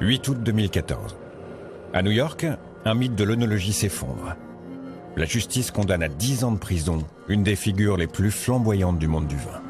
8 août 2014. À New York, un mythe de l'œnologie s'effondre. La justice condamne à 10 ans de prison une des figures les plus flamboyantes du monde du vin.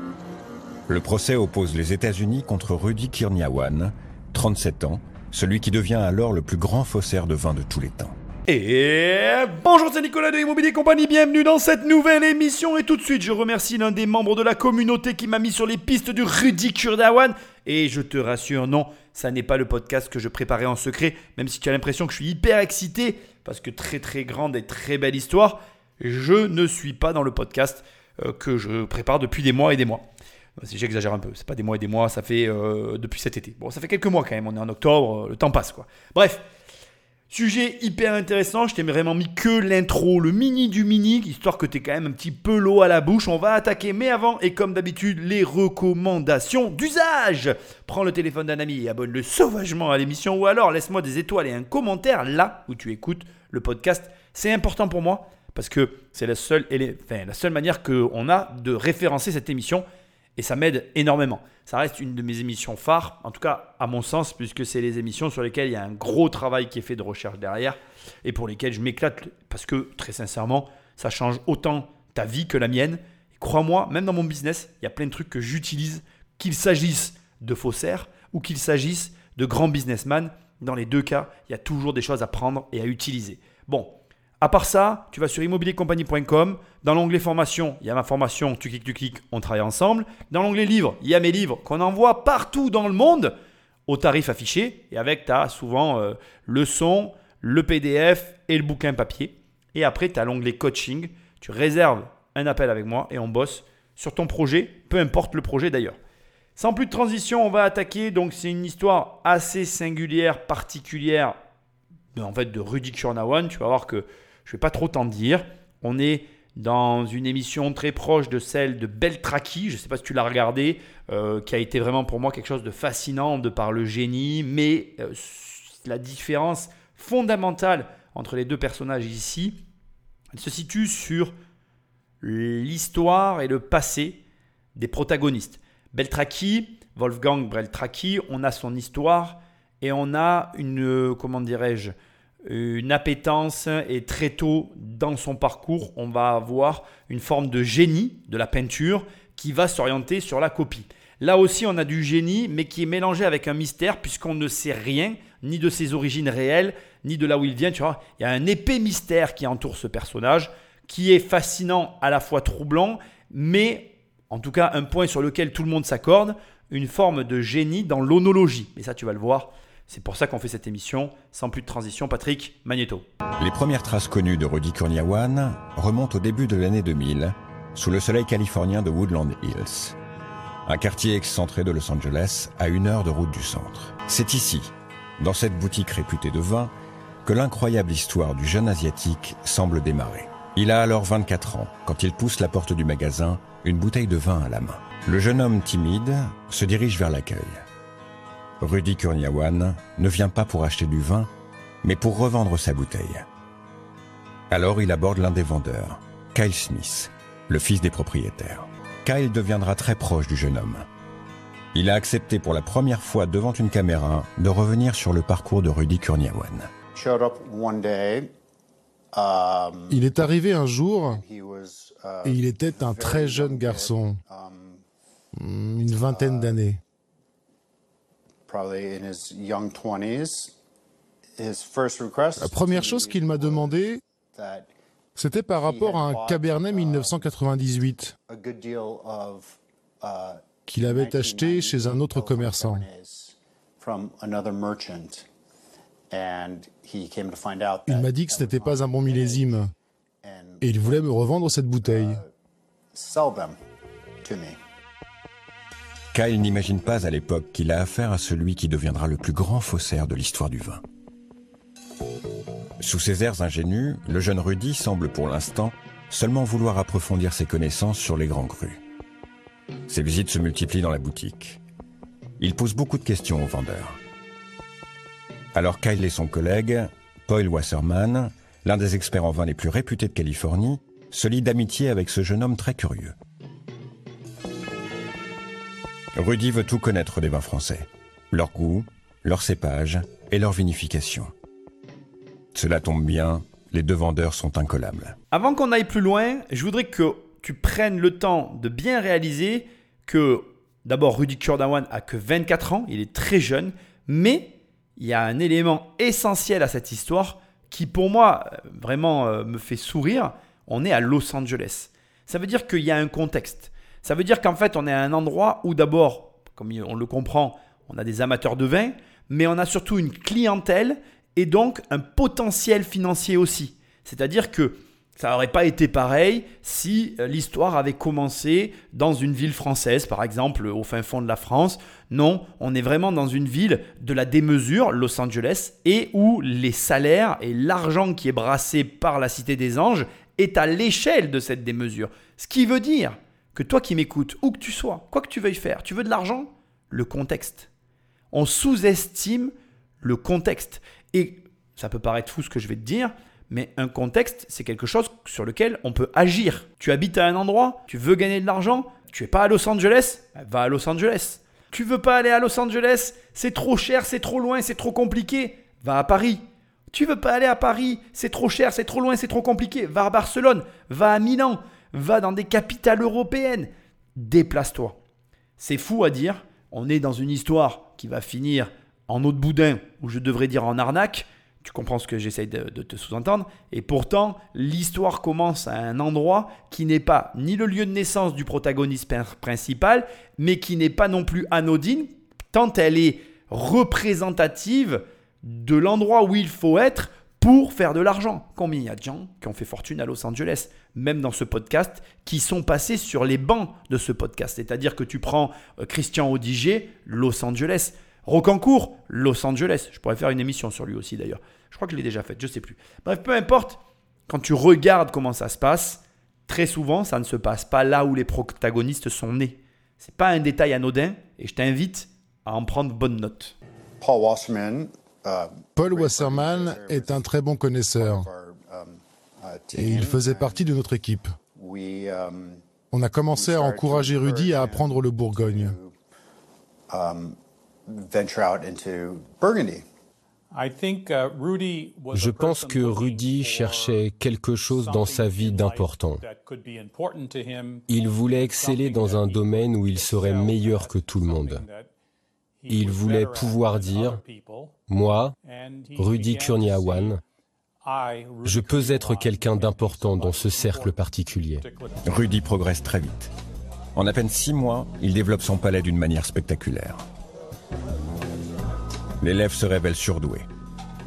Le procès oppose les États-Unis contre Rudy Kirniawan, 37 ans, celui qui devient alors le plus grand faussaire de vin de tous les temps. Et bonjour, c'est Nicolas de Immobilier Compagnie, bienvenue dans cette nouvelle émission. Et tout de suite, je remercie l'un des membres de la communauté qui m'a mis sur les pistes du Rudy Kurdawan. Et je te rassure, non, ça n'est pas le podcast que je préparais en secret, même si tu as l'impression que je suis hyper excité, parce que très très grande et très belle histoire, je ne suis pas dans le podcast euh, que je prépare depuis des mois et des mois. J'exagère un peu, c'est pas des mois et des mois, ça fait euh, depuis cet été. Bon, ça fait quelques mois quand même, on est en octobre, euh, le temps passe quoi. Bref, Sujet hyper intéressant, je t'ai vraiment mis que l'intro, le mini du mini, histoire que tu quand même un petit peu l'eau à la bouche. On va attaquer, mais avant, et comme d'habitude, les recommandations d'usage. Prends le téléphone d'un ami et abonne-le sauvagement à l'émission, ou alors laisse-moi des étoiles et un commentaire là où tu écoutes le podcast. C'est important pour moi, parce que c'est la seule, la seule manière qu'on a de référencer cette émission et ça m'aide énormément. Ça reste une de mes émissions phares, en tout cas à mon sens, puisque c'est les émissions sur lesquelles il y a un gros travail qui est fait de recherche derrière et pour lesquelles je m'éclate parce que très sincèrement, ça change autant ta vie que la mienne. Crois-moi, même dans mon business, il y a plein de trucs que j'utilise, qu'il s'agisse de faussaires ou qu'il s'agisse de grands businessmen. Dans les deux cas, il y a toujours des choses à prendre et à utiliser. Bon, à part ça, tu vas sur immobiliercompagnie.com. Dans l'onglet formation, il y a ma formation, tu cliques, tu cliques, on travaille ensemble. Dans l'onglet livres, il y a mes livres qu'on envoie partout dans le monde au tarif affiché. Et avec, tu as souvent euh, le son, le PDF et le bouquin papier. Et après, tu as l'onglet coaching. Tu réserves un appel avec moi et on bosse sur ton projet, peu importe le projet d'ailleurs. Sans plus de transition, on va attaquer. Donc, c'est une histoire assez singulière, particulière, en fait, de Rudy Kurnawan. Tu vas voir que je ne vais pas trop t'en dire. On est dans une émission très proche de celle de Beltraki, je ne sais pas si tu l'as regardé, euh, qui a été vraiment pour moi quelque chose de fascinant de par le génie, mais euh, la différence fondamentale entre les deux personnages ici, elle se situe sur l'histoire et le passé des protagonistes. Beltraki, Wolfgang Beltraki, on a son histoire et on a une, comment dirais-je, une appétence et très tôt dans son parcours, on va avoir une forme de génie de la peinture qui va s'orienter sur la copie. Là aussi, on a du génie, mais qui est mélangé avec un mystère, puisqu'on ne sait rien, ni de ses origines réelles, ni de là où il vient. Tu vois, il y a un épais mystère qui entoure ce personnage, qui est fascinant, à la fois troublant, mais en tout cas un point sur lequel tout le monde s'accorde, une forme de génie dans l'onologie. Et ça, tu vas le voir c'est pour ça qu'on fait cette émission. Sans plus de transition, Patrick Magneto. Les premières traces connues de Rudy Kurniawan remontent au début de l'année 2000, sous le soleil californien de Woodland Hills, un quartier excentré de Los Angeles à une heure de route du centre. C'est ici, dans cette boutique réputée de vin, que l'incroyable histoire du jeune Asiatique semble démarrer. Il a alors 24 ans quand il pousse la porte du magasin, une bouteille de vin à la main. Le jeune homme timide se dirige vers l'accueil. Rudy Kurniawan ne vient pas pour acheter du vin, mais pour revendre sa bouteille. Alors il aborde l'un des vendeurs, Kyle Smith, le fils des propriétaires. Kyle deviendra très proche du jeune homme. Il a accepté pour la première fois devant une caméra de revenir sur le parcours de Rudy Kurniawan. Um, il est arrivé un jour uh, et il était un très jeune garçon, um, une vingtaine d'années. La première chose qu'il m'a demandé, c'était par rapport à un Cabernet 1998 uh, qu'il avait acheté chez un autre commerçant. Il m'a dit que ce n'était pas un bon millésime et il voulait me revendre cette bouteille. Kyle n'imagine pas à l'époque qu'il a affaire à celui qui deviendra le plus grand faussaire de l'histoire du vin. Sous ses airs ingénus, le jeune Rudy semble pour l'instant seulement vouloir approfondir ses connaissances sur les grands crus. Ses visites se multiplient dans la boutique. Il pose beaucoup de questions aux vendeurs. Alors Kyle et son collègue, Paul Wasserman, l'un des experts en vin les plus réputés de Californie, se lient d'amitié avec ce jeune homme très curieux. Rudy veut tout connaître des vins français. Leur goût, leur cépage et leur vinification. Cela tombe bien, les deux vendeurs sont incollables. Avant qu'on aille plus loin, je voudrais que tu prennes le temps de bien réaliser que d'abord Rudy Kurdawan a que 24 ans, il est très jeune, mais il y a un élément essentiel à cette histoire qui pour moi vraiment euh, me fait sourire. On est à Los Angeles. Ça veut dire qu'il y a un contexte. Ça veut dire qu'en fait on est à un endroit où d'abord, comme on le comprend, on a des amateurs de vin, mais on a surtout une clientèle et donc un potentiel financier aussi. C'est-à-dire que ça n'aurait pas été pareil si euh, l'histoire avait commencé dans une ville française, par exemple au fin fond de la France. Non, on est vraiment dans une ville de la démesure, Los Angeles, et où les salaires et l'argent qui est brassé par la Cité des Anges est à l'échelle de cette démesure. Ce qui veut dire que toi qui m'écoutes, où que tu sois, quoi que tu veuilles faire, tu veux de l'argent? Le contexte. On sous-estime le contexte. Et ça peut paraître fou ce que je vais te dire, mais un contexte, c'est quelque chose sur lequel on peut agir. Tu habites à un endroit, tu veux gagner de l'argent, tu es pas à Los Angeles, va à Los Angeles. Tu veux pas aller à Los Angeles, c'est trop cher, c'est trop loin, c'est trop compliqué, va à Paris. Tu veux pas aller à Paris, c'est trop cher, c'est trop loin, c'est trop compliqué, va à Barcelone, va à Milan, va dans des capitales européennes. Déplace-toi. C'est fou à dire, on est dans une histoire qui va finir en eau de boudin, ou je devrais dire en arnaque, tu comprends ce que j'essaye de, te sous-entendre. Et pourtant, l'histoire commence à un endroit qui n'est pas ni le lieu de naissance du protagoniste principal, mais qui n'est pas non plus anodine, tant elle est représentative de l'endroit où il faut être pour faire de l'argent. Combien il y a de gens qui ont fait fortune à Los Angeles, même dans ce podcast, qui sont passés sur les bancs de ce podcast. C'est-à-dire que tu prends euh, Christian Odiger, Los Angeles. Rocancourt, Los Angeles. Je pourrais faire une émission sur lui aussi d'ailleurs. Je crois que je l'ai déjà faite, je ne sais plus. Bref, peu importe, quand tu regardes comment ça se passe, très souvent, ça ne se passe pas là où les protagonistes sont nés. C'est pas un détail anodin et je t'invite à en prendre bonne note. Paul Wasserman, Paul Wasserman est un très bon connaisseur et il faisait partie de notre équipe. On a commencé à encourager Rudy à apprendre le Bourgogne. Je pense que Rudy cherchait quelque chose dans sa vie d'important. Il voulait exceller dans un domaine où il serait meilleur que tout le monde. Il voulait pouvoir dire, moi, Rudy Kurniawan, je peux être quelqu'un d'important dans ce cercle particulier. Rudy progresse très vite. En à peine six mois, il développe son palais d'une manière spectaculaire. L'élève se révèle surdoué.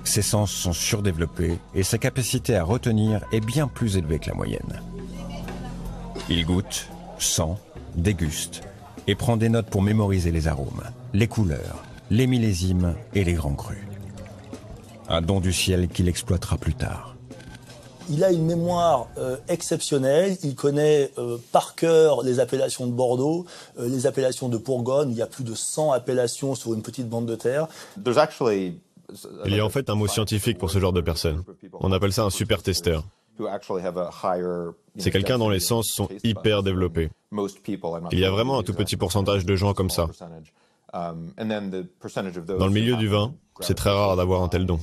Ses sens sont surdéveloppés et sa capacité à retenir est bien plus élevée que la moyenne. Il goûte, sent, déguste et prend des notes pour mémoriser les arômes, les couleurs, les millésimes et les grands crus. Un don du ciel qu'il exploitera plus tard. Il a une mémoire euh, exceptionnelle. Il connaît euh, par cœur les appellations de Bordeaux, euh, les appellations de Bourgogne. Il y a plus de 100 appellations sur une petite bande de terre. Il y a en fait un mot scientifique pour ce genre de personne. On appelle ça un super testeur. C'est quelqu'un dont les sens sont hyper développés. Il y a vraiment un tout petit pourcentage de gens comme ça. Dans le milieu du vin, c'est très rare d'avoir un tel don.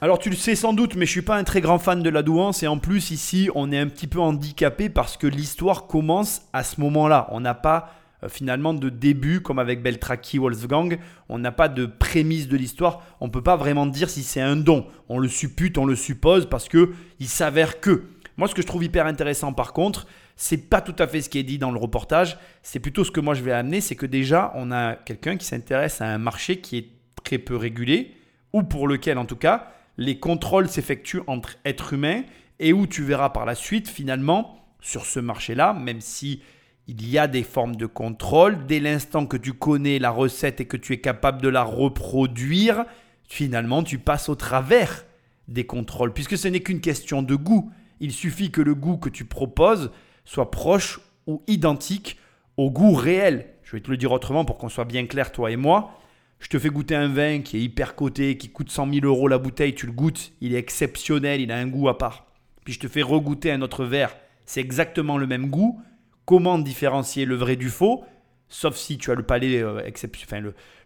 Alors tu le sais sans doute, mais je suis pas un très grand fan de la douance et en plus ici on est un petit peu handicapé parce que l'histoire commence à ce moment-là. On n'a pas finalement de début comme avec Beltraki Wolfgang, on n'a pas de prémisse de l'histoire. On peut pas vraiment dire si c'est un don. On le suppute, on le suppose parce que il s'avère que. Moi, ce que je trouve hyper intéressant par contre, c'est pas tout à fait ce qui est dit dans le reportage. C'est plutôt ce que moi je vais amener, c'est que déjà on a quelqu'un qui s'intéresse à un marché qui est très peu régulé ou pour lequel en tout cas les contrôles s'effectuent entre êtres humains et où tu verras par la suite finalement sur ce marché-là, même si il y a des formes de contrôle, dès l'instant que tu connais la recette et que tu es capable de la reproduire, finalement tu passes au travers des contrôles, puisque ce n'est qu'une question de goût. Il suffit que le goût que tu proposes soit proche ou identique au goût réel. Je vais te le dire autrement pour qu'on soit bien clair, toi et moi. Je te fais goûter un vin qui est hyper coté, qui coûte 100 000 euros la bouteille, tu le goûtes, il est exceptionnel, il a un goût à part. Puis je te fais regoûter un autre verre, c'est exactement le même goût. Comment différencier le vrai du faux Sauf si tu as le palais, euh,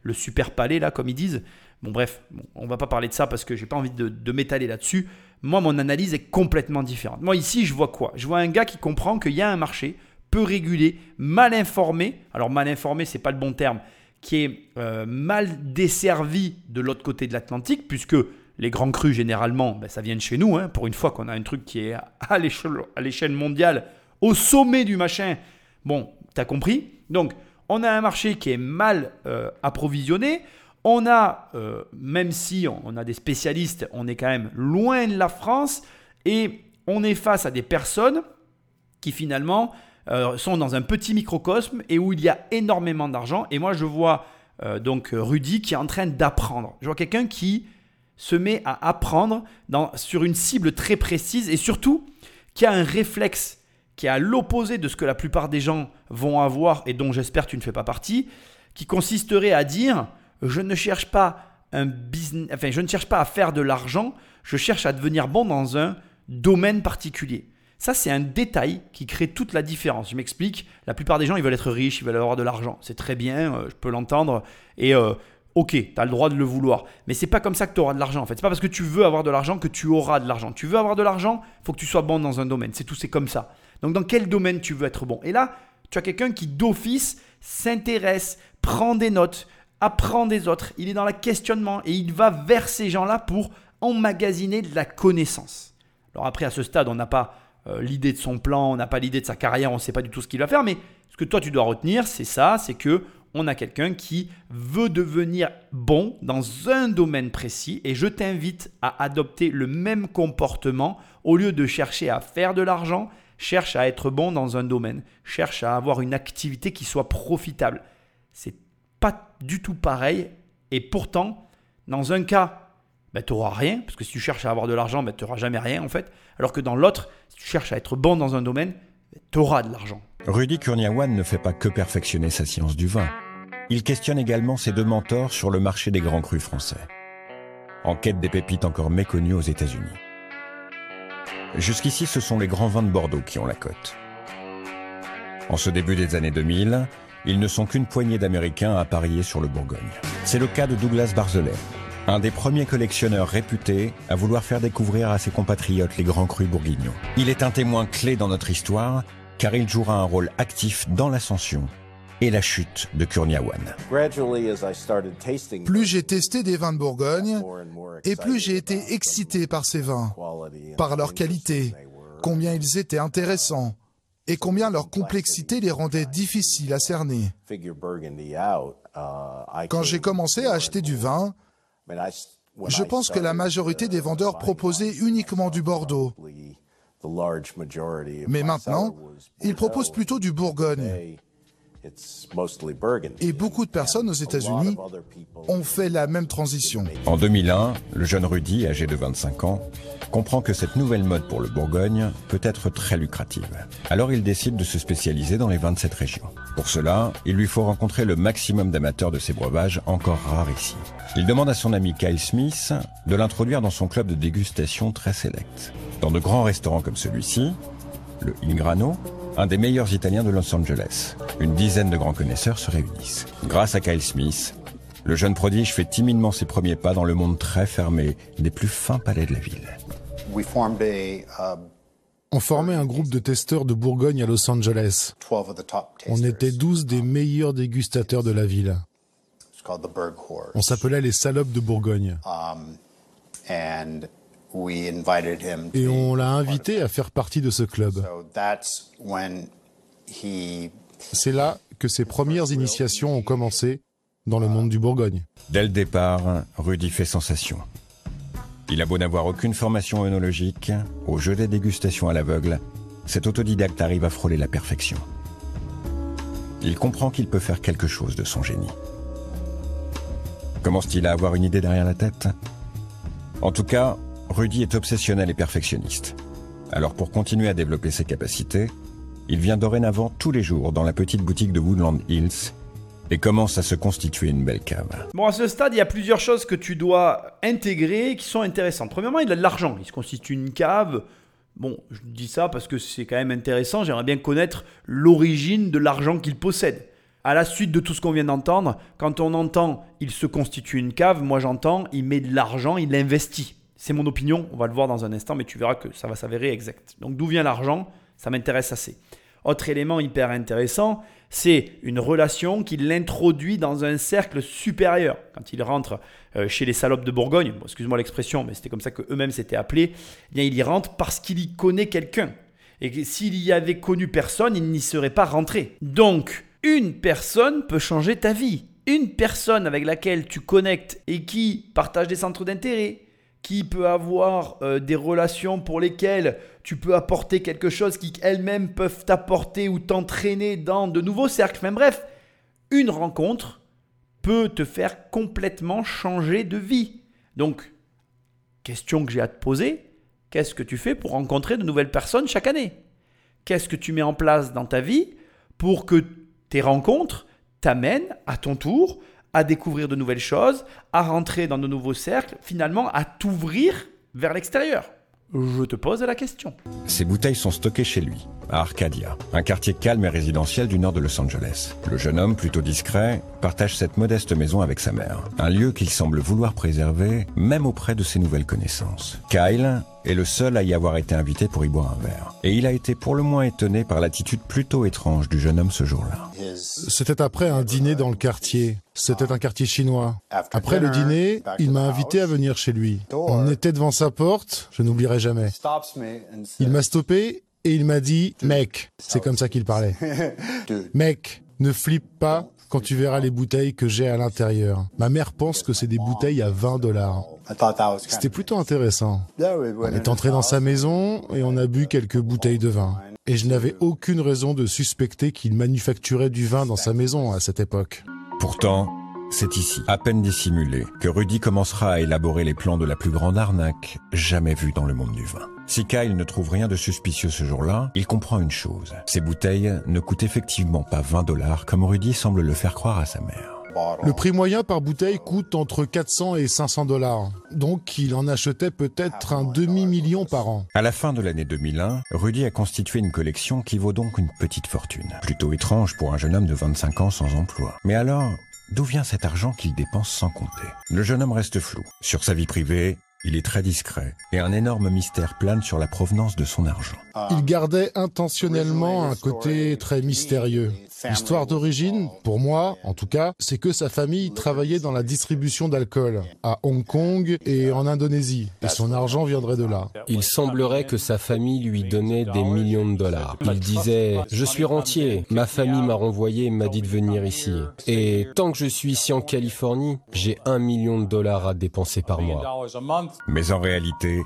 le, super palais, là, comme ils disent. Bon, bref, on va pas parler de ça parce que j'ai pas envie de, de m'étaler là-dessus. Moi, mon analyse est complètement différente. Moi, ici, je vois quoi? Je vois un gars qui comprend qu'il y a un marché peu régulé, mal informé. Alors, mal informé, c'est pas le bon terme qui est euh, mal desservi de l'autre côté de l'Atlantique, puisque les grands crus, généralement, ben, ça vient de chez nous. Hein. pour une fois qu'on a un truc qui est à l'échelle mondiale, au sommet du machin. Bon, tu as compris Donc, on a un marché qui est mal euh, approvisionné. On a, euh, même si on a des spécialistes, on est quand même loin de la France. Et on est face à des personnes qui finalement euh, sont dans un petit microcosme et où il y a énormément d'argent. Et moi, je vois donc Rudy qui est en train d'apprendre. Je vois quelqu'un qui se met à apprendre dans, sur une cible très précise et surtout qui a un réflexe qui est à l'opposé de ce que la plupart des gens vont avoir et dont j'espère tu ne fais pas partie, qui consisterait à dire je ne cherche pas un business, enfin je ne cherche pas à faire de l'argent, je cherche à devenir bon dans un domaine particulier. Ça, c'est un détail qui crée toute la différence. Je m'explique. La plupart des gens, ils veulent être riches, ils veulent avoir de l'argent. C'est très bien, euh, je peux l'entendre. Et euh, ok, tu as le droit de le vouloir. Mais c'est pas comme ça que tu auras de l'argent. En fait, c'est pas parce que tu veux avoir de l'argent que tu auras de l'argent. Tu veux avoir de l'argent, il faut que tu sois bon dans un domaine. C'est tout, c'est comme ça. Donc, dans quel domaine tu veux être bon? Et là, tu as quelqu'un qui d'office s'intéresse, prend des notes, apprend des autres. Il est dans le questionnement et il va vers ces gens-là pour emmagasiner de la connaissance. Alors après, à ce stade, on n'a pas euh, l'idée de son plan, on n'a pas l'idée de sa carrière, on ne sait pas du tout ce qu'il va faire. Mais ce que toi tu dois retenir, c'est ça, c'est que on a quelqu'un qui veut devenir bon dans un domaine précis et je t'invite à adopter le même comportement au lieu de chercher à faire de l'argent, cherche à être bon dans un domaine, cherche à avoir une activité qui soit profitable. C'est pas du tout pareil et pourtant dans un cas ben, tu n'auras rien, parce que si tu cherches à avoir de l'argent, ben, tu n'auras jamais rien en fait. Alors que dans l'autre, si tu cherches à être bon dans un domaine, ben, tu auras de l'argent. Rudy Kurniawan ne fait pas que perfectionner sa science du vin. Il questionne également ses deux mentors sur le marché des grands crus français, en quête des pépites encore méconnues aux États-Unis. Jusqu'ici, ce sont les grands vins de Bordeaux qui ont la cote. En ce début des années 2000, ils ne sont qu'une poignée d'Américains à parier sur le Bourgogne. C'est le cas de Douglas Barzelet, un des premiers collectionneurs réputés à vouloir faire découvrir à ses compatriotes les grands crus bourguignons. Il est un témoin clé dans notre histoire car il jouera un rôle actif dans l'ascension et la chute de Kurniawan. Plus j'ai testé des vins de Bourgogne, et plus j'ai été excité par ces vins, par leur qualité, combien ils étaient intéressants, et combien leur complexité les rendait difficiles à cerner. Quand j'ai commencé à acheter du vin, je pense que la majorité des vendeurs proposaient uniquement du Bordeaux. Mais maintenant, ils proposent plutôt du Bourgogne. Et beaucoup de personnes aux États-Unis ont fait la même transition. En 2001, le jeune Rudy, âgé de 25 ans, comprend que cette nouvelle mode pour le Bourgogne peut être très lucrative. Alors il décide de se spécialiser dans les 27 régions. Pour cela, il lui faut rencontrer le maximum d'amateurs de ces breuvages encore rares ici. Il demande à son ami Kyle Smith de l'introduire dans son club de dégustation très sélect. Dans de grands restaurants comme celui-ci, le Ingrano, un des meilleurs Italiens de Los Angeles. Une dizaine de grands connaisseurs se réunissent. Grâce à Kyle Smith, le jeune prodige fait timidement ses premiers pas dans le monde très fermé des plus fins palais de la ville. On formait un groupe de testeurs de Bourgogne à Los Angeles. On était 12 des meilleurs dégustateurs de la ville. On s'appelait les salopes de Bourgogne. Et on l'a invité à faire partie de ce club. C'est là que ses premières initiations ont commencé dans le monde du Bourgogne. Dès le départ, Rudy fait sensation. Il a beau n'avoir aucune formation œnologique, au jeu des dégustations à l'aveugle, cet autodidacte arrive à frôler la perfection. Il comprend qu'il peut faire quelque chose de son génie. Commence-t-il à avoir une idée derrière la tête? En tout cas, Rudy est obsessionnel et perfectionniste. Alors pour continuer à développer ses capacités, il vient dorénavant tous les jours dans la petite boutique de Woodland Hills et commence à se constituer une belle cave. Bon, à ce stade, il y a plusieurs choses que tu dois intégrer qui sont intéressantes. Premièrement, il a de l'argent. Il se constitue une cave. Bon, je dis ça parce que c'est quand même intéressant. J'aimerais bien connaître l'origine de l'argent qu'il possède. À la suite de tout ce qu'on vient d'entendre, quand on entend il se constitue une cave, moi j'entends il met de l'argent, il investit. C'est mon opinion, on va le voir dans un instant, mais tu verras que ça va s'avérer exact. Donc d'où vient l'argent Ça m'intéresse assez. Autre élément hyper intéressant, c'est une relation qui l'introduit dans un cercle supérieur. Quand il rentre euh, chez les salopes de Bourgogne, excuse-moi l'expression, mais c'était comme ça qu'eux-mêmes s'étaient appelés, eh bien il y rentre parce qu'il y connaît quelqu'un. Et s'il y avait connu personne, il n'y serait pas rentré. Donc, une personne peut changer ta vie. Une personne avec laquelle tu connectes et qui partage des centres d'intérêt, qui peut avoir euh, des relations pour lesquelles tu peux apporter quelque chose qui elles-mêmes peuvent t'apporter ou t'entraîner dans de nouveaux cercles. Enfin bref, une rencontre peut te faire complètement changer de vie. Donc, question que j'ai à te poser, qu'est-ce que tu fais pour rencontrer de nouvelles personnes chaque année? Qu'est-ce que tu mets en place dans ta vie pour que tes rencontres t'amènent à ton tour à découvrir de nouvelles choses, à rentrer dans de nouveaux cercles, finalement à t'ouvrir vers l'extérieur Je te pose la question. Ces bouteilles sont stockées chez lui, à Arcadia, un quartier calme et résidentiel du nord de Los Angeles. Le jeune homme, plutôt discret, partage cette modeste maison avec sa mère, un lieu qu'il semble vouloir préserver, même auprès de ses nouvelles connaissances. Kyle est le seul à y avoir été invité pour y boire un verre. Et il a été pour le moins étonné par l'attitude plutôt étrange du jeune homme ce jour-là. C'était après un dîner dans le quartier. C'était un quartier chinois. Après le dîner, il m'a invité à venir chez lui. On était devant sa porte, je n'oublierai jamais. Il m'a stoppé et il m'a dit, mec, c'est comme ça qu'il parlait. Mec, ne flippe pas quand tu verras les bouteilles que j'ai à l'intérieur. Ma mère pense que c'est des bouteilles à 20 dollars. C'était plutôt intéressant. On est entré dans sa maison et on a bu quelques bouteilles de vin. Et je n'avais aucune raison de suspecter qu'il manufacturait du vin dans sa maison à cette époque. Pourtant, c'est ici, à peine dissimulé, que Rudy commencera à élaborer les plans de la plus grande arnaque jamais vue dans le monde du vin. Si Kyle ne trouve rien de suspicieux ce jour-là, il comprend une chose. Ces bouteilles ne coûtent effectivement pas 20 dollars comme Rudy semble le faire croire à sa mère. Le prix moyen par bouteille coûte entre 400 et 500 dollars. Donc il en achetait peut-être un demi-million par an. À la fin de l'année 2001, Rudy a constitué une collection qui vaut donc une petite fortune. Plutôt étrange pour un jeune homme de 25 ans sans emploi. Mais alors, D'où vient cet argent qu'il dépense sans compter? Le jeune homme reste flou. Sur sa vie privée, il est très discret et un énorme mystère plane sur la provenance de son argent. Il gardait intentionnellement un côté très mystérieux. L'histoire d'origine, pour moi en tout cas, c'est que sa famille travaillait dans la distribution d'alcool à Hong Kong et en Indonésie, et son argent viendrait de là. Il semblerait que sa famille lui donnait des millions de dollars. Il disait ⁇ Je suis rentier, ma famille m'a renvoyé et m'a dit de venir ici. Et tant que je suis ici en Californie, j'ai un million de dollars à dépenser par mois. ⁇ Mais en réalité,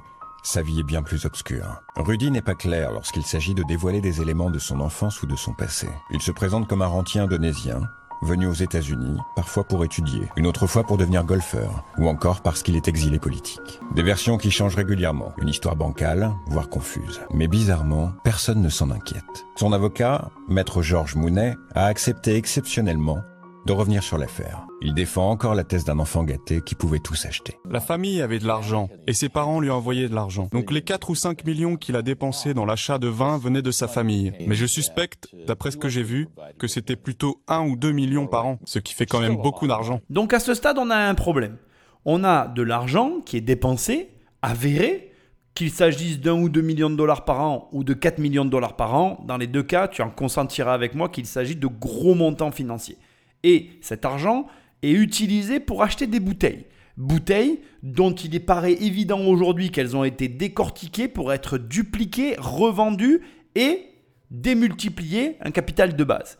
sa vie est bien plus obscure. Rudy n'est pas clair lorsqu'il s'agit de dévoiler des éléments de son enfance ou de son passé. Il se présente comme un rentier indonésien, venu aux États-Unis, parfois pour étudier, une autre fois pour devenir golfeur, ou encore parce qu'il est exilé politique. Des versions qui changent régulièrement, une histoire bancale, voire confuse. Mais bizarrement, personne ne s'en inquiète. Son avocat, maître Georges Mounet, a accepté exceptionnellement de revenir sur l'affaire. Il défend encore la thèse d'un enfant gâté qui pouvait tout s'acheter. La famille avait de l'argent et ses parents lui envoyaient de l'argent. Donc les 4 ou 5 millions qu'il a dépensés dans l'achat de vin venaient de sa famille. Mais je suspecte, d'après ce que j'ai vu, que c'était plutôt 1 ou 2 millions par an, ce qui fait quand même beaucoup d'argent. Donc à ce stade, on a un problème. On a de l'argent qui est dépensé, avéré, qu'il s'agisse d'un ou deux millions de dollars par an ou de 4 millions de dollars par an, dans les deux cas, tu en consentiras avec moi qu'il s'agit de gros montants financiers. Et cet argent est utilisé pour acheter des bouteilles. Bouteilles dont il paraît évident aujourd'hui qu'elles ont été décortiquées pour être dupliquées, revendues et démultiplier un capital de base.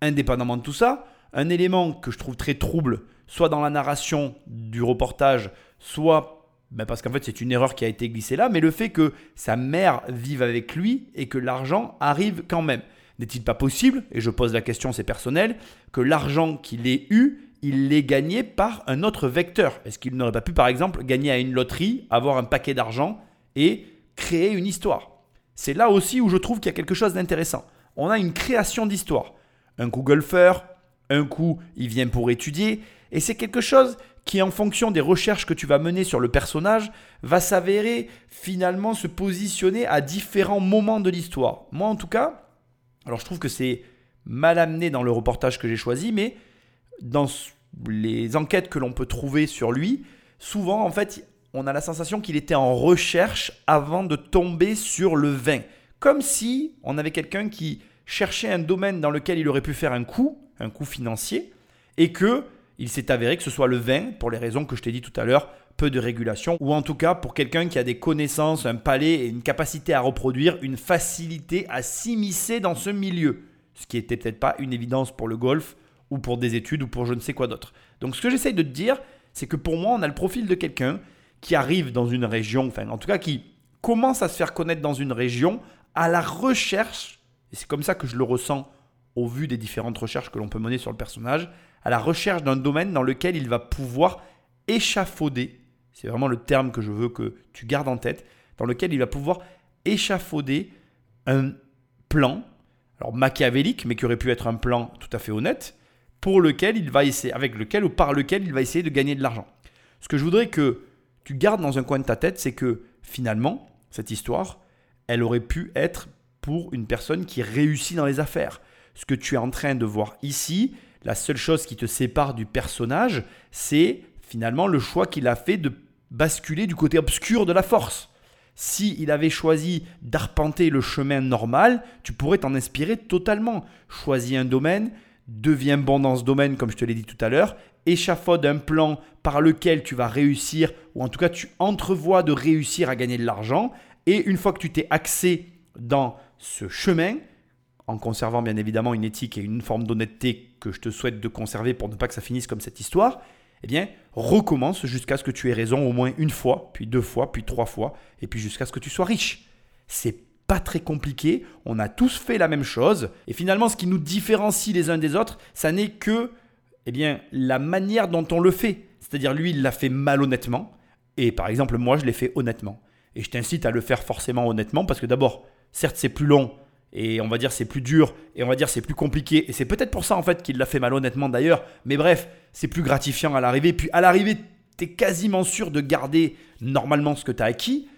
Indépendamment de tout ça, un élément que je trouve très trouble, soit dans la narration du reportage, soit ben parce qu'en fait c'est une erreur qui a été glissée là, mais le fait que sa mère vive avec lui et que l'argent arrive quand même. N'est-il pas possible, et je pose la question, c'est personnel, que l'argent qu'il ait eu, il l'ait gagné par un autre vecteur? Est-ce qu'il n'aurait pas pu, par exemple, gagner à une loterie, avoir un paquet d'argent et créer une histoire? C'est là aussi où je trouve qu'il y a quelque chose d'intéressant. On a une création d'histoire. Un coup golfeur, un coup il vient pour étudier, et c'est quelque chose qui, en fonction des recherches que tu vas mener sur le personnage, va s'avérer finalement se positionner à différents moments de l'histoire. Moi, en tout cas, alors je trouve que c'est mal amené dans le reportage que j'ai choisi, mais dans les enquêtes que l'on peut trouver sur lui, souvent en fait on a la sensation qu'il était en recherche avant de tomber sur le vin. Comme si on avait quelqu'un qui cherchait un domaine dans lequel il aurait pu faire un coup, un coup financier, et que il s'est avéré que ce soit le vin, pour les raisons que je t'ai dit tout à l'heure, peu de régulation, ou en tout cas pour quelqu'un qui a des connaissances, un palais et une capacité à reproduire, une facilité à s'immiscer dans ce milieu. Ce qui n'était peut-être pas une évidence pour le golf, ou pour des études, ou pour je ne sais quoi d'autre. Donc ce que j'essaye de te dire, c'est que pour moi, on a le profil de quelqu'un qui arrive dans une région, enfin en tout cas qui commence à se faire connaître dans une région à la recherche, et c'est comme ça que je le ressens au vu des différentes recherches que l'on peut mener sur le personnage, à la recherche d'un domaine dans lequel il va pouvoir échafauder, c'est vraiment le terme que je veux que tu gardes en tête, dans lequel il va pouvoir échafauder un plan, alors machiavélique, mais qui aurait pu être un plan tout à fait honnête, pour lequel il va essayer, avec lequel ou par lequel il va essayer de gagner de l'argent. Ce que je voudrais que tu gardes dans un coin de ta tête, c'est que finalement, cette histoire, elle aurait pu être pour une personne qui réussit dans les affaires. Ce que tu es en train de voir ici, la seule chose qui te sépare du personnage, c'est finalement le choix qu'il a fait de basculer du côté obscur de la force. Si il avait choisi d'arpenter le chemin normal, tu pourrais t'en inspirer totalement. Choisis un domaine, deviens bon dans ce domaine comme je te l'ai dit tout à l'heure, échafaude un plan par lequel tu vas réussir, ou en tout cas tu entrevois de réussir à gagner de l'argent, et une fois que tu t'es axé dans ce chemin, en conservant bien évidemment une éthique et une forme d'honnêteté que je te souhaite de conserver pour ne pas que ça finisse comme cette histoire, eh bien, recommence jusqu'à ce que tu aies raison au moins une fois, puis deux fois, puis trois fois, et puis jusqu'à ce que tu sois riche. C'est pas très compliqué, on a tous fait la même chose, et finalement ce qui nous différencie les uns des autres, ça n'est que eh bien, la manière dont on le fait. C'est-à-dire, lui, il l'a fait malhonnêtement. Et par exemple, moi, je l'ai fait honnêtement. Et je t'incite à le faire forcément honnêtement parce que d'abord, certes, c'est plus long et on va dire c'est plus dur et on va dire c'est plus compliqué. Et c'est peut-être pour ça en fait qu'il l'a fait malhonnêtement d'ailleurs. Mais bref, c'est plus gratifiant à l'arrivée. Puis à l'arrivée, tu es quasiment sûr de garder normalement ce que tu as acquis.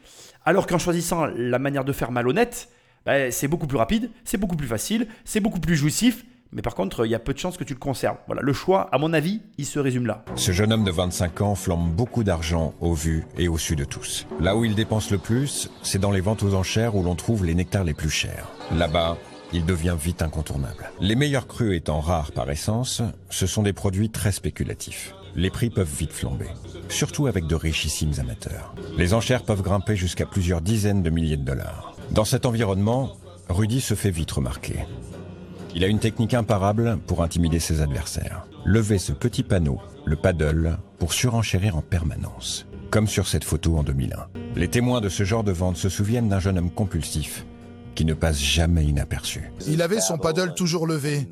Alors qu'en choisissant la manière de faire malhonnête, ben, c'est beaucoup plus rapide, c'est beaucoup plus facile, c'est beaucoup plus jouissif mais par contre, il y a peu de chances que tu le conserves. Voilà, le choix, à mon avis, il se résume là. Ce jeune homme de 25 ans flambe beaucoup d'argent au vu et au su de tous. Là où il dépense le plus, c'est dans les ventes aux enchères où l'on trouve les nectars les plus chers. Là-bas, il devient vite incontournable. Les meilleurs crus étant rares par essence, ce sont des produits très spéculatifs. Les prix peuvent vite flamber, surtout avec de richissimes amateurs. Les enchères peuvent grimper jusqu'à plusieurs dizaines de milliers de dollars. Dans cet environnement, Rudy se fait vite remarquer. Il a une technique imparable pour intimider ses adversaires. Lever ce petit panneau, le paddle, pour surenchérir en permanence. Comme sur cette photo en 2001. Les témoins de ce genre de vente se souviennent d'un jeune homme compulsif qui ne passe jamais inaperçu. Il avait son paddle toujours levé.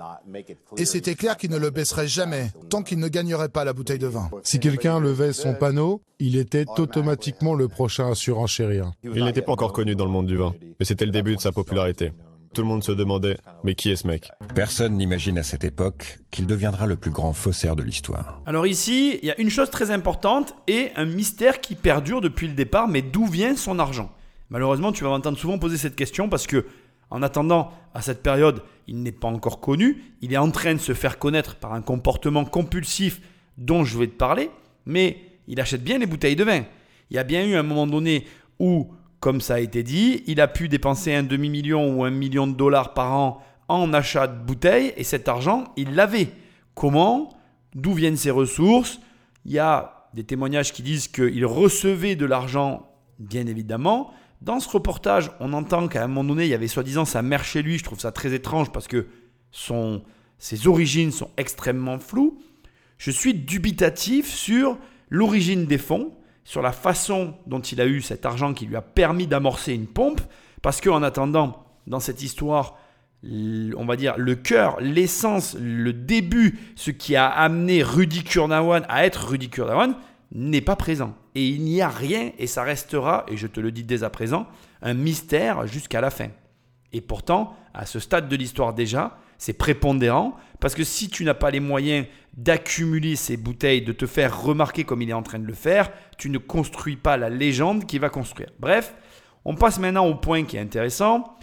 Et c'était clair qu'il ne le baisserait jamais, tant qu'il ne gagnerait pas la bouteille de vin. Si quelqu'un levait son panneau, il était automatiquement le prochain à surenchérir. Il n'était pas encore connu dans le monde du vin, mais c'était le début de sa popularité. Tout le monde se demandait, mais qui est ce mec? Personne n'imagine à cette époque qu'il deviendra le plus grand faussaire de l'histoire. Alors ici, il y a une chose très importante et un mystère qui perdure depuis le départ, mais d'où vient son argent? Malheureusement, tu vas m'entendre souvent poser cette question parce que, en attendant, à cette période, il n'est pas encore connu, il est en train de se faire connaître par un comportement compulsif dont je vais te parler, mais il achète bien les bouteilles de vin. Il y a bien eu un moment donné où comme ça a été dit, il a pu dépenser un demi-million ou un million de dollars par an en achat de bouteilles et cet argent, il l'avait. Comment? D'où viennent ses ressources? Il y a des témoignages qui disent qu'il recevait de l'argent, bien évidemment. Dans ce reportage, on entend qu'à un moment donné, il y avait soi-disant sa mère chez lui. Je trouve ça très étrange parce que ses origines sont extrêmement floues. Je suis dubitatif sur l'origine des fonds sur la façon dont il a eu cet argent qui lui a permis d'amorcer une pompe, parce qu'en attendant, dans cette histoire, on va dire le cœur, l'essence, le début, ce qui a amené Rudy Kurnawan à être Rudy Kurnawan, n'est pas présent. Et il n'y a rien, et ça restera, et je te le dis dès à présent, un mystère jusqu'à la fin. Et pourtant, à ce stade de l'histoire déjà, c'est prépondérant, parce que si tu n'as pas les moyens d'accumuler ces bouteilles, de te faire remarquer comme il est en train de le faire, tu ne construis pas la légende qui va construire. Bref, on passe maintenant au point qui est intéressant,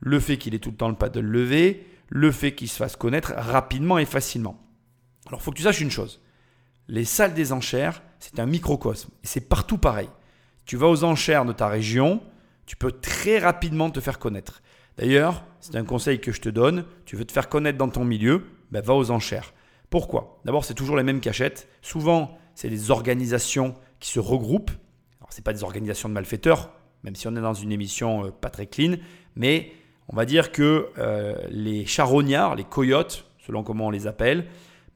le fait qu'il ait tout le temps le paddle levé, le fait qu'il se fasse connaître rapidement et facilement. Alors, il faut que tu saches une chose. Les salles des enchères, c'est un microcosme. C'est partout pareil. Tu vas aux enchères de ta région, tu peux très rapidement te faire connaître. D'ailleurs, c'est un conseil que je te donne. Tu veux te faire connaître dans ton milieu, ben va aux enchères. Pourquoi? D'abord, c'est toujours les mêmes achètent. Souvent, c'est des organisations qui se regroupent. Alors, ce pas des organisations de malfaiteurs, même si on est dans une émission euh, pas très clean, mais on va dire que euh, les charognards, les coyotes, selon comment on les appelle,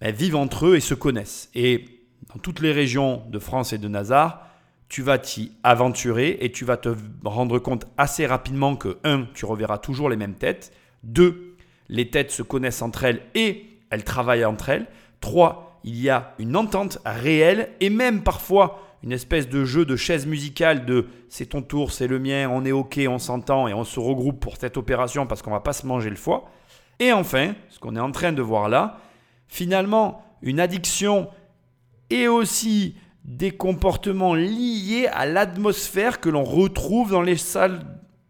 ben, vivent entre eux et se connaissent. Et dans toutes les régions de France et de Nazar, tu vas t'y aventurer et tu vas te rendre compte assez rapidement que, un, tu reverras toujours les mêmes têtes, deux, les têtes se connaissent entre elles et elles travaillent entre elles, trois, il y a une entente réelle et même parfois une espèce de jeu de chaise musicale de c'est ton tour, c'est le mien, on est ok, on s'entend et on se regroupe pour cette opération parce qu'on va pas se manger le foie. Et enfin, ce qu'on est en train de voir là, finalement, une addiction et aussi des comportements liés à l'atmosphère que l'on retrouve dans les salles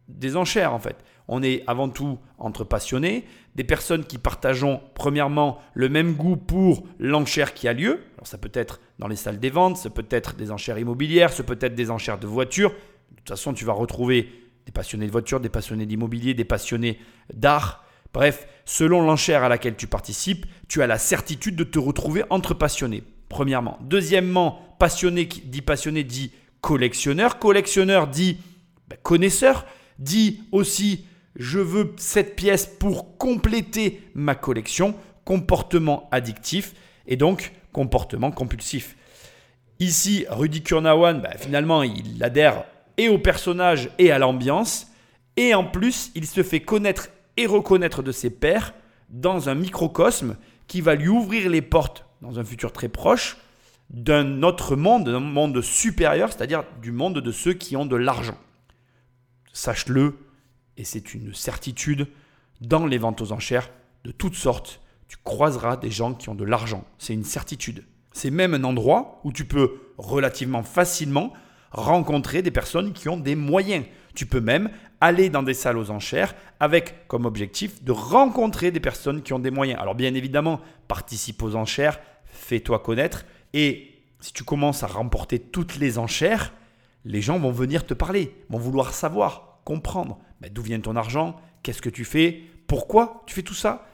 des enchères en fait. On est avant tout entre passionnés, des personnes qui partageons premièrement le même goût pour l'enchère qui a lieu. Alors ça peut être dans les salles des ventes, ça peut être des enchères immobilières, ça peut être des enchères de voitures. De toute façon, tu vas retrouver des passionnés de voitures, des passionnés d'immobilier, des passionnés d'art. Bref, selon l'enchère à laquelle tu participes, tu as la certitude de te retrouver entre passionnés premièrement. Deuxièmement, passionné dit passionné dit collectionneur. Collectionneur dit ben, connaisseur. Dit aussi je veux cette pièce pour compléter ma collection. Comportement addictif et donc comportement compulsif. Ici, Rudy Kurnawan, ben, finalement, il adhère et au personnage et à l'ambiance. Et en plus, il se fait connaître et reconnaître de ses pairs dans un microcosme qui va lui ouvrir les portes dans un futur très proche, d'un autre monde, d'un monde supérieur, c'est-à-dire du monde de ceux qui ont de l'argent. Sache-le, et c'est une certitude, dans les ventes aux enchères de toutes sortes, tu croiseras des gens qui ont de l'argent. C'est une certitude. C'est même un endroit où tu peux relativement facilement rencontrer des personnes qui ont des moyens. Tu peux même aller dans des salles aux enchères avec comme objectif de rencontrer des personnes qui ont des moyens. Alors bien évidemment, participe aux enchères, fais-toi connaître. Et si tu commences à remporter toutes les enchères, les gens vont venir te parler, vont vouloir savoir, comprendre ben, d'où vient ton argent, qu'est-ce que tu fais, pourquoi tu fais tout ça?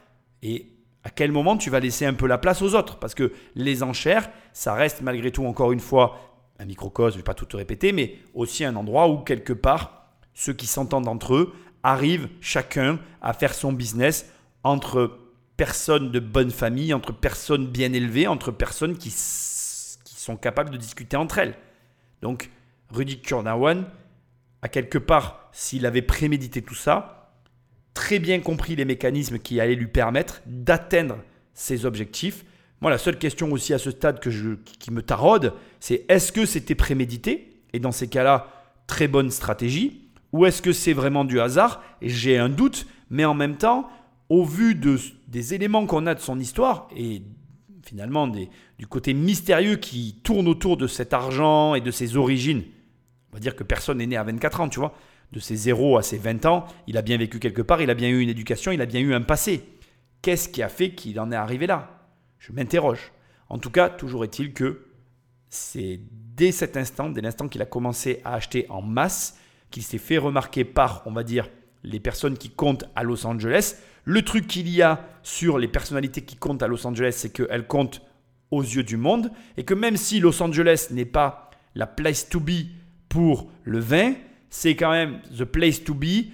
Et à quel moment tu vas laisser un peu la place aux autres? Parce que les enchères, ça reste malgré tout encore une fois un microcosme, je ne vais pas tout te répéter, mais aussi un endroit où quelque part, ceux qui s'entendent entre eux arrivent chacun à faire son business entre personnes de bonne famille, entre personnes bien élevées, entre personnes qui, qui sont capables de discuter entre elles. Donc, Rudy Kurnawan a quelque part, s'il avait prémédité tout ça, très bien compris les mécanismes qui allaient lui permettre d'atteindre ses objectifs. Moi, la seule question aussi à ce stade que je, qui me taraude, c'est est-ce que c'était prémédité? Et dans ces cas-là, très bonne stratégie. Ou est-ce que c'est vraiment du hasard? Et j'ai un doute, mais en même temps, au vu de, des éléments qu'on a de son histoire et finalement du côté mystérieux qui tourne autour de cet argent et de ses origines, on va dire que personne n'est né à 24 ans, tu vois. De ses 0 à ses 20 ans, il a bien vécu quelque part, il a bien eu une éducation, il a bien eu un passé. Qu'est-ce qui a fait qu'il en est arrivé là? Je m'interroge. En tout cas, toujours est-il que c'est dès cet instant, dès l'instant qu'il a commencé à acheter en masse, qu'il s'est fait remarquer par, on va dire, les personnes qui comptent à Los Angeles, le truc qu'il y a sur les personnalités qui comptent à Los Angeles, c'est qu'elles comptent aux yeux du monde et que même si Los Angeles n'est pas la place to be pour le vin, c'est quand même the place to be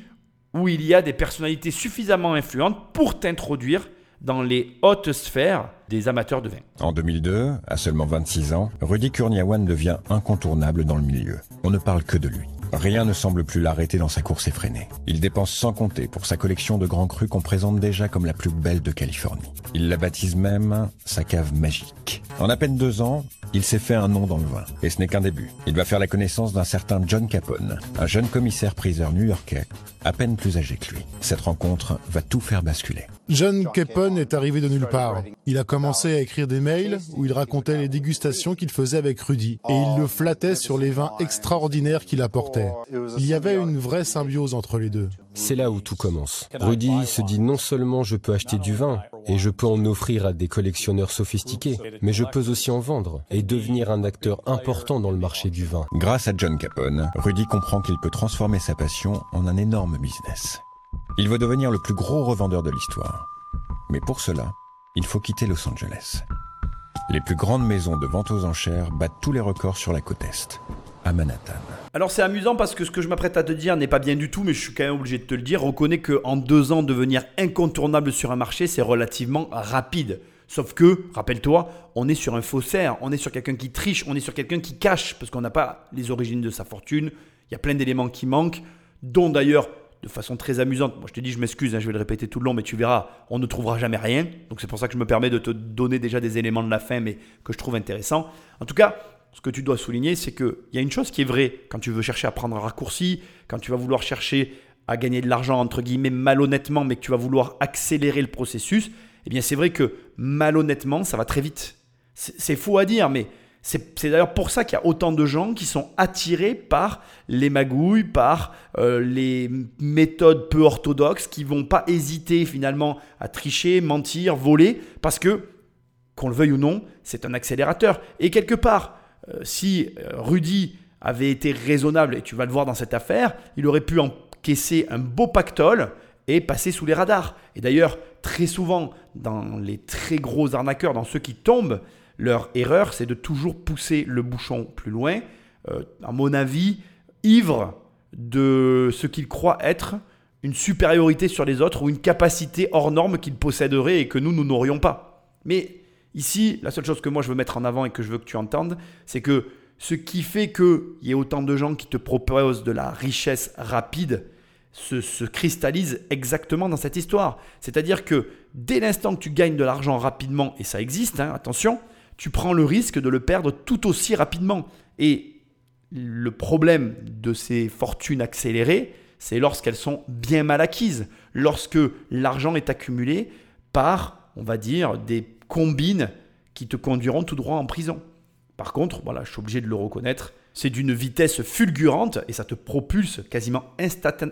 où il y a des personnalités suffisamment influentes pour t'introduire dans les hautes sphères des amateurs de vin. En 2002, à seulement 26 ans, Rudy Kurniawan devient incontournable dans le milieu. On ne parle que de lui. Rien ne semble plus l'arrêter dans sa course effrénée. Il dépense sans compter pour sa collection de grands crus qu'on présente déjà comme la plus belle de Californie. Il la baptise même sa cave magique. En à peine deux ans, il s'est fait un nom dans le vin. Et ce n'est qu'un début. Il va faire la connaissance d'un certain John Capone, un jeune commissaire priseur new-yorkais, à peine plus âgé que lui. Cette rencontre va tout faire basculer. John Capone est arrivé de nulle part. Il a commencé à écrire des mails où il racontait les dégustations qu'il faisait avec Rudy et il le flattait sur les vins extraordinaires qu'il apportait. Il y avait une vraie symbiose entre les deux. C'est là où tout commence. Rudy se dit non seulement je peux acheter du vin et je peux en offrir à des collectionneurs sophistiqués, mais je peux aussi en vendre et devenir un acteur important dans le marché du vin. Grâce à John Capone, Rudy comprend qu'il peut transformer sa passion en un énorme business. Il veut devenir le plus gros revendeur de l'histoire. Mais pour cela, il faut quitter Los Angeles. Les plus grandes maisons de vente aux enchères battent tous les records sur la côte Est, Manhattan. Alors c'est amusant parce que ce que je m'apprête à te dire n'est pas bien du tout, mais je suis quand même obligé de te le dire. Reconnais qu'en deux ans, devenir incontournable sur un marché, c'est relativement rapide. Sauf que, rappelle-toi, on est sur un faussaire, on est sur quelqu'un qui triche, on est sur quelqu'un qui cache, parce qu'on n'a pas les origines de sa fortune. Il y a plein d'éléments qui manquent, dont d'ailleurs de façon très amusante. Moi, je te dis, je m'excuse, hein, je vais le répéter tout le long, mais tu verras, on ne trouvera jamais rien. Donc, c'est pour ça que je me permets de te donner déjà des éléments de la fin, mais que je trouve intéressants. En tout cas, ce que tu dois souligner, c'est qu'il y a une chose qui est vraie quand tu veux chercher à prendre un raccourci, quand tu vas vouloir chercher à gagner de l'argent, entre guillemets, malhonnêtement, mais que tu vas vouloir accélérer le processus. Eh bien, c'est vrai que malhonnêtement, ça va très vite. C'est faux à dire, mais c'est d'ailleurs pour ça qu'il y a autant de gens qui sont attirés par les magouilles, par euh, les méthodes peu orthodoxes, qui vont pas hésiter finalement à tricher, mentir, voler, parce que, qu'on le veuille ou non, c'est un accélérateur. Et quelque part, si euh, Rudy avait été raisonnable, et tu vas le voir dans cette affaire, il aurait pu encaisser un beau pactole et passer sous les radars. Et d'ailleurs, très souvent, dans les très gros arnaqueurs, dans ceux qui tombent, leur erreur, c'est de toujours pousser le bouchon plus loin, euh, à mon avis, ivre de ce qu'ils croient être une supériorité sur les autres ou une capacité hors norme qu'ils posséderaient et que nous, nous n'aurions pas. Mais ici, la seule chose que moi je veux mettre en avant et que je veux que tu entendes, c'est que ce qui fait qu'il y ait autant de gens qui te proposent de la richesse rapide se, se cristallise exactement dans cette histoire. C'est-à-dire que dès l'instant que tu gagnes de l'argent rapidement, et ça existe, hein, attention, tu prends le risque de le perdre tout aussi rapidement. Et le problème de ces fortunes accélérées, c'est lorsqu'elles sont bien mal acquises, lorsque l'argent est accumulé par, on va dire, des combines qui te conduiront tout droit en prison. Par contre, voilà, je suis obligé de le reconnaître, c'est d'une vitesse fulgurante et ça te propulse quasiment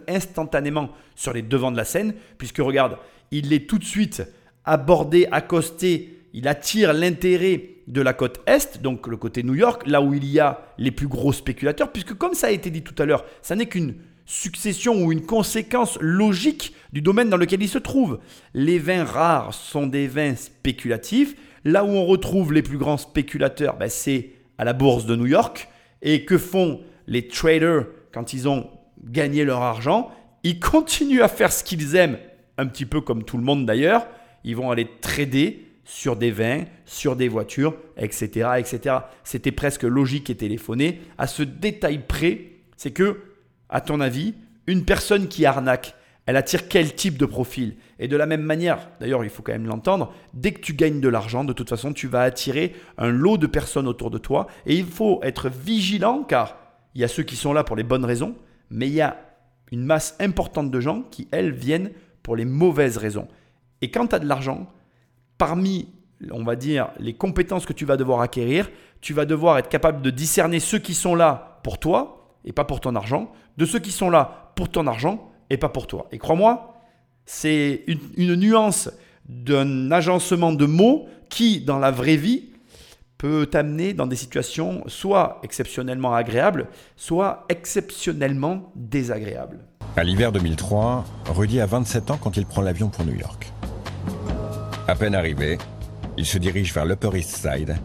instantanément sur les devants de la scène, puisque regarde, il est tout de suite abordé, accosté, il attire l'intérêt de la côte Est, donc le côté New York, là où il y a les plus gros spéculateurs, puisque comme ça a été dit tout à l'heure, ça n'est qu'une succession ou une conséquence logique du domaine dans lequel il se trouve. Les vins rares sont des vins spéculatifs. Là où on retrouve les plus grands spéculateurs, ben, c'est à la bourse de New York. Et que font les traders quand ils ont gagné leur argent? Ils continuent à faire ce qu'ils aiment, un petit peu comme tout le monde d'ailleurs. Ils vont aller trader sur des vins, sur des voitures, etc. etc. C'était presque logique et téléphoné. À ce détail près, c'est que, à ton avis, une personne qui arnaque, elle attire quel type de profil? Et de la même manière, d'ailleurs il faut quand même l'entendre, dès que tu gagnes de l'argent, de toute façon tu vas attirer un lot de personnes autour de toi et il faut être vigilant car il y a ceux qui sont là pour les bonnes raisons, mais il y a une masse importante de gens qui, elles, viennent pour les mauvaises raisons. Et quand tu as de l'argent, parmi, on va dire, les compétences que tu vas devoir acquérir, tu vas devoir être capable de discerner ceux qui sont là pour toi et pas pour ton argent, de ceux qui sont là pour ton argent et pas pour toi. Et crois-moi, c'est une, nuance d'un agencement de mots qui, dans la vraie vie, peut t'amener dans des situations soit exceptionnellement agréables, soit exceptionnellement désagréables. À l'hiver 2003, Rudy a 27 ans quand il prend l'avion pour New York. À peine arrivé, il se dirige vers l'Upper East Side,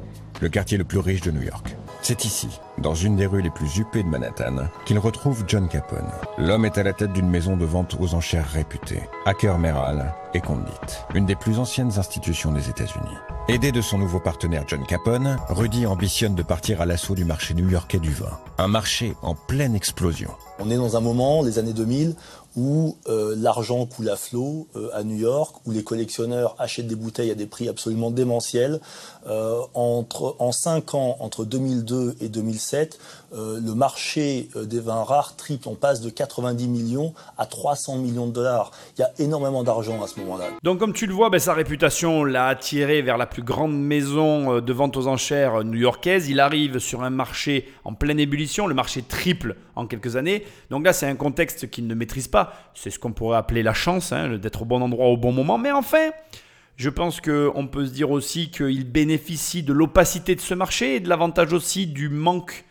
le quartier le plus riche de New York. C'est ici, dans une des rues les plus huppées de Manhattan, qu'il retrouve John Capone. L'homme est à la tête d'une maison de vente aux enchères réputée, Acker Merrill et Condit, une des plus anciennes institutions des États-Unis. Aidé de son nouveau partenaire John Capone, Rudy ambitionne de partir à l'assaut du marché new-yorkais du vin. Un marché en pleine explosion. On est dans un moment, les années 2000, où euh, l'argent coule à flot euh, à New York, où les collectionneurs achètent des bouteilles à des prix absolument démentiels. Euh, entre, en 5 ans, entre 2002 et 2007, le marché des vins rares triple, on passe de 90 millions à 300 millions de dollars. Il y a énormément d'argent à ce moment-là. Donc comme tu le vois, ben, sa réputation l'a attiré vers la plus grande maison de vente aux enchères new-yorkaise. Il arrive sur un marché en pleine ébullition, le marché triple en quelques années. Donc là, c'est un contexte qu'il ne maîtrise pas. C'est ce qu'on pourrait appeler la chance, hein, d'être au bon endroit au bon moment. Mais enfin, je pense qu'on peut se dire aussi qu'il bénéficie de l'opacité de ce marché et de l'avantage aussi du manque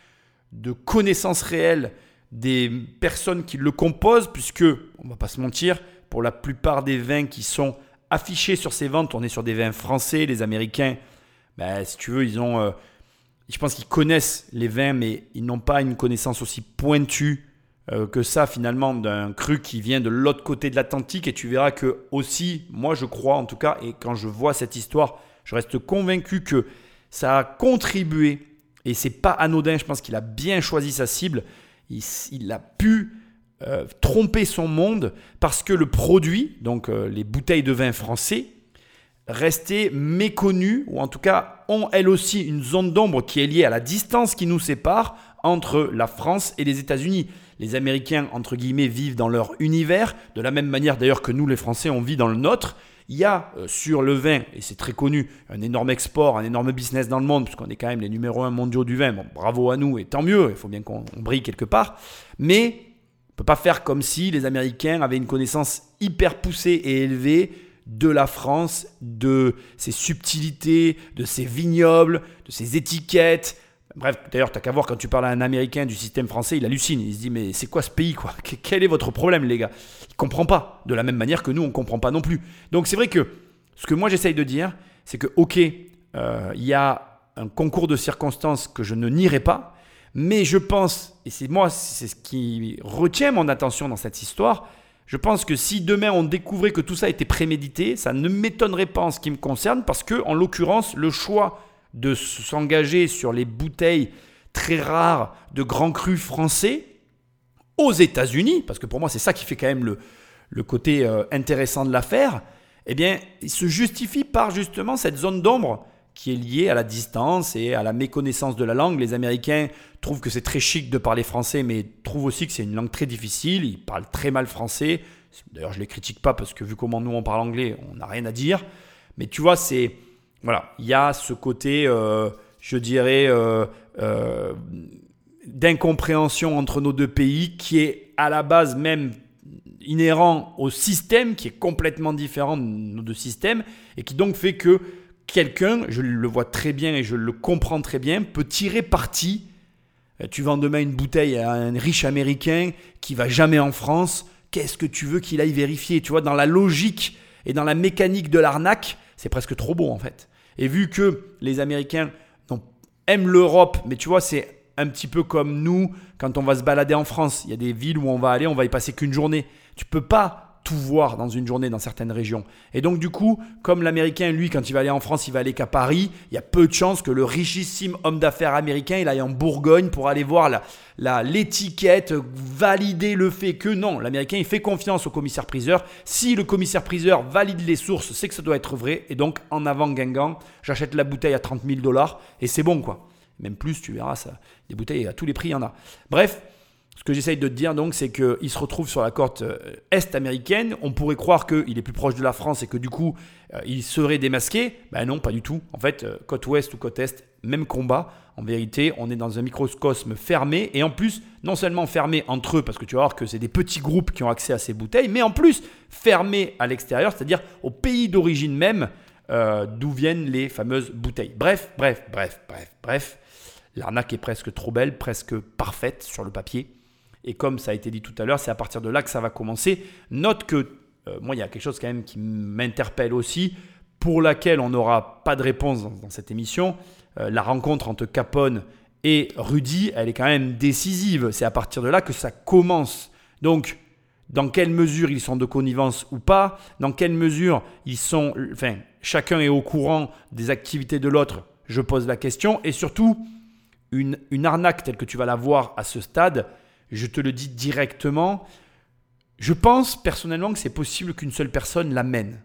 de connaissances réelles des personnes qui le composent, puisque, on va pas se mentir, pour la plupart des vins qui sont affichés sur ces ventes, on est sur des vins français, les Américains, ben, si tu veux, ils ont... Euh, je pense qu'ils connaissent les vins, mais ils n'ont pas une connaissance aussi pointue que ça finalement d'un cru qui vient de l'autre côté de l'Atlantique. Et tu verras que aussi, moi je crois en tout cas, et quand je vois cette histoire, je reste convaincu que ça a contribué, et c'est pas anodin, je pense qu'il a bien choisi sa cible, il, a pu euh, tromper son monde parce que le produit, donc euh, les bouteilles de vin français, rester méconnues, ou en tout cas ont elles aussi une zone d'ombre qui est liée à la distance qui nous sépare entre la France et les États-Unis. Les Américains, entre guillemets, vivent dans leur univers, de la même manière d'ailleurs que nous, les Français, on vit dans le nôtre. Il y a euh, sur le vin, et c'est très connu, un énorme export, un énorme business dans le monde, puisqu'on est quand même les numéros un mondiaux du vin. Bravo à nous, et tant mieux, il faut bien qu'on brille quelque part. Mais on ne peut pas faire comme si les Américains avaient une connaissance hyper poussée et élevée de la France, de ses subtilités, de ses vignobles, de ses étiquettes. Bref, d'ailleurs, t'as qu'à voir quand tu parles à un Américain du système français, il hallucine. Il se dit mais c'est quoi ce pays quoi? Quel est votre problème les gars? Il comprend pas. De la même manière que nous on comprend pas non plus. Donc c'est vrai que ce que moi j'essaye de dire, c'est que ok, euh, il y a un concours de circonstances que je ne nierai pas, mais je pense et c'est moi c'est ce qui retient mon attention dans cette histoire, je pense que si demain on découvrait que tout ça était prémédité, ça ne m'étonnerait pas en ce qui me concerne, parce que en l'occurrence, le choix de s'engager sur les bouteilles très rares de grands crus français aux États-Unis, parce que pour moi c'est ça qui fait quand même le, côté euh, intéressant de l'affaire, eh bien, il se justifie par justement cette zone d'ombre qui est liée à la distance et à la méconnaissance de la langue. Les Américains trouvent que c'est très chic de parler français, mais trouvent aussi que c'est une langue très difficile. Ils parlent très mal français. D'ailleurs, je ne les critique pas parce que vu comment nous on parle anglais, on n'a rien à dire. Mais tu vois, c'est voilà, il y a ce côté, euh, je dirais, euh, euh, d'incompréhension entre nos deux pays qui est à la base même inhérent au système qui est complètement différent de nos deux systèmes et qui donc fait que quelqu'un, je le vois très bien et je le comprends très bien, peut tirer parti. Tu vends demain une bouteille à un riche américain qui va jamais en France. Qu'est-ce que tu veux qu'il aille vérifier? Tu vois, dans la logique et dans la mécanique de l'arnaque, c'est presque trop beau en fait. Et vu que les Américains aiment l'Europe, mais tu vois, c'est un petit peu comme nous quand on va se balader en France. Il y a des villes où on va aller, on va y passer qu'une journée. Tu peux pas tout voir dans une journée dans certaines régions. Et donc du coup, comme l'Américain, lui, quand il va aller en France, il va aller qu'à Paris, il y a peu de chances que le richissime homme d'affaires américain, il aille en Bourgogne pour aller voir la, la, l'étiquette, valider le fait que non, l'Américain, il fait confiance au commissaire-priseur. Si le commissaire-priseur valide les sources, c'est que ça doit être vrai. Et donc, en avant Guingamp, j'achète la bouteille à 30 000 dollars et c'est bon, quoi. Même plus, tu verras, ça, des bouteilles à tous les prix, il y en a. Bref, ce que j'essaye de te dire donc, c'est qu'il se retrouve sur la côte euh, est américaine. On pourrait croire qu'il est plus proche de la France et que du coup, euh, il serait démasqué. Ben non, pas du tout. En fait, euh, côte ouest ou côte est, même combat. En vérité, on est dans un microcosme fermé et en plus, non seulement fermé entre eux, parce que tu vas voir que c'est des petits groupes qui ont accès à ces bouteilles, mais en plus fermé à l'extérieur, c'est-à-dire au pays d'origine même d'où viennent les fameuses bouteilles. Bref, bref, bref, bref, bref. L'arnaque est presque trop belle, presque parfaite sur le papier. Et comme ça a été dit tout à l'heure, c'est à partir de là que ça va commencer. Note que, euh, moi, il y a quelque chose quand même qui m'interpelle aussi, pour laquelle on n'aura pas de réponse dans, cette émission. Euh, la rencontre entre Capone et Rudy, elle est quand même décisive. C'est à partir de là que ça commence. Donc, dans quelle mesure ils sont de connivence ou pas, dans quelle mesure ils sont, enfin, chacun est au courant des activités de l'autre, je pose la question, et surtout, une, une arnaque telle que tu vas la voir à ce stade, je te le dis directement, Je pense personnellement que c'est possible qu'une seule personne l'amène,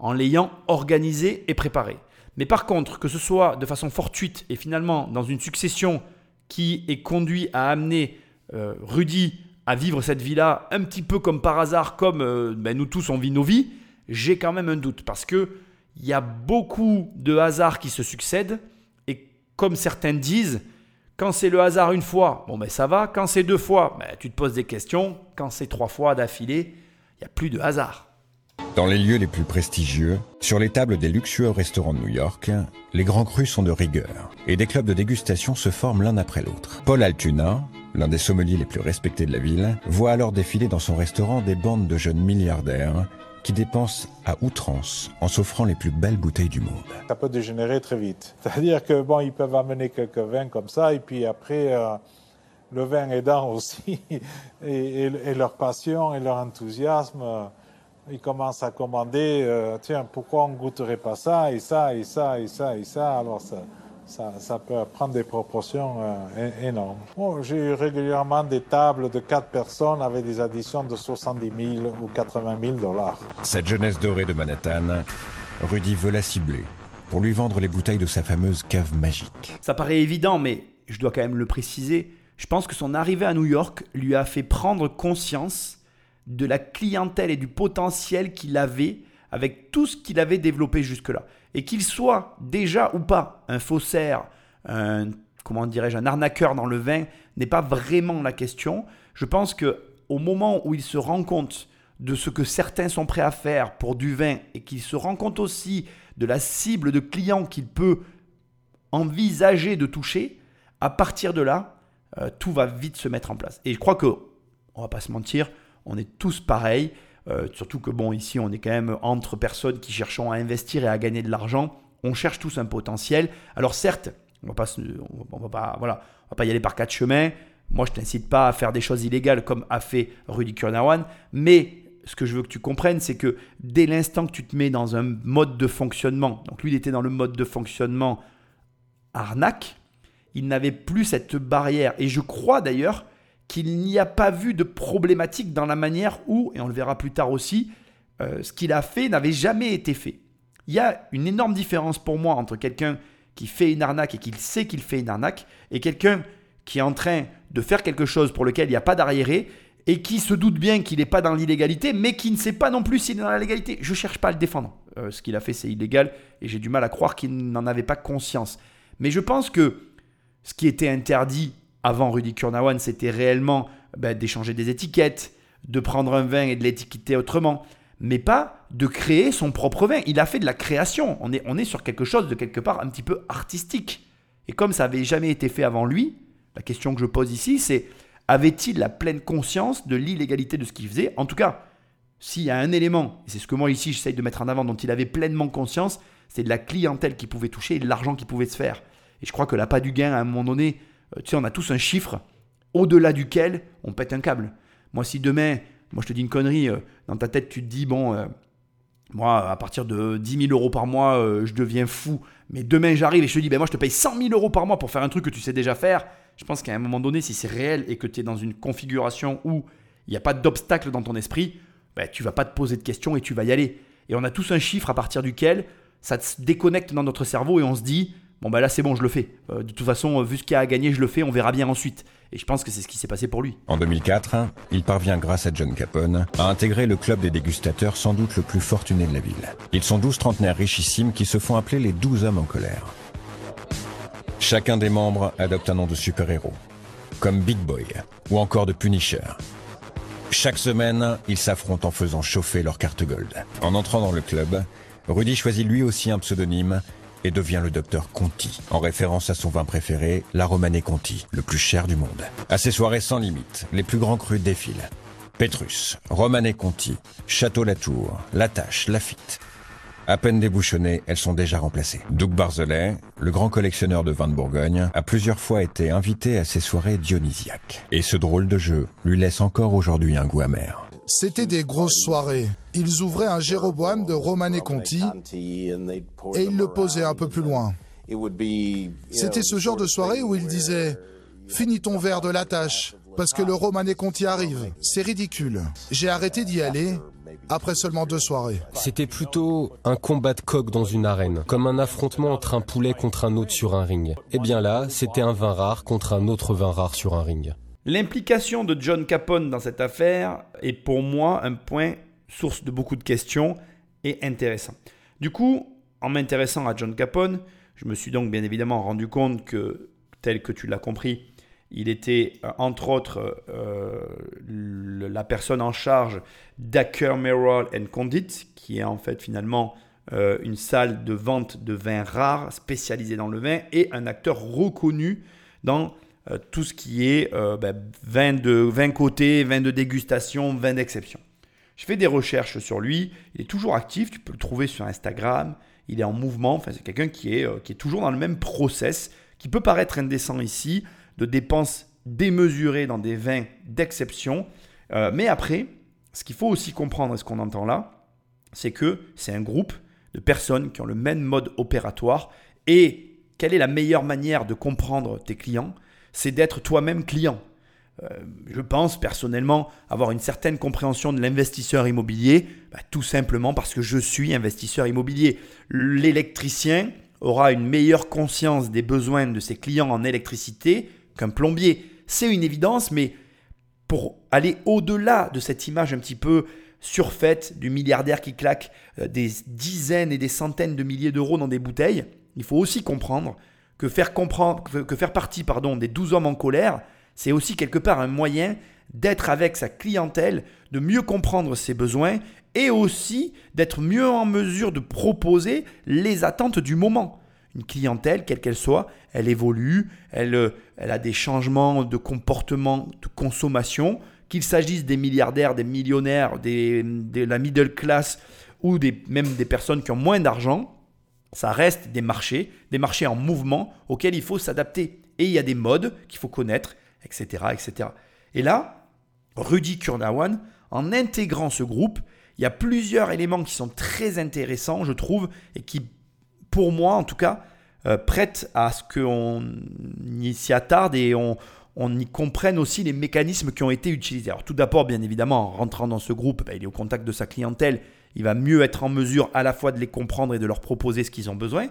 en l'ayant organisé et préparé. Mais par contre, que ce soit de façon fortuite et finalement dans une succession qui est conduit à amener euh, Rudy à vivre cette vie-là un petit peu comme par hasard, comme euh, ben, nous tous on vit nos vies, j'ai quand même un doute parce que il y a beaucoup de hasards qui se succèdent et comme certains disent, quand c'est le hasard une fois, bon ben ça va. Quand c'est deux fois, ben, tu te poses des questions. Quand c'est trois fois d'affilée, il n'y a plus de hasard. Dans les lieux les plus prestigieux, sur les tables des luxueux restaurants de New York, les grands crus sont de rigueur et des clubs de dégustation se forment l'un après l'autre. Paul Altuna, l'un des sommeliers les plus respectés de la ville, voit alors défiler dans son restaurant des bandes de jeunes milliardaires qui dépensent à outrance en s'offrant les plus belles bouteilles du monde. Ça peut dégénérer très vite. C'est-à-dire que bon, ils peuvent amener quelques vins comme ça, et puis après, euh, le vin aidant aussi, et, leur passion et leur enthousiasme, euh, ils commencent à commander. Euh, tiens, pourquoi on goûterait pas ça et ça et ça et ça et ça? Alors ça, ça, peut prendre des proportions euh, énormes. J'ai eu régulièrement des tables de 4 personnes avec des additions de 70 000 ou 80 000 dollars. Cette jeunesse dorée de Manhattan, Rudy veut la cibler pour lui vendre les bouteilles de sa fameuse cave magique. Ça paraît évident, mais je dois quand même le préciser. Je pense que son arrivée à New York lui a fait prendre conscience de la clientèle et du potentiel qu'il avait avec tout ce qu'il avait développé jusque-là et qu'il soit déjà ou pas un faussaire, un comment dirais-je, un arnaqueur dans le vin n'est pas vraiment la question. Je pense que au moment où il se rend compte de ce que certains sont prêts à faire pour du vin et qu'il se rend compte aussi de la cible de clients qu'il peut envisager de toucher, à partir de là, euh, tout va vite se mettre en place. Et je crois que, on va pas se mentir, on est tous pareils. Euh, surtout que bon, ici, on est quand même entre personnes qui cherchons à investir et à gagner de l'argent. On cherche tous un potentiel. Alors certes, on va pas, on va pas, voilà, on va pas y aller par quatre chemins. Moi, je t'incite pas à faire des choses illégales comme a fait Rudy Kurnawan, mais ce que je veux que tu comprennes, c'est que dès l'instant que tu te mets dans un mode de fonctionnement, donc lui, il était dans le mode de fonctionnement arnaque, il n'avait plus cette barrière. Et je crois d'ailleurs qu'il n'y a pas vu de problématique dans la manière où, et on le verra plus tard aussi, euh, ce qu'il a fait n'avait jamais été fait. Il y a une énorme différence pour moi entre quelqu'un qui fait une arnaque et qui sait qu'il fait une arnaque, et quelqu'un qui est en train de faire quelque chose pour lequel il n'y a pas d'arriéré, et qui se doute bien qu'il n'est pas dans l'illégalité, mais qui ne sait pas non plus s'il est dans la légalité. Je ne cherche pas à le défendre. Euh, ce qu'il a fait, c'est illégal, et j'ai du mal à croire qu'il n'en avait pas conscience. Mais je pense que ce qui était interdit avant Rudy Kurnawan, c'était réellement ben, d'échanger des étiquettes, de prendre un vin et de l'étiqueter autrement, mais pas de créer son propre vin. Il a fait de la création. On est, on est sur quelque chose de quelque part un petit peu artistique. Et comme ça n'avait jamais été fait avant lui, la question que je pose ici, c'est avait-il la pleine conscience de l'illégalité de ce qu'il faisait? En tout cas, s'il y a un élément, et c'est ce que moi ici j'essaye de mettre en avant, dont il avait pleinement conscience, c'est de la clientèle qui pouvait toucher et de l'argent qui pouvait se faire. Et je crois que pas du gain, à un moment donné, tu sais, on a tous un chiffre au-delà duquel on pète un câble. Moi, si demain, moi je te dis une connerie, euh, dans ta tête, tu te dis, bon, euh, moi, à partir de 10 000 euros par mois, je deviens fou. Mais demain, j'arrive et je te dis, ben moi, je te paye 100 000 euros par mois pour faire un truc que tu sais déjà faire. Je pense qu'à un moment donné, si c'est réel et que tu es dans une configuration où il n'y a pas d'obstacle dans ton esprit, ben, tu vas pas te poser de questions et tu vas y aller. Et on a tous un chiffre à partir duquel ça se déconnecte dans notre cerveau et on se dit, bon bah là c'est bon, je le fais. Euh, de toute façon, vu ce qu'il y a à gagner, je le fais, on verra bien ensuite. Et je pense que c'est ce qui s'est passé pour lui. En 2004, il parvient grâce à John Capone à intégrer le club des dégustateurs sans doute le plus fortuné de la ville. Ils sont 12 trentenaires richissimes qui se font appeler les 12 hommes en colère. Chacun des membres adopte un nom de super-héros, comme Big Boy ou encore de Punisher. Chaque semaine, ils s'affrontent en faisant chauffer leur carte gold. En entrant dans le club, Rudy choisit lui aussi un pseudonyme et devient le docteur Conti, en référence à son vin préféré, la Romanée Conti, le plus cher du monde. À ces soirées sans limite, les plus grands crus défilent. Petrus, Romanée Conti, Château Latour, Latache, Lafitte. À peine débouchonnées, elles sont déjà remplacées. Doug Barzelet, le grand collectionneur de vins de Bourgogne, a plusieurs fois été invité à ces soirées dionysiaques. Et ce drôle de jeu lui laisse encore aujourd'hui un goût amer. C'était des grosses soirées. Ils ouvraient un Jéroboam de Romané Conti et ils le posaient un peu plus loin. C'était ce genre de soirée où ils disaient Finis ton verre de la tâche, parce que le Romané Conti arrive. C'est ridicule. J'ai arrêté d'y aller après seulement deux soirées. C'était plutôt un combat de coq dans une arène, comme un affrontement entre un poulet contre un autre sur un ring. Eh bien là, c'était un vin rare contre un autre vin rare sur un ring. L'implication de John Capone dans cette affaire est pour moi un point source de beaucoup de questions et intéressant. Du coup, en m'intéressant à John Capone, je me suis donc bien évidemment rendu compte que, tel que tu l'as compris, il était euh, entre autres euh, la personne en charge d'Acker Merrill Condit, qui est en fait finalement euh, une salle de vente de vins rares spécialisée dans le vin et un acteur reconnu dans tout ce qui est ben, vin, de, vin côté, vin de dégustation, vin d'exception. Je fais des recherches sur lui, il est toujours actif, tu peux le trouver sur Instagram, il est en mouvement, enfin, c'est quelqu'un qui est, qui est toujours dans le même process, qui peut paraître indécent ici, de dépenses démesurées dans des vins d'exception. Euh, mais après, ce qu'il faut aussi comprendre et ce qu'on entend là, c'est que c'est un groupe de personnes qui ont le même mode opératoire. Et quelle est la meilleure manière de comprendre tes clients? C'est d'être toi-même client. Euh, je pense personnellement avoir une certaine compréhension de l'investisseur immobilier, bah, tout simplement parce que je suis investisseur immobilier. L'électricien aura une meilleure conscience des besoins de ses clients en électricité qu'un plombier. C'est une évidence, mais pour aller au-delà de cette image un petit peu surfaite du milliardaire qui claque euh, des dizaines et des centaines de milliers d'euros dans des bouteilles, il faut aussi comprendre que faire, comprendre, que faire partie pardon, des 12 hommes en colère, c'est aussi quelque part un moyen d'être avec sa clientèle, de mieux comprendre ses besoins et aussi d'être mieux en mesure de proposer les attentes du moment. Une clientèle, quelle qu'elle soit, elle évolue, elle, elle a des changements de comportement, de consommation, qu'il s'agisse des milliardaires, des millionnaires, de la middle class ou des, même des personnes qui ont moins d'argent, ça reste des marchés, des marchés en mouvement auxquels il faut s'adapter. Et il y a des modes qu'il faut connaître, etc., etc. Et là, Rudy Kurnawan, en intégrant ce groupe, il y a plusieurs éléments qui sont très intéressants, je trouve, et qui pour moi en tout cas, euh, prête à ce qu'on s'y attarde et on, y comprenne aussi les mécanismes qui ont été utilisés. Alors tout d'abord, bien évidemment, en rentrant dans ce groupe, ben, il est au contact de sa clientèle, il va mieux être en mesure à la fois de les comprendre et de leur proposer ce qu'ils ont besoin.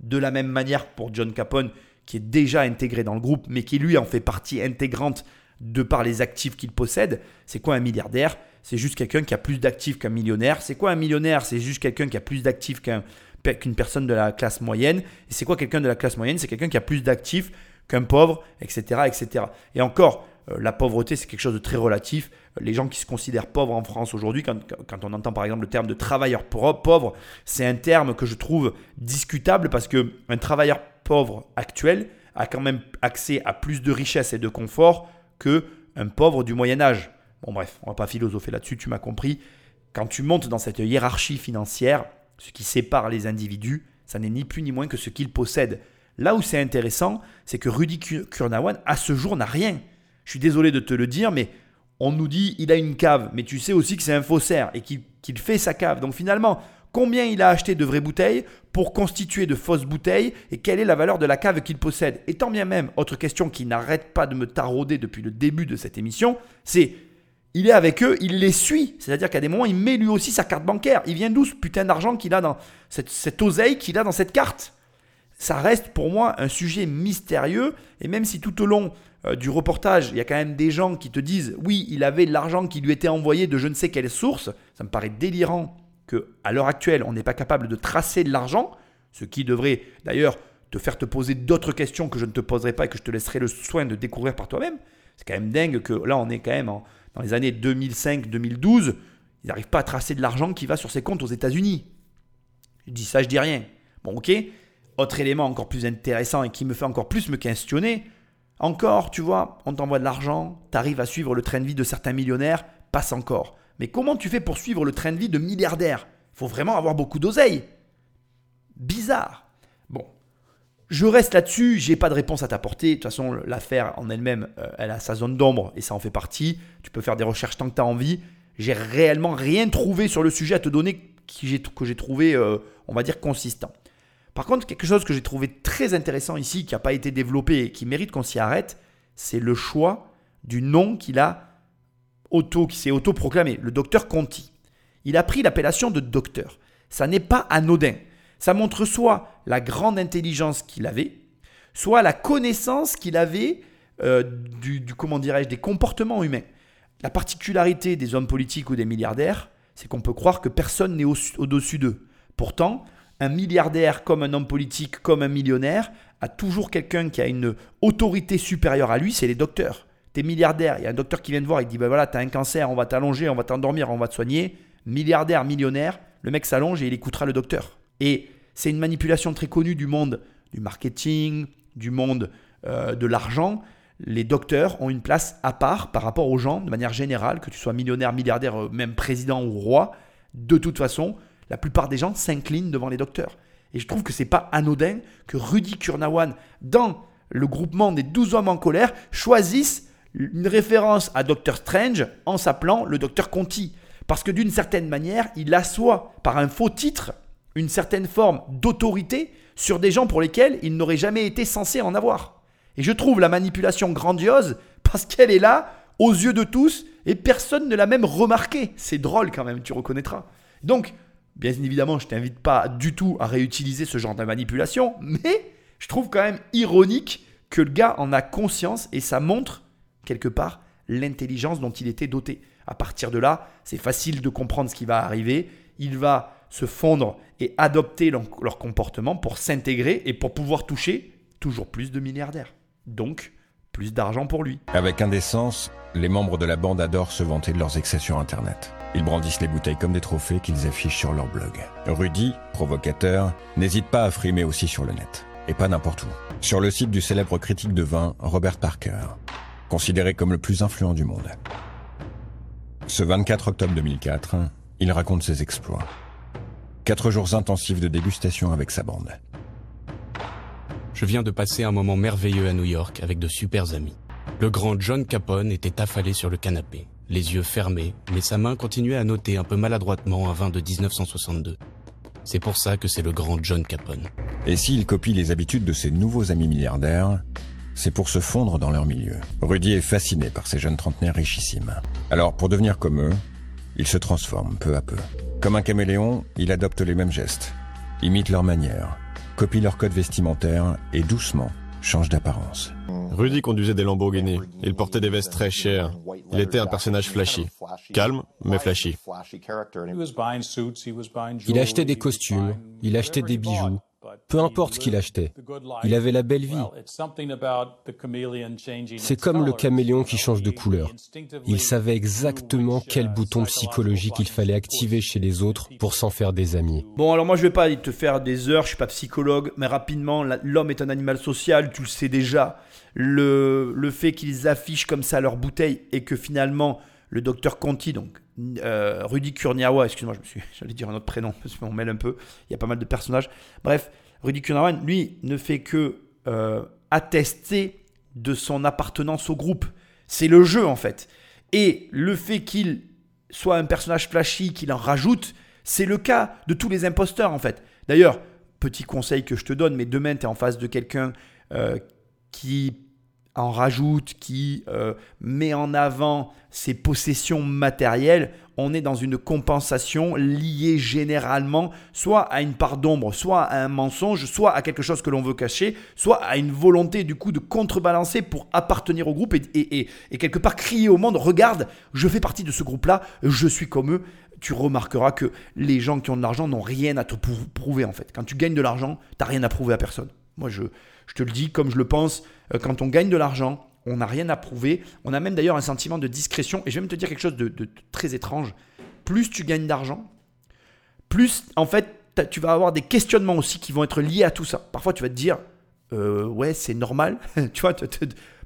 De la même manière pour John Capone, qui est déjà intégré dans le groupe, mais qui lui en fait partie intégrante de par les actifs qu'il possède. C'est quoi un milliardaire? C'est juste quelqu'un qui a plus d'actifs qu'un millionnaire. C'est quoi un millionnaire? C'est juste quelqu'un qui a plus d'actifs qu'un qu'une personne de la classe moyenne. Et c'est quoi quelqu'un de la classe moyenne? C'est quelqu'un qui a plus d'actifs qu'un pauvre, etc., etc. Et encore, la pauvreté, c'est quelque chose de très relatif. Les gens qui se considèrent pauvres en France aujourd'hui, quand, on entend par exemple le terme de travailleur pauvre, c'est un terme que je trouve discutable parce qu'un travailleur pauvre actuel a quand même accès à plus de richesse et de confort qu'un pauvre du Moyen Âge. Bon bref, on va pas philosopher là-dessus, tu m'as compris. Quand tu montes dans cette hiérarchie financière, ce qui sépare les individus, ça n'est ni plus ni moins que ce qu'ils possèdent. Là où c'est intéressant, c'est que Rudy Kurnawan, à ce jour, n'a rien. Je suis désolé de te le dire, mais on nous dit il a une cave, mais tu sais aussi que c'est un faussaire et qu'il fait sa cave. Donc finalement, combien il a acheté de vraies bouteilles pour constituer de fausses bouteilles et quelle est la valeur de la cave qu'il possède? Et tant bien même, autre question qui n'arrête pas de me tarauder depuis le début de cette émission, c'est il est avec eux, il les suit. C'est-à-dire qu'à des moments, il met lui aussi sa carte bancaire. Il vient d'où ce putain d'argent qu'il a dans cette, cette oseille qu'il a dans cette carte? Ça reste pour moi un sujet mystérieux. Et même si tout au long euh, du reportage, il y a quand même des gens qui te disent oui, il avait l'argent qui lui était envoyé de je ne sais quelle source, ça me paraît délirant que à l'heure actuelle, on n'est pas capable de tracer de l'argent, ce qui devrait d'ailleurs te faire te poser d'autres questions que je ne te poserai pas et que je te laisserai le soin de découvrir par toi-même. C'est quand même dingue que là, on est quand même dans les années 2005-2012, ils n'arrivent pas à tracer de l'argent qui va sur ses comptes aux États-Unis. Je dis ça, je dis rien. Bon, ok. Autre élément encore plus intéressant et qui me fait encore plus me questionner. Encore, tu vois, on t'envoie de l'argent, tu arrives à suivre le train de vie de certains millionnaires, passe encore. Mais comment tu fais pour suivre le train de vie de milliardaires? Il faut vraiment avoir beaucoup d'oseille. Bizarre. Bon, je reste là-dessus, j'ai pas de réponse à t'apporter. De toute façon, l'affaire en elle-même, euh, elle a sa zone d'ombre et ça en fait partie. Tu peux faire des recherches tant que tu as envie. J'ai réellement rien trouvé sur le sujet à te donner que j'ai trouvé, euh, on va dire, consistant. Par contre, quelque chose que j'ai trouvé très intéressant ici, qui n'a pas été développé et qui mérite qu'on s'y arrête, c'est le choix du nom qu'il a auto, qui s'est auto-proclamé, le docteur Conti. Il a pris l'appellation de docteur. Ça n'est pas anodin. Ça montre soit la grande intelligence qu'il avait, soit la connaissance qu'il avait euh, du, des comportements humains. La particularité des hommes politiques ou des milliardaires, c'est qu'on peut croire que personne n'est au-dessus d'eux. Pourtant, un milliardaire comme un homme politique, comme un millionnaire, a toujours quelqu'un qui a une autorité supérieure à lui, c'est les docteurs. T'es milliardaire, il y a un docteur qui vient te voir, il dit ben voilà, t'as un cancer, on va t'allonger, on va t'endormir, on va te soigner. Milliardaire, millionnaire, le mec s'allonge et il écoutera le docteur. Et c'est une manipulation très connue du monde du marketing, du monde euh, de l'argent. Les docteurs ont une place à part par rapport aux gens, de manière générale, que tu sois millionnaire, milliardaire, euh, même président ou roi. De toute façon, la plupart des gens s'inclinent devant les docteurs. Et je trouve que c'est pas anodin que Rudy Kurnawan, dans le groupement des 12 hommes en colère, choisisse une référence à Docteur Strange en s'appelant le Docteur Conti. Parce que d'une certaine manière, il assoit par un faux titre une certaine forme d'autorité sur des gens pour lesquels il n'aurait jamais été censé en avoir. Et je trouve la manipulation grandiose parce qu'elle est là, aux yeux de tous, et personne ne l'a même remarqué. C'est drôle quand même, tu reconnaîtras. Donc, bien évidemment, je t'invite pas du tout à réutiliser ce genre de manipulation, mais je trouve quand même ironique que le gars en a conscience et ça montre, quelque part, l'intelligence dont il était doté. À partir de là, c'est facile de comprendre ce qui va arriver. Il va se fondre et adopter leur comportement pour s'intégrer et pour pouvoir toucher toujours plus de milliardaires. Donc, plus d'argent pour lui. Avec indécence, les membres de la bande adorent se vanter de leurs excès sur Internet. Ils brandissent les bouteilles comme des trophées qu'ils affichent sur leur blog. Rudy, provocateur, n'hésite pas à frimer aussi sur le net. Et pas n'importe où. Sur le site du célèbre critique de vin Robert Parker, considéré comme le plus influent du monde. Ce 24 octobre 2004, il raconte ses exploits. Quatre jours intensifs de dégustation avec sa bande. Je viens de passer un moment merveilleux à New York avec de super amis. Le grand John Capone était affalé sur le canapé, les yeux fermés, mais sa main continuait à noter un peu maladroitement un vin de 1962. C'est pour ça que c'est le grand John Capone. Et s'il copie les habitudes de ses nouveaux amis milliardaires, c'est pour se fondre dans leur milieu. Rudy est fasciné par ces jeunes trentenaires richissimes. Alors, pour devenir comme eux, il se transforme peu à peu. Comme un caméléon, il adopte les mêmes gestes, imite leurs manières, copie leur code vestimentaire et doucement change d'apparence. Rudy conduisait des Lamborghini. Il portait des vestes très chères. Il était un personnage flashy. Calme, mais flashy. Il achetait des costumes, il achetait des bijoux, peu importe ce qu'il achetait. Il avait la belle vie. C'est comme le caméléon qui change de couleur. Il savait exactement quel bouton psychologique il fallait activer chez les autres pour s'en faire des amis. Bon, alors moi je vais pas te faire des heures, je suis pas psychologue, mais rapidement, l'homme est un animal social, tu le sais déjà. Le, fait qu'ils affichent comme ça leur bouteille et que finalement le docteur Conti, donc euh, Rudy Kurniawa, excuse-moi, je me suis, j'allais dire un autre prénom, parce qu'on mêle un peu, il y a pas mal de personnages. Bref, Rudy Kurniawa, lui, ne fait que euh, attester de son appartenance au groupe. C'est le jeu, en fait. Et le fait qu'il soit un personnage flashy, qu'il en rajoute, c'est le cas de tous les imposteurs, en fait. D'ailleurs, petit conseil que je te donne, mais demain, tu es en face de quelqu'un euh, qui en rajoute, qui euh, met en avant ses possessions matérielles, on est dans une compensation liée généralement soit à une part d'ombre, soit à un mensonge, soit à quelque chose que l'on veut cacher, soit à une volonté du coup de contrebalancer pour appartenir au groupe et, quelque part crier au monde, regarde, je fais partie de ce groupe-là, je suis comme eux. Tu remarqueras que les gens qui ont de l'argent n'ont rien à te prouver en fait. Quand tu gagnes de l'argent, tu n'as rien à prouver à personne. Moi, je, je te le dis comme je le pense, euh, quand on gagne de l'argent, on n'a rien à prouver. On a même d'ailleurs un sentiment de discrétion. Et je vais même te dire quelque chose de, très étrange. Plus tu gagnes d'argent, plus en fait tu vas avoir des questionnements aussi qui vont être liés à tout ça. Parfois tu vas te dire, euh, ouais c'est normal, tu vois,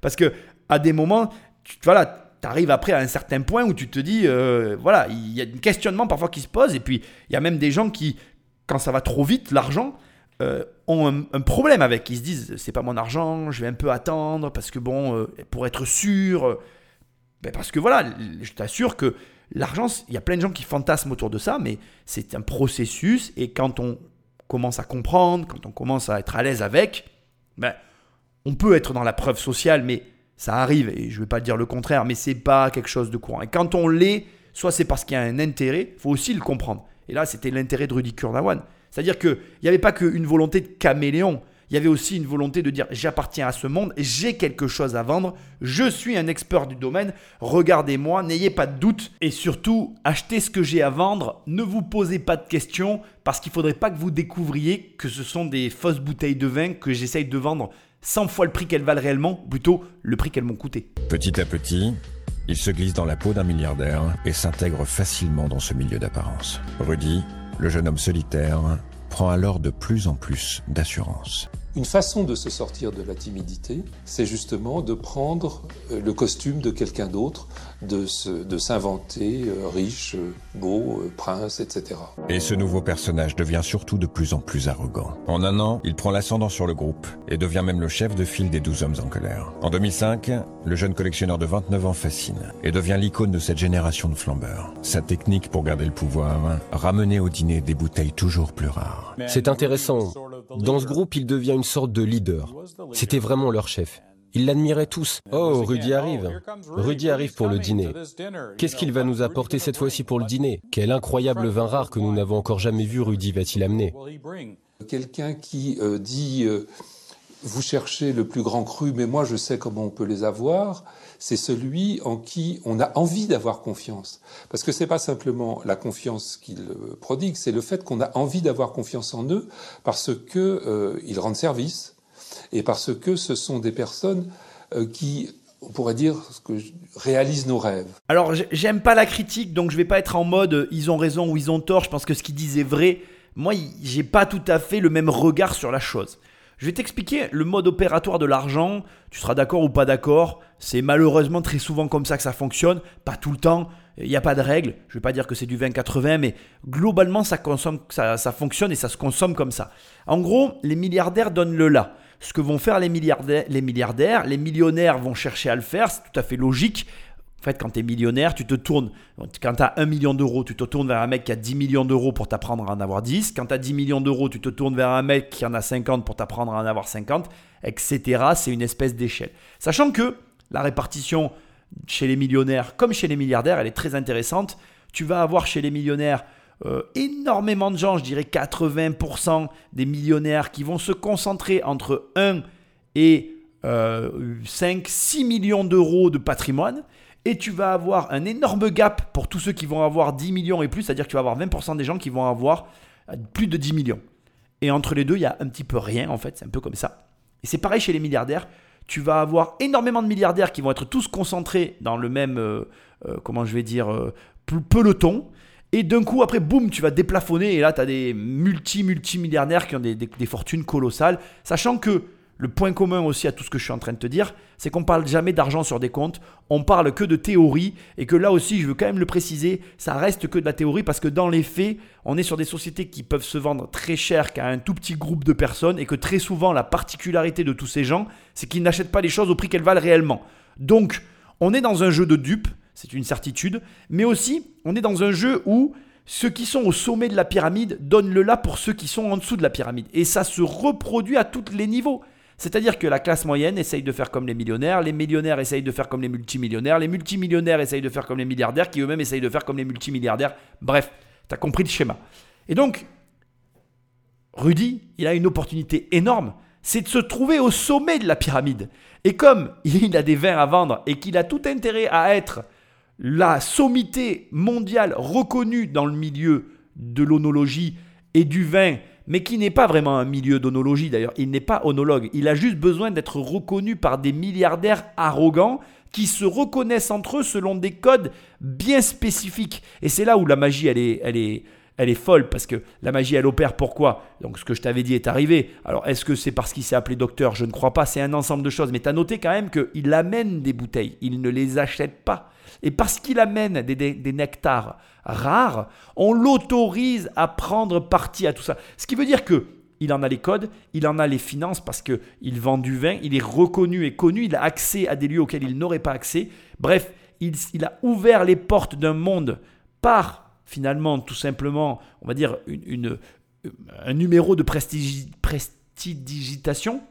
parce que à des moments, tu, voilà, tu arrives après à un certain point où tu te dis, euh, voilà, il y a un questionnement parfois qui se pose. Et puis il y a même des gens qui, quand ça va trop vite, l'argent, euh, ont un, problème avec. Ils se disent c'est pas mon argent, je vais un peu attendre parce que bon, euh, pour être sûr, euh, ben parce que voilà, je t'assure que l'argent, il y a plein de gens qui fantasment autour de ça, mais c'est un processus et quand on commence à comprendre, quand on commence à être à l'aise avec, ben, on peut être dans la preuve sociale, mais Ça arrive, et je ne vais pas dire le contraire, mais c'est pas quelque chose de courant. Et quand on l'est, soit c'est parce qu'il y a un intérêt, faut aussi le comprendre. Et là, c'était l'intérêt de Rudy Kurnawan. C'est-à-dire qu'il n'y avait pas qu'une volonté de caméléon, il y avait aussi une volonté de dire j'appartiens à ce monde, j'ai quelque chose à vendre, je suis un expert du domaine, regardez-moi, n'ayez pas de doute et surtout achetez ce que j'ai à vendre, ne vous posez pas de questions parce qu'il ne faudrait pas que vous découvriez que ce sont des fausses bouteilles de vin que j'essaye de vendre 100 fois le prix qu'elles valent réellement, plutôt le prix qu'elles m'ont coûté. Petit à petit, il se glisse dans la peau d'un milliardaire et s'intègre facilement dans ce milieu d'apparence. Rudy, le jeune homme solitaire, prend alors de plus en plus d'assurance. Une façon de se sortir de la timidité, c'est justement de prendre euh, le costume de quelqu'un d'autre, de, s'inventer euh, riche, euh, beau, prince, etc. Et ce nouveau personnage devient surtout de plus en plus arrogant. En un an, il prend l'ascendant sur le groupe et devient même le chef de file des 12 hommes en colère. En 2005, le jeune collectionneur de 29 ans fascine et devient l'icône de cette génération de flambeurs. Sa technique pour garder le pouvoir, ramener au dîner des bouteilles toujours plus rares. C'est intéressant. Dans ce groupe, il devient une sorte de leader. C'était vraiment leur chef. Ils l'admiraient tous. Oh, Rudy arrive. Rudy arrive pour le dîner. Qu'est-ce qu'il va nous apporter cette fois-ci pour le dîner? Quel incroyable vin rare que nous n'avons encore jamais vu Rudy va-t-il amener? Quelqu'un qui euh, dit euh, Vous cherchez le plus grand cru, mais moi je sais comment on peut les avoir c'est celui en qui on a envie d'avoir confiance. Parce que c'est pas simplement la confiance qu'ils euh, prodiguent, c'est le fait qu'on a envie d'avoir confiance en eux parce que euh, ils rendent service et parce que ce sont des personnes euh, qui on pourrait dire réalisent nos rêves. Alors j'aime pas la critique, donc je vais pas être en mode ils ont raison ou ils ont tort. Je pense que ce qu'ils disent est vrai. Moi, j'ai pas tout à fait le même regard sur la chose. Je vais t'expliquer le mode opératoire de l'argent. Tu seras d'accord ou pas d'accord. C'est malheureusement très souvent comme ça que ça fonctionne. Pas tout le temps. Il n'y a pas de règle. Je ne vais pas dire que c'est du 20-80, mais globalement, ça, fonctionne et ça se consomme comme ça. En gros, les milliardaires donnent le là. Ce que vont faire les milliardaires, les millionnaires vont chercher à le faire, c'est tout à fait logique. En fait, quand tu es millionnaire, tu te tournes, quand tu as 1 million d'euros, tu te tournes vers un mec qui a 10 millions d'euros pour t'apprendre à en avoir 10. Quand tu as 10 millions d'euros, tu te tournes vers un mec qui en a 50 pour t'apprendre à en avoir 50, etc. C'est une espèce d'échelle. Sachant que la répartition chez les millionnaires comme chez les milliardaires, elle est très intéressante. Tu vas avoir chez les millionnaires euh, énormément de gens, je dirais 80% des millionnaires qui vont se concentrer entre 1 et 5, euh, 6 millions d'euros de patrimoine et tu vas avoir un énorme gap pour tous ceux qui vont avoir 10 millions et plus, c'est-à-dire que tu vas avoir 20% des gens qui vont avoir euh, plus de 10 millions. Et entre les deux, il y a un petit peu rien en fait, c'est un peu comme ça. Et c'est pareil chez les milliardaires, tu vas avoir énormément de milliardaires qui vont être tous concentrés dans le même, euh, euh, comment je vais dire, peloton. Et d'un coup, après, boum, tu vas déplafonner et là, tu as des multi-multi-milliardaires qui ont des, des fortunes colossales, sachant que le point commun aussi à tout ce que je suis en train de te dire, c'est qu'on parle jamais d'argent sur des comptes, on parle que de théorie, et que là aussi, je veux quand même le préciser, ça reste que de la théorie, parce que dans les faits, on est sur des sociétés qui peuvent se vendre très cher qu'à un tout petit groupe de personnes, et que très souvent, la particularité de tous ces gens, c'est qu'ils n'achètent pas les choses au prix qu'elles valent réellement. Donc, on est dans un jeu de dupes, c'est une certitude, mais aussi, on est dans un jeu où ceux qui sont au sommet de la pyramide donnent le là pour ceux qui sont en dessous de la pyramide. Et ça se reproduit à tous les niveaux. C'est-à-dire que la classe moyenne essaye de faire comme les millionnaires, les millionnaires essayent de faire comme les multimillionnaires, les multimillionnaires essayent de faire comme les milliardaires, qui eux-mêmes essayent de faire comme les multimilliardaires. Bref, tu as compris le schéma. Et donc, Rudy, il a une opportunité énorme, c'est de se trouver au sommet de la pyramide. Et comme il a des vins à vendre et qu'il a tout intérêt à être la sommité mondiale reconnue dans le milieu de l'onologie et du vin mais qui n'est pas vraiment un milieu d'onologie d'ailleurs. Il n'est pas onologue. Il a juste besoin d'être reconnu par des milliardaires arrogants qui se reconnaissent entre eux selon des codes bien spécifiques. Et c'est là où la magie, elle est, elle est, elle est folle parce que la magie, elle opère pourquoi? Donc ce que je t'avais dit est arrivé. Alors est-ce que c'est parce qu'il s'est appelé docteur? Je ne crois pas. C'est un ensemble de choses. Mais tu as noté quand même qu'il amène des bouteilles. Il ne les achète pas. Et parce qu'il amène des, nectars rares, on l'autorise à prendre parti à tout ça. Ce qui veut dire que il en a les codes, il en a les finances parce qu'il vend du vin, il est reconnu et connu, il a accès à des lieux auxquels il n'aurait pas accès. Bref, il, a ouvert les portes d'un monde par finalement tout simplement, on va dire, un numéro de prestidigitation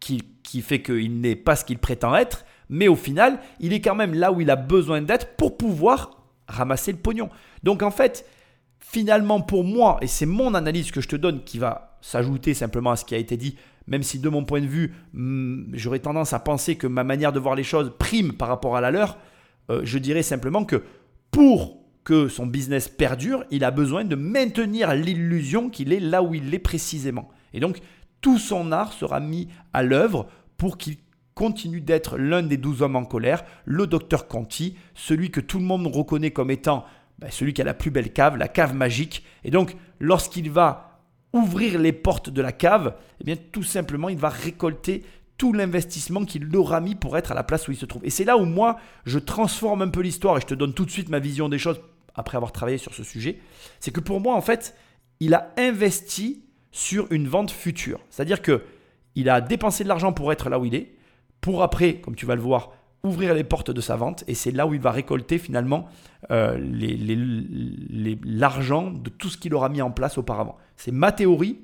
qui fait qu'il n'est pas ce qu'il prétend être, mais au final, il est quand même là où il a besoin d'être pour pouvoir ramasser le pognon. Donc en fait, finalement pour moi, et c'est mon analyse que je te donne qui va s'ajouter simplement à ce qui a été dit, même si de mon point de vue, hmm, j'aurais tendance à penser que ma manière de voir les choses prime par rapport à la leur, euh, je dirais simplement que pour que son business perdure, il a besoin de maintenir l'illusion qu'il est là où il est précisément. Et donc, tout son art sera mis à l'œuvre pour qu'il continue d'être l'un des douze hommes en colère, le docteur Conti, celui que tout le monde reconnaît comme étant ben, celui qui a la plus belle cave, la cave magique. Et donc, lorsqu'il va ouvrir les portes de la cave, eh bien, tout simplement, il va récolter tout l'investissement qu'il aura mis pour être à la place où il se trouve. Et c'est là où moi, je transforme un peu l'histoire et je te donne tout de suite ma vision des choses après avoir travaillé sur ce sujet. C'est que pour moi, en fait, il a investi sur une vente future. C'est-à-dire que il a dépensé de l'argent pour être là où il est pour après, comme tu vas le voir, ouvrir les portes de sa vente. Et c'est là où il va récolter finalement euh, l'argent de tout ce qu'il aura mis en place auparavant. C'est ma théorie,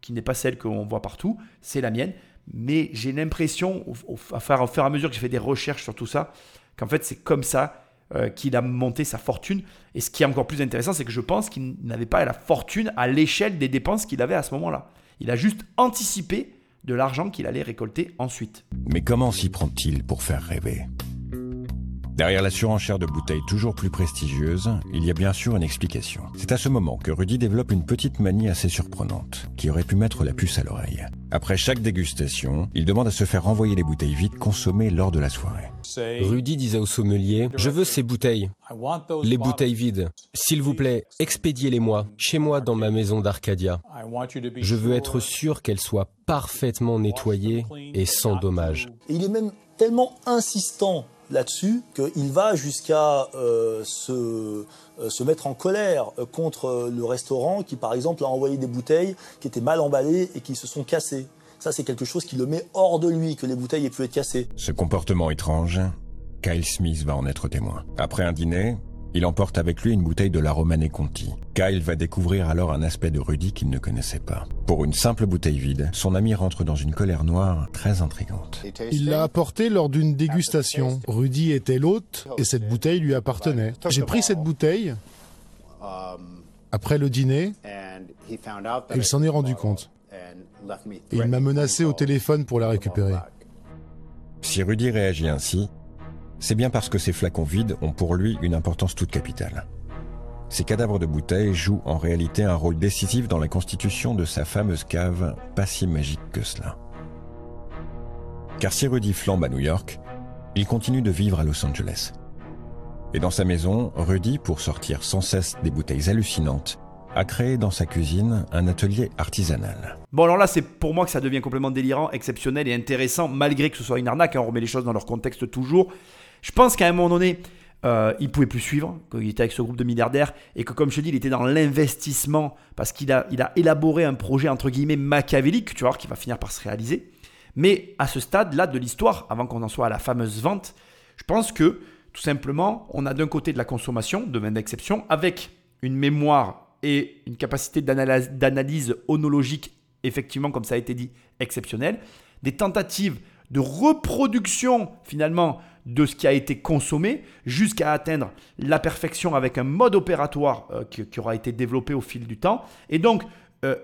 qui n'est pas celle qu'on voit partout, c'est la mienne. Mais j'ai l'impression, au, fur et à mesure que j'ai fait des recherches sur tout ça, qu'en fait c'est comme ça euh, qu'il a monté sa fortune. Et ce qui est encore plus intéressant, c'est que je pense qu'il n'avait pas la fortune à l'échelle des dépenses qu'il avait à ce moment-là. Il a juste anticipé de l'argent qu'il allait récolter ensuite. Mais comment s'y prend-il pour faire rêver? Derrière la surenchère de bouteilles toujours plus prestigieuses, il y a bien sûr une explication. C'est à ce moment que Rudy développe une petite manie assez surprenante, qui aurait pu mettre la puce à l'oreille. Après chaque dégustation, il demande à se faire renvoyer les bouteilles vides consommées lors de la soirée. Rudy disait au sommelier, je veux ces bouteilles, les bouteilles vides. S'il vous plaît, expédiez-les-moi, chez moi dans ma maison d'Arcadia. Je veux être sûr qu'elles soient parfaitement nettoyées et sans dommage. Il est même tellement insistant là-dessus qu'il va jusqu'à euh, se, euh, se, mettre en colère contre le restaurant qui, par exemple, a envoyé des bouteilles qui étaient mal emballées et qui se sont cassées. Ça, c'est quelque chose qui le met hors de lui, que les bouteilles aient pu être cassées. Ce comportement étrange, Kyle Smith va en être témoin. Après un dîner, il emporte avec lui une bouteille de la Romane Conti. Kyle va découvrir alors un aspect de Rudy qu'il ne connaissait pas. Pour une simple bouteille vide, son ami rentre dans une colère noire très intrigante. Il l'a apporté lors d'une dégustation. Rudy était l'hôte et cette bouteille lui appartenait. J'ai pris cette bouteille après le dîner et il s'en est rendu compte. Et il m'a menacé au téléphone pour la récupérer. Si Rudy réagit ainsi, c'est bien parce que ces flacons vides ont pour lui une importance toute capitale. Ces cadavres de bouteilles jouent en réalité un rôle décisif dans la constitution de sa fameuse cave, pas si magique que cela. Car si Rudy flambe à New York, il continue de vivre à Los Angeles. Et dans sa maison, Rudy, pour sortir sans cesse des bouteilles hallucinantes, a créé dans sa cuisine un atelier artisanal. Bon alors là c'est pour moi que ça devient complètement délirant, exceptionnel et intéressant malgré que ce soit une arnaque, hein, on remet les choses dans leur contexte toujours. Je pense qu'à un moment donné, euh, il pouvait plus suivre, qu'il était avec ce groupe de milliardaires, et que comme je te dis, il était dans l'investissement, parce qu'il a, il a élaboré un projet entre guillemets machiavélique, tu vois, qui va finir par se réaliser. Mais à ce stade-là de l'histoire, avant qu'on en soit à la fameuse vente, je pense que tout simplement, on a d'un côté de la consommation, domaine d'exception, avec une mémoire et une capacité d'analyse onologique, effectivement, comme ça a été dit, exceptionnelle, des tentatives de reproduction finalement de ce qui a été consommé jusqu'à atteindre la perfection avec un mode opératoire euh, qui, aura été développé au fil du temps. Et donc, euh,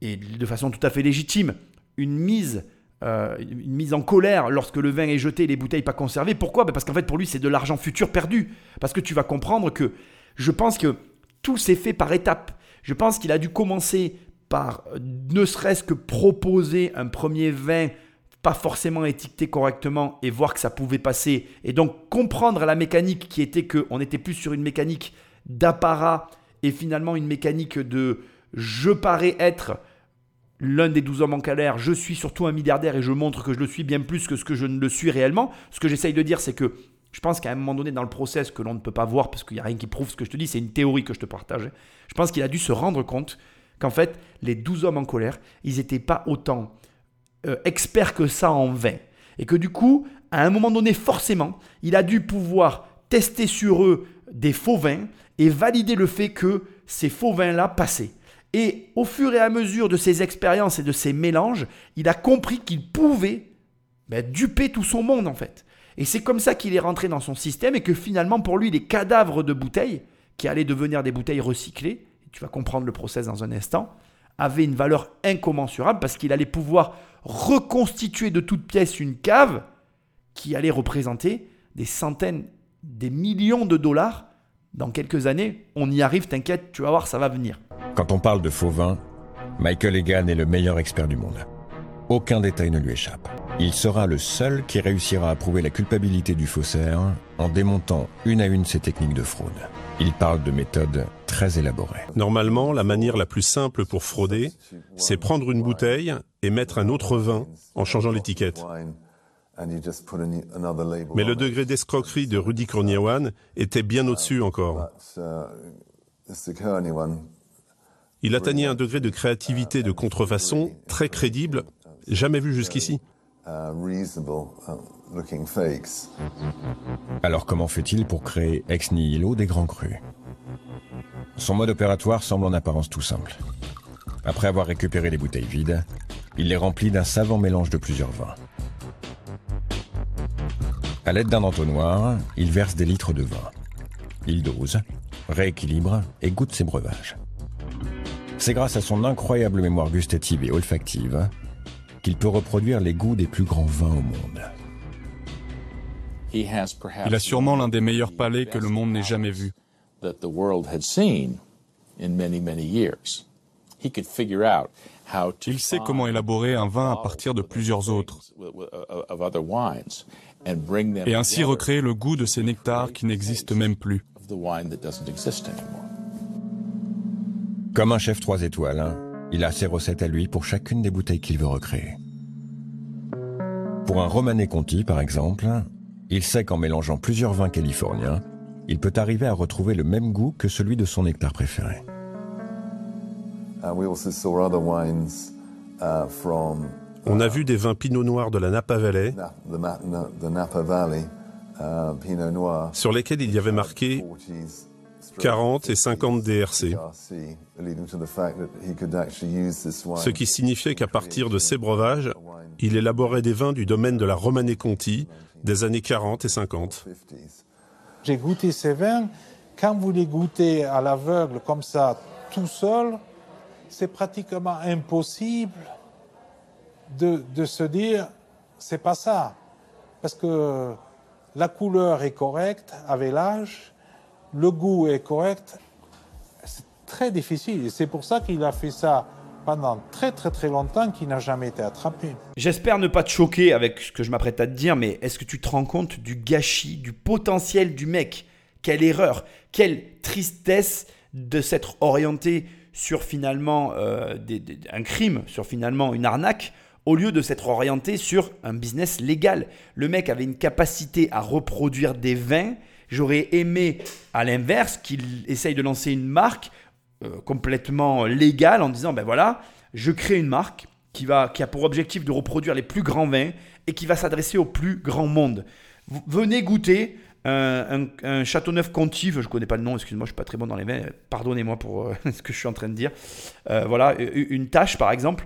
et de façon tout à fait légitime, une mise, euh, une mise en colère lorsque le vin est jeté et les bouteilles pas conservées. Pourquoi? Ben, Parce qu'en fait, pour lui, c'est de l'argent futur perdu. Parce que tu vas comprendre que je pense que tout s'est fait par étapes. Je pense qu'il a dû commencer par ne serait-ce que proposer un premier vin pas forcément étiqueté correctement et voir que ça pouvait passer. Et donc comprendre la mécanique qui était qu'on était plus sur une mécanique d'apparat et finalement une mécanique de je parais être l'un des douze hommes en calère, je suis surtout un milliardaire et je montre que je le suis bien plus que ce que je ne le suis réellement. Ce que j'essaye de dire, c'est que je pense qu'à un moment donné dans le process que l'on ne peut pas voir parce qu'il n'y a rien qui prouve ce que je te dis, c'est une théorie que je te partage. Je pense qu'il a dû se rendre compte qu'en fait, les douze hommes en colère, ils n'étaient pas autant expert que ça en vin. Et que du coup, à un moment donné, forcément, il a dû pouvoir tester sur eux des faux vins et valider le fait que ces faux vins-là passaient. Et au fur et à mesure de ses expériences et de ses mélanges, il a compris qu'il pouvait ben, duper tout son monde en fait. Et c'est comme ça qu'il est rentré dans son système et que finalement pour lui les cadavres de bouteilles, qui allaient devenir des bouteilles recyclées, tu vas comprendre le process dans un instant, avaient une valeur incommensurable parce qu'il allait pouvoir reconstituer de toutes pièces une cave qui allait représenter des centaines, des millions de dollars dans quelques années. On y arrive, t'inquiète, tu vas voir, ça va venir. Quand on parle de faux vin, Michael Egan est le meilleur expert du monde. Aucun détail ne lui échappe. Il sera le seul qui réussira à prouver la culpabilité du faussaire en démontant une à une ses techniques de fraude. Il parle de méthodes très élaborées. Normalement, la manière la plus simple pour frauder, c'est prendre une bouteille et mettre un autre vin en changeant l'étiquette. Mais le degré d'escroquerie de Rudy Kurniawan était bien au-dessus encore. Il atteignait un degré de créativité de contrefaçon très crédible, jamais vu jusqu'ici. Alors comment fait-il pour créer ex nihilo des grands crus? Son mode opératoire semble en apparence tout simple. Après avoir récupéré les bouteilles vides, il les remplit d'un savant mélange de plusieurs vins. À l'aide d'un entonnoir, il verse des litres de vin. Il dose, rééquilibre et goûte ses breuvages. C'est grâce à son incroyable mémoire gustative et olfactive qu'il peut reproduire les goûts des plus grands vins au monde. Il a sûrement l'un des meilleurs palais que le monde n'ait jamais vu. Il sait comment élaborer un vin à partir de plusieurs autres et ainsi recréer le goût de ces nectars qui n'existent même plus. Comme un chef trois étoiles, hein, il a ses recettes à lui pour chacune des bouteilles qu'il veut recréer. Pour un Romanée Conti, par exemple, il sait qu'en mélangeant plusieurs vins californiens, il peut arriver à retrouver le même goût que celui de son nectar préféré. Uh, On a vu des vins Pinot Noir de la Napa Valley uh, sur lesquels il y avait marqué 40 et 50 DRC, ce qui signifiait qu'à partir de ces breuvages, il élaborait des vins du domaine de la Romanée Conti des années 40 et 50. J'ai goûté ces vins. Quand vous les goûtez à l'aveugle comme ça, tout seul, c'est pratiquement impossible de, se dire c'est pas ça. Parce que la couleur est correcte avec l'âge, le goût est correct, c'est très difficile. Et c'est pour ça qu'il a fait ça pendant très très très longtemps, qu'il n'a jamais été attrapé. J'espère ne pas te choquer avec ce que je m'apprête à te dire, mais est-ce que tu te rends compte du gâchis, du potentiel du mec? Quelle erreur, quelle tristesse de s'être orienté sur finalement euh, un crime, sur finalement une arnaque, au lieu de s'être orienté sur un business légal. Le mec avait une capacité à reproduire des vins J'aurais aimé, à l'inverse, qu'il essaye de lancer une marque euh, complètement légale en disant, ben voilà, je crée une marque qui, va, qui a pour objectif de reproduire les plus grands vins et qui va s'adresser au plus grand monde. venez goûter un, un, Châteauneuf Conti, je ne connais pas le nom, excuse-moi, je ne suis pas très bon dans les vins, pardonnez-moi pour euh, ce que je suis en train de dire. Euh, voilà, une tâche par exemple,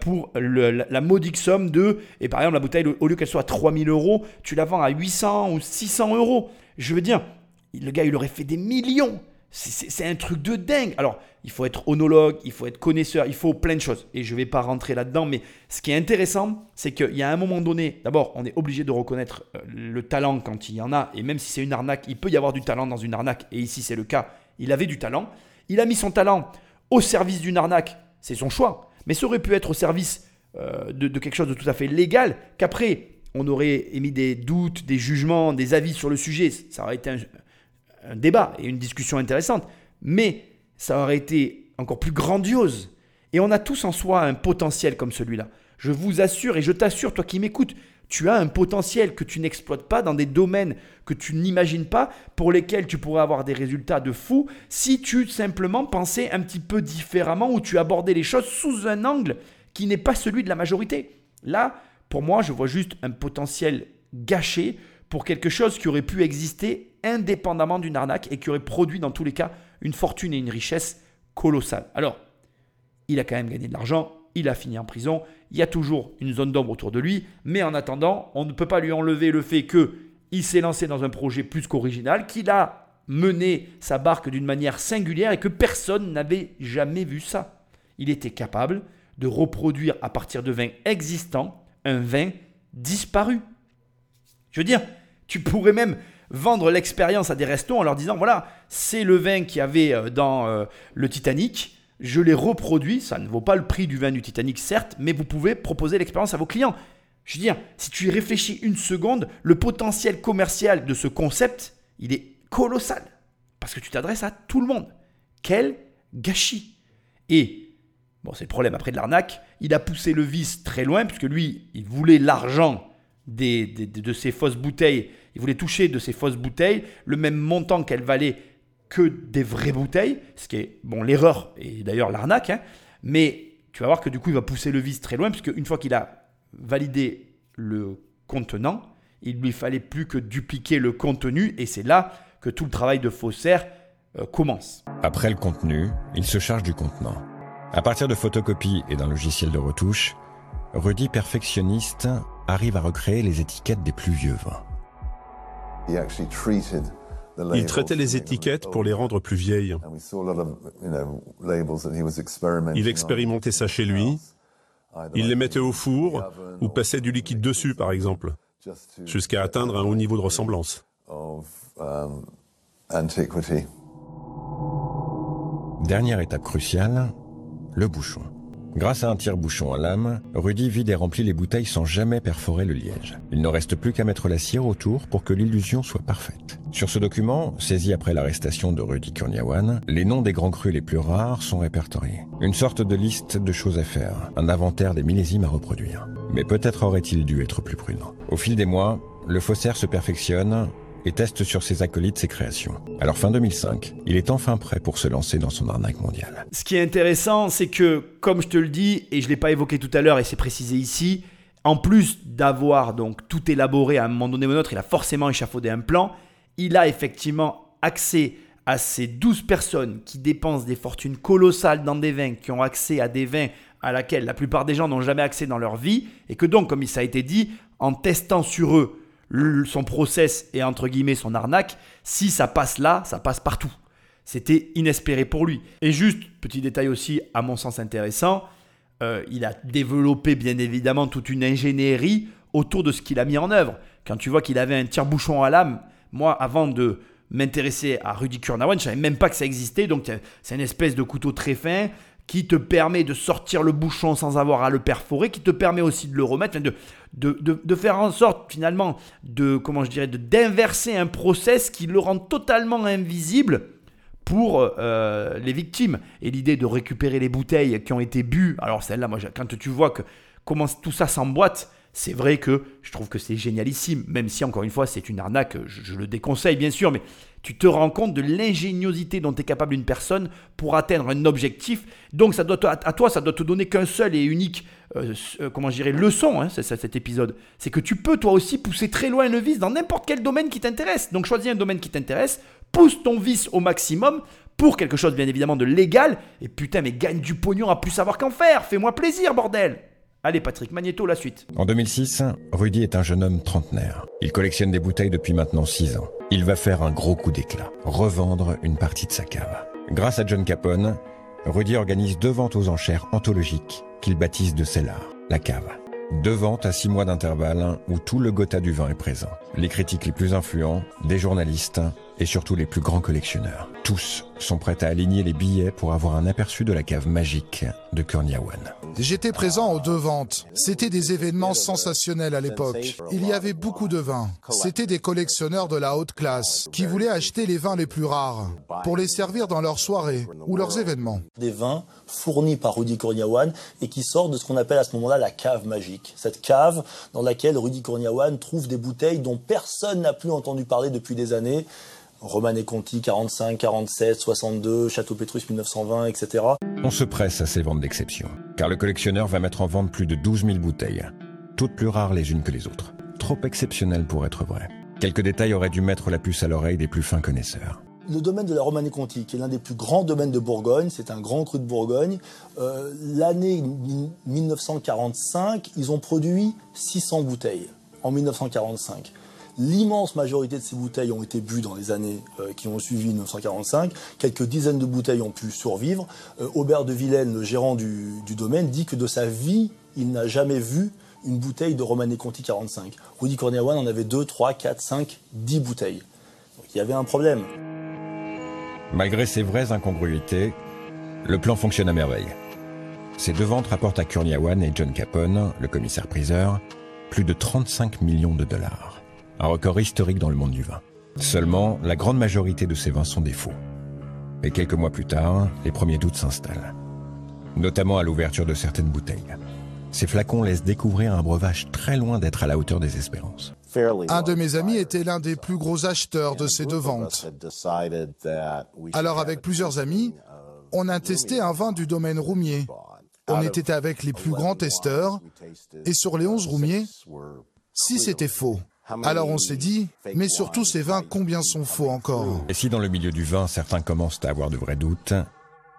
pour la, modique somme de, et par exemple la bouteille, au lieu qu'elle soit à 3000 euros, tu la vends à 800 ou 600 euros. Je veux dire, le gars, il aurait fait des millions. C'est un truc de dingue. Alors, il faut être onologue, il faut être connaisseur, il faut plein de choses. Et je ne vais pas rentrer là-dedans, mais ce qui est intéressant, c'est qu'il y a un moment donné, d'abord, on est obligé de reconnaître euh, le talent quand il y en a. Et même si c'est une arnaque, il peut y avoir du talent dans une arnaque. Et ici, c'est le cas. Il avait du talent. Il a mis son talent au service d'une arnaque. C'est son choix. Mais ça aurait pu être au service euh, de, de quelque chose de tout à fait légal. Qu'après, on aurait émis des doutes, des jugements, des avis sur le sujet. Ça aurait été un, débat et une discussion intéressante. Mais ça aurait été encore plus grandiose. Et on a tous en soi un potentiel comme celui-là. Je vous assure et je t'assure, toi qui m'écoutes, tu as un potentiel que tu n'exploites pas dans des domaines que tu n'imagines pas, pour lesquels tu pourrais avoir des résultats de fou si tu simplement pensais un petit peu différemment ou tu abordais les choses sous un angle qui n'est pas celui de la majorité. Là, pour moi, je vois juste un potentiel gâché pour quelque chose qui aurait pu exister indépendamment d'une arnaque et qui aurait produit dans tous les cas une fortune et une richesse colossale. Alors, il a quand même gagné de l'argent, il a fini en prison, il y a toujours une zone d'ombre autour de lui, mais en attendant, on ne peut pas lui enlever le fait que il s'est lancé dans un projet plus qu'original, qu'il a mené sa barque d'une manière singulière et que personne n'avait jamais vu ça. Il était capable de reproduire à partir de vins existants un vin disparu. Je veux dire, tu pourrais même vendre l'expérience à des restos en leur disant voilà, c'est le vin qu'il y avait euh, dans euh, le Titanic, je l'ai reproduit, ça ne vaut pas le prix du vin du Titanic certes, mais vous pouvez proposer l'expérience à vos clients. Je veux dire, si tu y réfléchis une seconde, le potentiel commercial de ce concept, il est colossal. Parce que tu t'adresses à tout le monde. Quel gâchis. Et, bon, c'est le problème après de l'arnaque, il a poussé le vice très loin, puisque lui, il voulait l'argent des, de ces fausses bouteilles. Il voulait toucher de ces fausses bouteilles le même montant qu'elles valaient que des vraies bouteilles, ce qui est bon l'erreur et d'ailleurs l'arnaque. Hein. mais tu vas voir que du coup il va pousser le vice très loin, puisque une fois qu'il a validé le contenant, il lui fallait plus que dupliquer le contenu, et c'est là que tout le travail de faussaire euh, commence. Après le contenu, il se charge du contenant. À partir de photocopies et d'un logiciel de retouche, Rudy perfectionniste arrive à recréer les étiquettes des plus vieux vins. Il traitait les étiquettes pour les rendre plus vieilles. Il expérimentait ça chez lui. Il les mettait au four ou passait du liquide dessus, par exemple, jusqu'à atteindre un haut niveau de ressemblance. Dernière étape cruciale, le bouchon. Grâce à un tire-bouchon à lame, Rudy vide et remplit les bouteilles sans jamais perforer le liège. Il ne reste plus qu'à mettre la cire autour pour que l'illusion soit parfaite. Sur ce document, saisi après l'arrestation de Rudy Kurniawan, les noms des grands crus les plus rares sont répertoriés. Une sorte de liste de choses à faire, un inventaire des millésimes à reproduire. Mais peut-être aurait-il dû être plus prudent. Au fil des mois, le faussaire se perfectionne et teste sur ses acolytes ses créations. Alors fin 2005, il est enfin prêt pour se lancer dans son arnaque mondiale. Ce qui est intéressant, c'est que, comme je te le dis, et je ne l'ai pas évoqué tout à l'heure et c'est précisé ici, en plus d'avoir donc tout élaboré à un moment donné ou un autre, il a forcément échafaudé un plan, il a effectivement accès à ces 12 personnes qui dépensent des fortunes colossales dans des vins, qui ont accès à des vins à laquelle la plupart des gens n'ont jamais accès dans leur vie, et que donc, comme ça a été dit, en testant sur eux son process et entre guillemets son arnaque, si ça passe là, ça passe partout. C'était inespéré pour lui. Et juste, petit détail aussi, à mon sens intéressant, euh, il a développé bien évidemment toute une ingénierie autour de ce qu'il a mis en œuvre. Quand tu vois qu'il avait un tire-bouchon à lame, moi, avant de m'intéresser à Rudy Kurnawan, je savais même pas que ça existait. Donc, c'est une espèce de couteau très fin qui te permet de sortir le bouchon sans avoir à le perforer, qui te permet aussi de le remettre, de, de, faire en sorte finalement de, comment je dirais, d'inverser un process qui le rend totalement invisible pour euh, les victimes. Et l'idée de récupérer les bouteilles qui ont été bues, alors celle-là, moi, quand tu vois que comment tout ça s'emboîte, c'est vrai que je trouve que c'est génialissime, même si encore une fois c'est une arnaque, je, le déconseille bien sûr, mais tu te rends compte de l'ingéniosité dont est capable une personne pour atteindre un objectif. Donc ça doit à toi, ça doit te donner qu'un seul et unique, euh, euh, comment je dirais, leçon, hein, cet épisode. C'est que tu peux toi aussi pousser très loin le vice dans n'importe quel domaine qui t'intéresse. Donc choisis un domaine qui t'intéresse, pousse ton vice au maximum pour quelque chose bien évidemment de légal, et putain mais gagne du pognon à plus savoir qu'en faire. Fais-moi plaisir, bordel Allez Patrick Magneto, la suite. En 2006, Rudy est un jeune homme trentenaire. Il collectionne des bouteilles depuis maintenant 6 ans. Il va faire un gros coup d'éclat, revendre une partie de sa cave. Grâce à John Capone, Rudy organise deux ventes aux enchères anthologiques qu'il baptise de Cellar, la cave. Deux ventes à six mois d'intervalle où tout le Gotha du vin est présent. Les critiques les plus influents, des journalistes et surtout les plus grands collectionneurs. Tous sont prêts à aligner les billets pour avoir un aperçu de la cave magique de Kurniawan. J'étais présent aux deux ventes. C'était des événements sensationnels à l'époque. Il y avait beaucoup de vins. C'était des collectionneurs de la haute classe qui voulaient acheter les vins les plus rares pour les servir dans leurs soirées ou leurs événements. Des vins fournis par Rudy Kurniawan et qui sortent de ce qu'on appelle à ce moment-là la cave magique. Cette cave dans laquelle Rudy Kurniawan trouve des bouteilles dont personne n'a plus entendu parler depuis des années Romane Conti 45, 47, 62, Château Pétrus 1920, etc. On se presse à ces ventes d'exception, car le collectionneur va mettre en vente plus de 12 000 bouteilles, toutes plus rares les unes que les autres. Trop exceptionnelles pour être vraies. Quelques détails auraient dû mettre la puce à l'oreille des plus fins connaisseurs. le domaine de la Romanée-Conti, qui est l'un des plus grands domaines de Bourgogne, c'est un grand cru de Bourgogne. Euh, l'année 1945, ils ont produit 600 bouteilles en 1945. L'immense majorité de ces bouteilles ont été bues dans les années euh, qui ont suivi 1945. Quelques dizaines de bouteilles ont pu survivre. Euh, Aubert de Vilaine, le gérant du, domaine, dit que de sa vie, il n'a jamais vu une bouteille de Romanée Conti 45. Rudy Corniawan en avait 2, 3, 4, 5, 10 bouteilles. Donc il y avait un problème. Malgré ces vraies incongruités, le plan fonctionne à merveille. Ces deux ventes rapportent à Kurniawan et John Capone, le commissaire-priseur, plus de 35 millions de dollars. Un record historique dans le monde du vin. Seulement, la grande majorité de ces vins sont des faux. Et quelques mois plus tard, les premiers doutes s'installent. Notamment à l'ouverture de certaines bouteilles. Ces flacons laissent découvrir un breuvage très loin d'être à la hauteur des espérances. Un de mes amis était l'un des plus gros acheteurs de ces deux ventes. Alors avec plusieurs amis, on a testé un vin du domaine Roumier. On était avec les plus grands testeurs, et sur les 11 Roumiers, si c'était faux. Alors on s'est dit, mais surtout ces vins, combien sont faux encore Et si dans le milieu du vin, certains commencent à avoir de vrais doutes,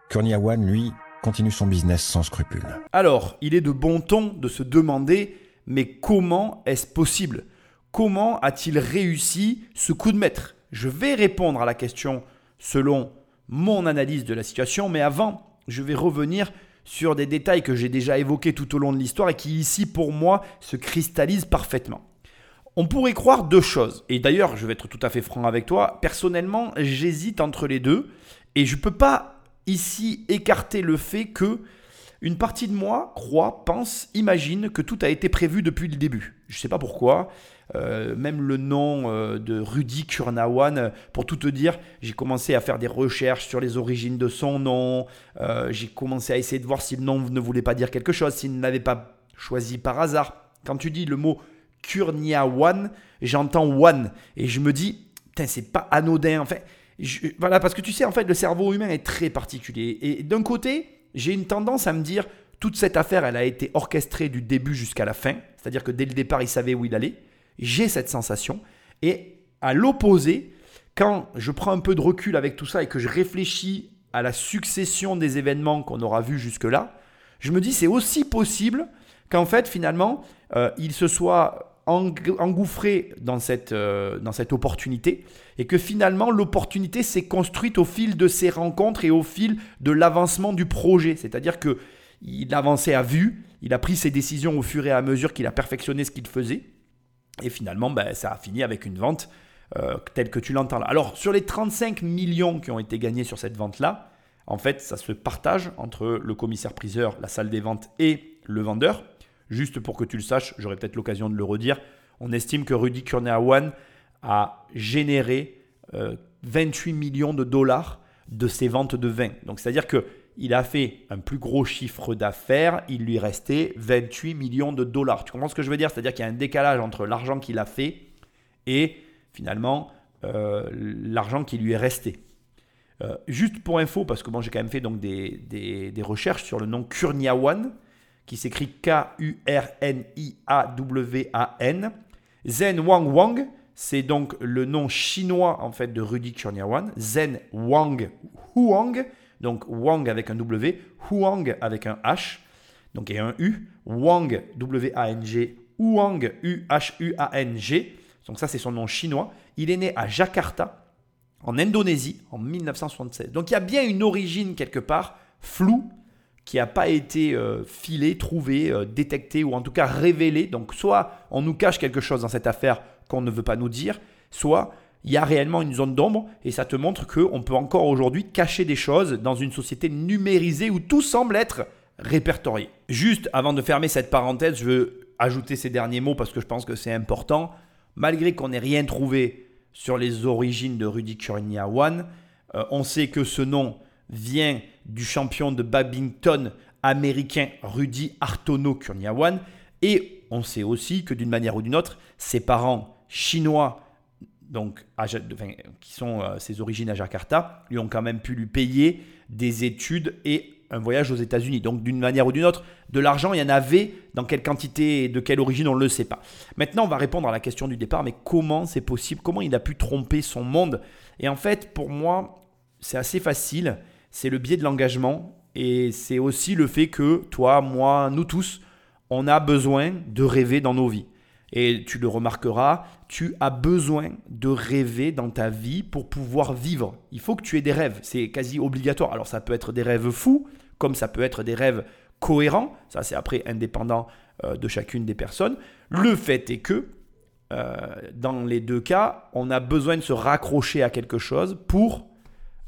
Kurniawan, lui, continue son business sans scrupule. Alors, il est de bon ton de se demander, mais comment est-ce possible? Comment a-t-il réussi ce coup de maître? Je vais répondre à la question selon mon analyse de la situation, mais avant, je vais revenir sur des détails que j'ai déjà évoqués tout au long de l'histoire et qui ici pour moi se cristallisent parfaitement. On pourrait croire deux choses, et d'ailleurs je vais être tout à fait franc avec toi, personnellement j'hésite entre les deux, et je ne peux pas ici écarter le fait que une partie de moi croit, pense, imagine que tout a été prévu depuis le début. Je ne sais pas pourquoi. Euh, même le nom euh, de Rudy Kurnawan, euh, pour tout te dire, j'ai commencé à faire des recherches sur les origines de son nom. j'ai commencé à essayer de voir si le nom ne voulait pas dire quelque chose, s'il ne l'avait pas choisi par hasard. Quand tu dis le mot Kurniawan, j'entends one et je me dis, c'est pas anodin. En fait, voilà, parce que tu sais, en fait, le cerveau humain est très particulier. Et d'un côté, j'ai une tendance à me dire, toute cette affaire, elle a été orchestrée du début jusqu'à la fin. C'est-à-dire que dès le départ, il savait où il allait j'ai cette sensation. Et à l'opposé, quand je prends un peu de recul avec tout ça et que je réfléchis à la succession des événements qu'on aura vus jusque-là, je me dis c'est aussi possible qu'en fait finalement euh, il se soit engouffré dans cette, euh, dans cette opportunité et que finalement l'opportunité s'est construite au fil de ces rencontres et au fil de l'avancement du projet. C'est-à-dire que il avançait à vue, il a pris ses décisions au fur et à mesure qu'il a perfectionné ce qu'il faisait. Et finalement, ben, ça a fini avec une vente euh, telle que tu l'entends là. Alors, sur les 35 millions qui ont été gagnés sur cette vente-là, en fait, ça se partage entre le commissaire-priseur, la salle des ventes et le vendeur. Juste pour que tu le saches, j'aurai peut-être l'occasion de le redire, on estime que Rudy Kurniawan a généré 28 euh, millions de dollars de ses ventes de vin. Donc, c'est-à-dire que il a fait un plus gros chiffre d'affaires, il lui restait 28 millions de dollars. Tu comprends ce que je veux dire? C'est-à-dire qu'il y a un décalage entre l'argent qu'il a fait et finalement euh, l'argent qui lui est resté. Euh, juste pour info, parce que bon, j'ai quand même fait donc des, des, recherches sur le nom Kurniawan, qui s'écrit K-U-R-N-I-A-W-A-N. Zen Wang Wang, c'est donc le nom chinois en fait de Rudy Kurniawan. Zen Wang Huang, donc Wang avec un W, Huang avec un H, donc et un U, Wang W-A-N-G, Huang U-H-U-A-N-G. Donc ça c'est son nom chinois. Il est né à Jakarta, en Indonésie, en 1976. Donc il y a bien une origine quelque part floue qui n'a pas été euh, filée, trouvée, euh, détectée ou en tout cas révélée. Donc soit on nous cache quelque chose dans cette affaire qu'on ne veut pas nous dire, soit il y a réellement une zone d'ombre et ça te montre qu'on peut encore aujourd'hui cacher des choses dans une société numérisée où tout semble être répertorié. Juste avant de fermer cette parenthèse, je veux ajouter ces derniers mots parce que je pense que c'est important. Malgré qu'on n'ait rien trouvé sur les origines de Rudy Kurniawan, euh, on sait que ce nom vient du champion de badminton américain Rudy Artono Kurniawan et on sait aussi que d'une manière ou d'une autre, ses parents chinois donc, qui sont euh, ses origines à Jakarta, lui ont quand même pu lui payer des études et un voyage aux États-Unis. Donc d'une manière ou d'une autre, de l'argent, il y en avait, dans quelle quantité et de quelle origine, on ne le sait pas. Maintenant, on va répondre à la question du départ, mais comment c'est possible? Comment il a pu tromper son monde? Et en fait, pour moi, c'est assez facile. C'est le biais de l'engagement et c'est aussi le fait que toi, moi, nous tous, on a besoin de rêver dans nos vies. Et tu le remarqueras, tu as besoin de rêver dans ta vie pour pouvoir vivre. Il faut que tu aies des rêves, c'est quasi obligatoire. Alors ça peut être des rêves fous, comme ça peut être des rêves cohérents, ça c'est après indépendant euh, de chacune des personnes. Le fait est que, euh, dans les deux cas, on a besoin de se raccrocher à quelque chose pour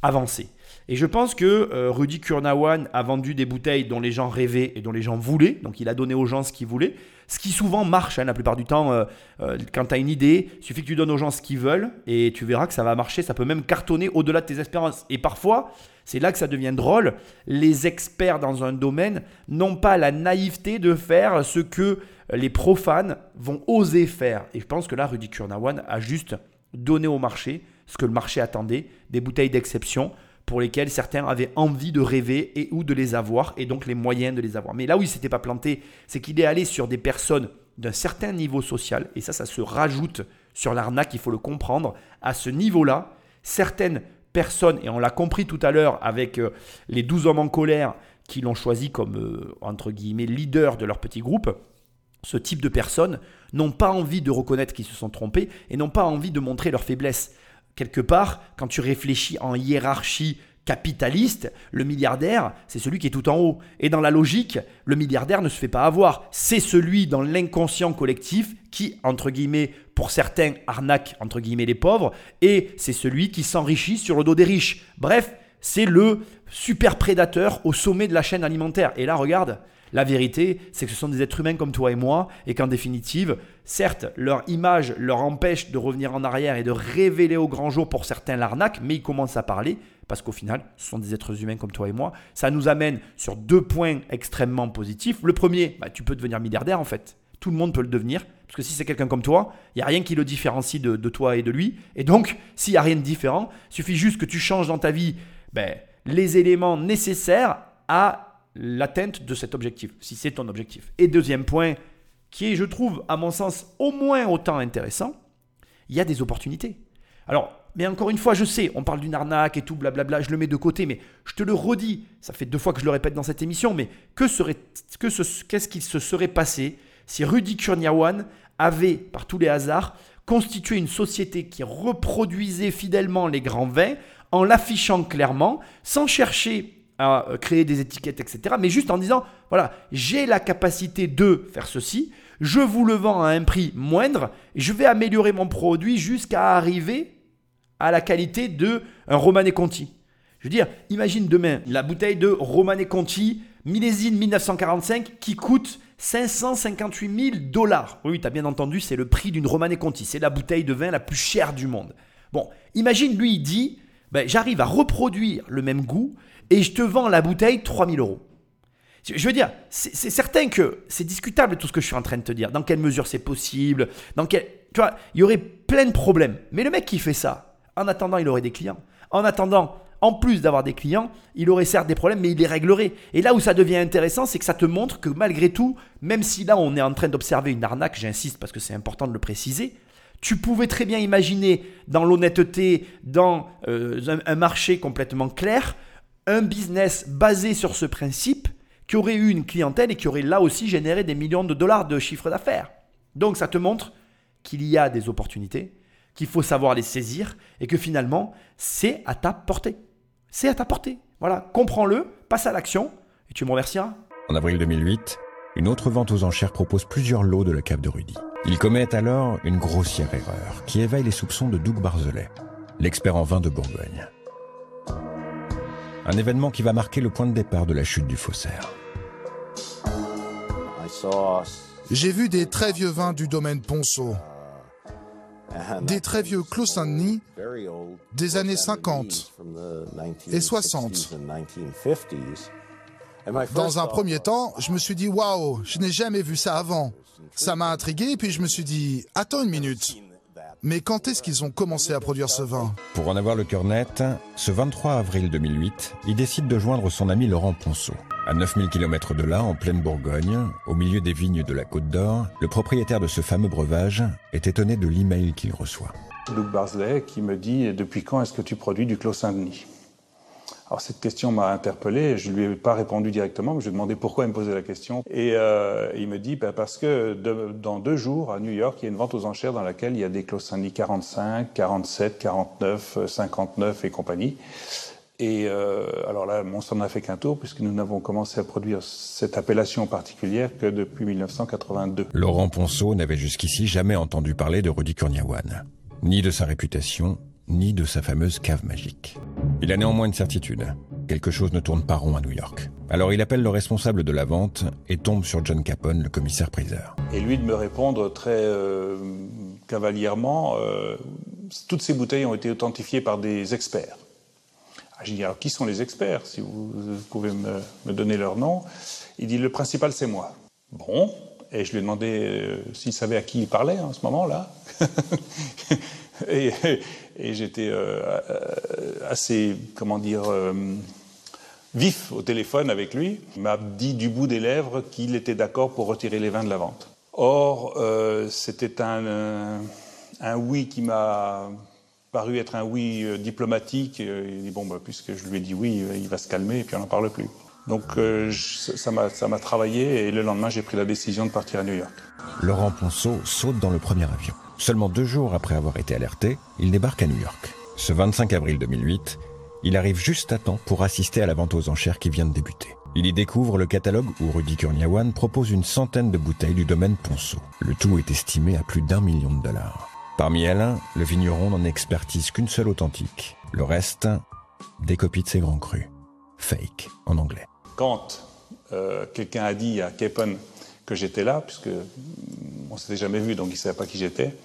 avancer. Et je pense que euh, Rudy Kurnawan a vendu des bouteilles dont les gens rêvaient et dont les gens voulaient. Donc il a donné aux gens ce qu'ils voulaient. Ce qui souvent marche hein, la plupart du temps. Euh, euh, quand tu as une idée, il suffit que tu donnes aux gens ce qu'ils veulent et tu verras que ça va marcher. Ça peut même cartonner au-delà de tes espérances. Et parfois, c'est là que ça devient drôle. Les experts dans un domaine n'ont pas la naïveté de faire ce que les profanes vont oser faire. Et je pense que là, Rudy Kurnawan a juste donné au marché ce que le marché attendait, des bouteilles d'exception pour lesquels certains avaient envie de rêver et ou de les avoir et donc les moyens de les avoir. Mais là où il s'était pas planté, c'est qu'il est allé sur des personnes d'un certain niveau social et ça ça se rajoute sur l'arnaque, il faut le comprendre. À ce niveau-là, certaines personnes et on l'a compris tout à l'heure avec euh, les 12 hommes en colère qui l'ont choisi comme euh, entre guillemets leader de leur petit groupe, ce type de personnes n'ont pas envie de reconnaître qu'ils se sont trompés et n'ont pas envie de montrer leur faiblesse quelque part, quand tu réfléchis en hiérarchie capitaliste, le milliardaire, c'est celui qui est tout en haut. Et dans la logique, le milliardaire ne se fait pas avoir. C'est celui dans l'inconscient collectif qui, entre guillemets, pour certains, arnaque, entre guillemets, les pauvres, et c'est celui qui s'enrichit sur le dos des riches. Bref, c'est le super prédateur au sommet de la chaîne alimentaire. Et là, regarde, la vérité, c'est que ce sont des êtres humains comme toi et moi, et qu'en définitive, certes, leur image leur empêche de revenir en arrière et de révéler au grand jour pour certains l'arnaque, mais ils commencent à parler, parce qu'au final, ce sont des êtres humains comme toi et moi. Ça nous amène sur deux points extrêmement positifs. Le premier, bah, tu peux devenir milliardaire en fait. Tout le monde peut le devenir, parce que si c'est quelqu'un comme toi, il n'y a rien qui le différencie de, toi et de lui. Et donc, s'il n'y a rien de différent, suffit juste que tu changes dans ta vie ben, les éléments nécessaires à l'atteinte de cet objectif, si c'est ton objectif. Et deuxième point, qui est, je trouve, à mon sens, au moins autant intéressant, il y a des opportunités. Alors, mais encore une fois, je sais, on parle d'une arnaque et tout, blablabla, je le mets de côté, mais je te le redis, ça fait deux fois que je le répète dans cette émission, mais que serait, que qu'est-ce qu'il se serait passé si Rudy Kurniawan avait, par tous les hasards, constitué une société qui reproduisait fidèlement les grands vins en l'affichant clairement, sans chercher à euh, créer des étiquettes, etc. Mais juste en disant, voilà, j'ai la capacité de faire ceci, je vous le vends à un prix moindre, je vais améliorer mon produit jusqu'à arriver à la qualité de un Romanée Conti. Je veux dire, imagine demain la bouteille de Romanée Conti, millésine 1945, qui coûte 558 000 dollars. Oui, tu as bien entendu, c'est le prix d'une Romanée Conti. C'est la bouteille de vin la plus chère du monde. Bon, imagine, lui, il dit, ben, j'arrive à reproduire le même goût et je te vends la bouteille 3000 euros. Je veux dire, c'est certain que c'est discutable tout ce que je suis en train de te dire. Dans quelle mesure c'est possible? Dans quel, tu vois, il y aurait plein de problèmes. Mais le mec qui fait ça, en attendant, il aurait des clients. En attendant, en plus d'avoir des clients, il aurait certes des problèmes, mais il les réglerait. Et là où ça devient intéressant, c'est que ça te montre que malgré tout, même si là on est en train d'observer une arnaque, j'insiste parce que c'est important de le préciser, tu pouvais très bien imaginer dans l'honnêteté, dans euh, un marché complètement clair, un business basé sur ce principe qui aurait eu une clientèle et qui aurait là aussi généré des millions de dollars de chiffre d'affaires. Donc ça te montre qu'il y a des opportunités, qu'il faut savoir les saisir et que finalement c'est à ta portée. C'est à ta portée. Voilà, comprends-le, passe à l'action et tu me remercieras. En avril 2008, une autre vente aux enchères propose plusieurs lots de la cave de Rudy. Il commet alors une grossière erreur qui éveille les soupçons de Doug Barzelet, l'expert en vin de Bourgogne. Un événement qui va marquer le point de départ de la chute du faussaire. J'ai vu des très vieux vins du domaine Ponceau, des très vieux Clos Saint-Denis des années 50 et 60. Dans un premier temps, je me suis dit waouh, je n'ai jamais vu ça avant. Ça m'a intrigué, puis je me suis dit attends une minute. Mais quand est-ce qu'ils ont commencé à produire ce vin? Pour en avoir le cœur net, ce 23 avril 2008, il décide de joindre son ami Laurent Ponceau. À 9000 km de là, en pleine Bourgogne, au milieu des vignes de la Côte d'Or, le propriétaire de ce fameux breuvage est étonné de l'email qu'il reçoit. Luc Barsley qui me dit Depuis quand est-ce que tu produis du Clos Saint-Denis? Alors cette question m'a interpellé, je ne lui ai pas répondu directement, mais je lui ai demandé pourquoi il me posait la question. Et euh, il me dit ben, parce que dans deux jours, à New York, il y a une vente aux enchères dans laquelle il y a des Clos Saint-Denis 45, 47, 49, 59 et compagnie. Et euh, alors là, on s'en a fait qu'un tour, puisque nous n'avons commencé à produire cette appellation particulière que depuis 1982. Laurent Ponceau n'avait jusqu'ici jamais entendu parler de Rudy Kurniawan, ni de sa réputation, ni de sa fameuse cave magique. Il a néanmoins une certitude. Quelque chose ne tourne pas rond à New York. Alors il appelle le responsable de la vente et tombe sur John Capone, le commissaire priseur. Et lui de me répondre très euh, cavalierement, euh, toutes ces bouteilles ont été authentifiées par des experts. Ah, J'ai dit, alors qui sont les experts, si vous, pouvez me, donner leur nom? Il dit, le principal, c'est moi. Bon, et je lui ai demandé euh, s'il savait à qui il parlait en ce moment-là. et, j'étais euh, assez, comment dire, euh, vif au téléphone avec lui. Il m'a dit du bout des lèvres qu'il était d'accord pour retirer les vins de la vente. Or, c'était un, oui qui m'a paru être un oui euh, diplomatique. Il dit bon, bah, puisque je lui ai dit oui, il va se calmer et puis on n'en parle plus. Donc euh, ça m'a travaillé et le lendemain j'ai pris la décision de partir à New York. Laurent Ponceau saute dans le premier avion. Seulement deux jours après avoir été alerté, il débarque à New York. Ce 25 avril 2008, il arrive juste à temps pour assister à la vente aux enchères qui vient de débuter. Il y découvre le catalogue où Rudy Kurniawan propose une centaine de bouteilles du domaine Ponceau. Le tout est estimé à plus d'un million de dollars. Parmi elles, le vigneron n'en expertise qu'une seule authentique. Le reste, des copies de ses grands crus. Fake, en anglais. Quand euh, quelqu'un a dit à Capon que j'étais là, puisque on s'était jamais vu, donc il ne savait pas qui j'étais,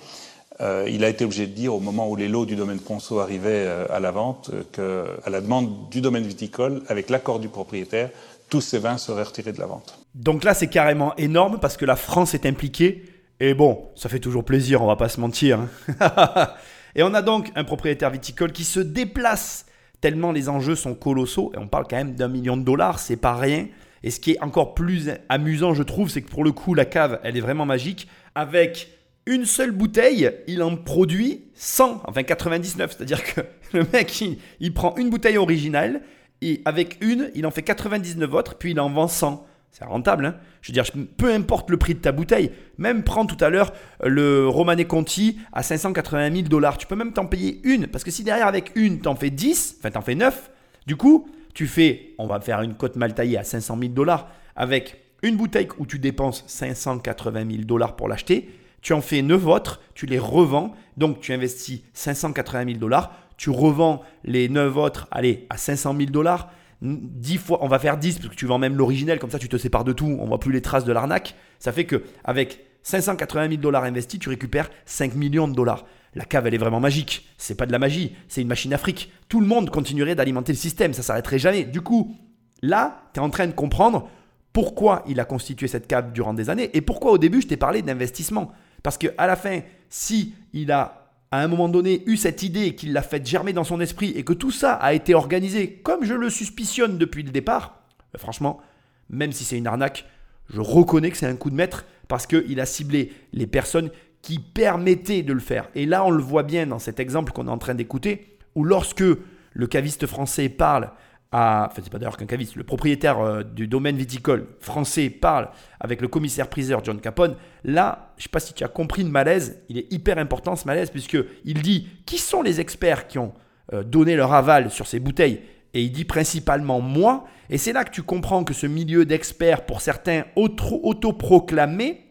euh, il a été obligé de dire au moment où les lots du domaine Ponceau arrivaient euh, à la vente qu'à la demande du domaine viticole, avec l'accord du propriétaire, tous ces vins seraient retirés de la vente. Donc là, c'est carrément énorme parce que la France est impliquée et bon, ça fait toujours plaisir, on va pas se mentir. Hein. et on a donc un propriétaire viticole qui se déplace tellement les enjeux sont colossaux. Et on parle quand même d'un million de dollars, c'est pas rien. Et ce qui est encore plus amusant, je trouve, c'est que pour le coup, la cave, elle est vraiment magique. Avec une seule bouteille, il en produit 100, enfin 99. C'est-à-dire que le mec, il, prend une bouteille originale, et avec une, il en fait 99 autres, puis il en vend 100. C'est rentable. Hein je veux dire, peu importe le prix de ta bouteille, même prends tout à l'heure euh, le Romanée Conti à 580 000 dollars. Tu peux même t'en payer une. Parce que si derrière, avec une, t'en fais 10, enfin, t'en fais 9, du coup, tu fais, on va faire une cote mal taillée à 500 000 dollars avec une bouteille où tu dépenses 580 000 dollars pour l'acheter. Tu en fais 9 autres, tu les revends. Donc, tu investis 580 000 dollars. Tu revends les 9 autres, allez, à 500 000 dollars. 10 fois, on va faire 10 parce que tu vends même l'originel, comme ça tu te sépares de tout, on voit plus les traces de l'arnaque. Ça fait que avec 580 000 dollars investis, tu récupères 5 millions de dollars. La cave, elle est vraiment magique. C'est pas de la magie, c'est une machine afrique. Tout le monde continuerait d'alimenter le système, ça s'arrêterait jamais. Du coup, là, tu es en train de comprendre pourquoi il a constitué cette cave durant des années et pourquoi au début je t'ai parlé d'investissement. Parce que à la fin, si il a à un moment donné eu cette idée qu'il l'a fait germer dans son esprit et que tout ça a été organisé comme je le suspicionne depuis le départ, euh, franchement, même si c'est une arnaque, je reconnais que c'est un coup de maître parce qu'il a ciblé les personnes qui permettaient de le faire. Et là, on le voit bien dans cet exemple qu'on est en train d'écouter, où lorsque le caviste français parle enfin c'est pas d'ailleurs qu'un caviste, le propriétaire euh, du domaine viticole français parle avec le commissaire priseur John Capone, là, je sais pas si tu as compris le malaise, il est hyper important ce malaise puisque il dit qui sont les experts qui ont euh, donné leur aval sur ces bouteilles? Et il dit principalement moi, et c'est là que tu comprends que ce milieu d'experts, pour certains autoproclamés,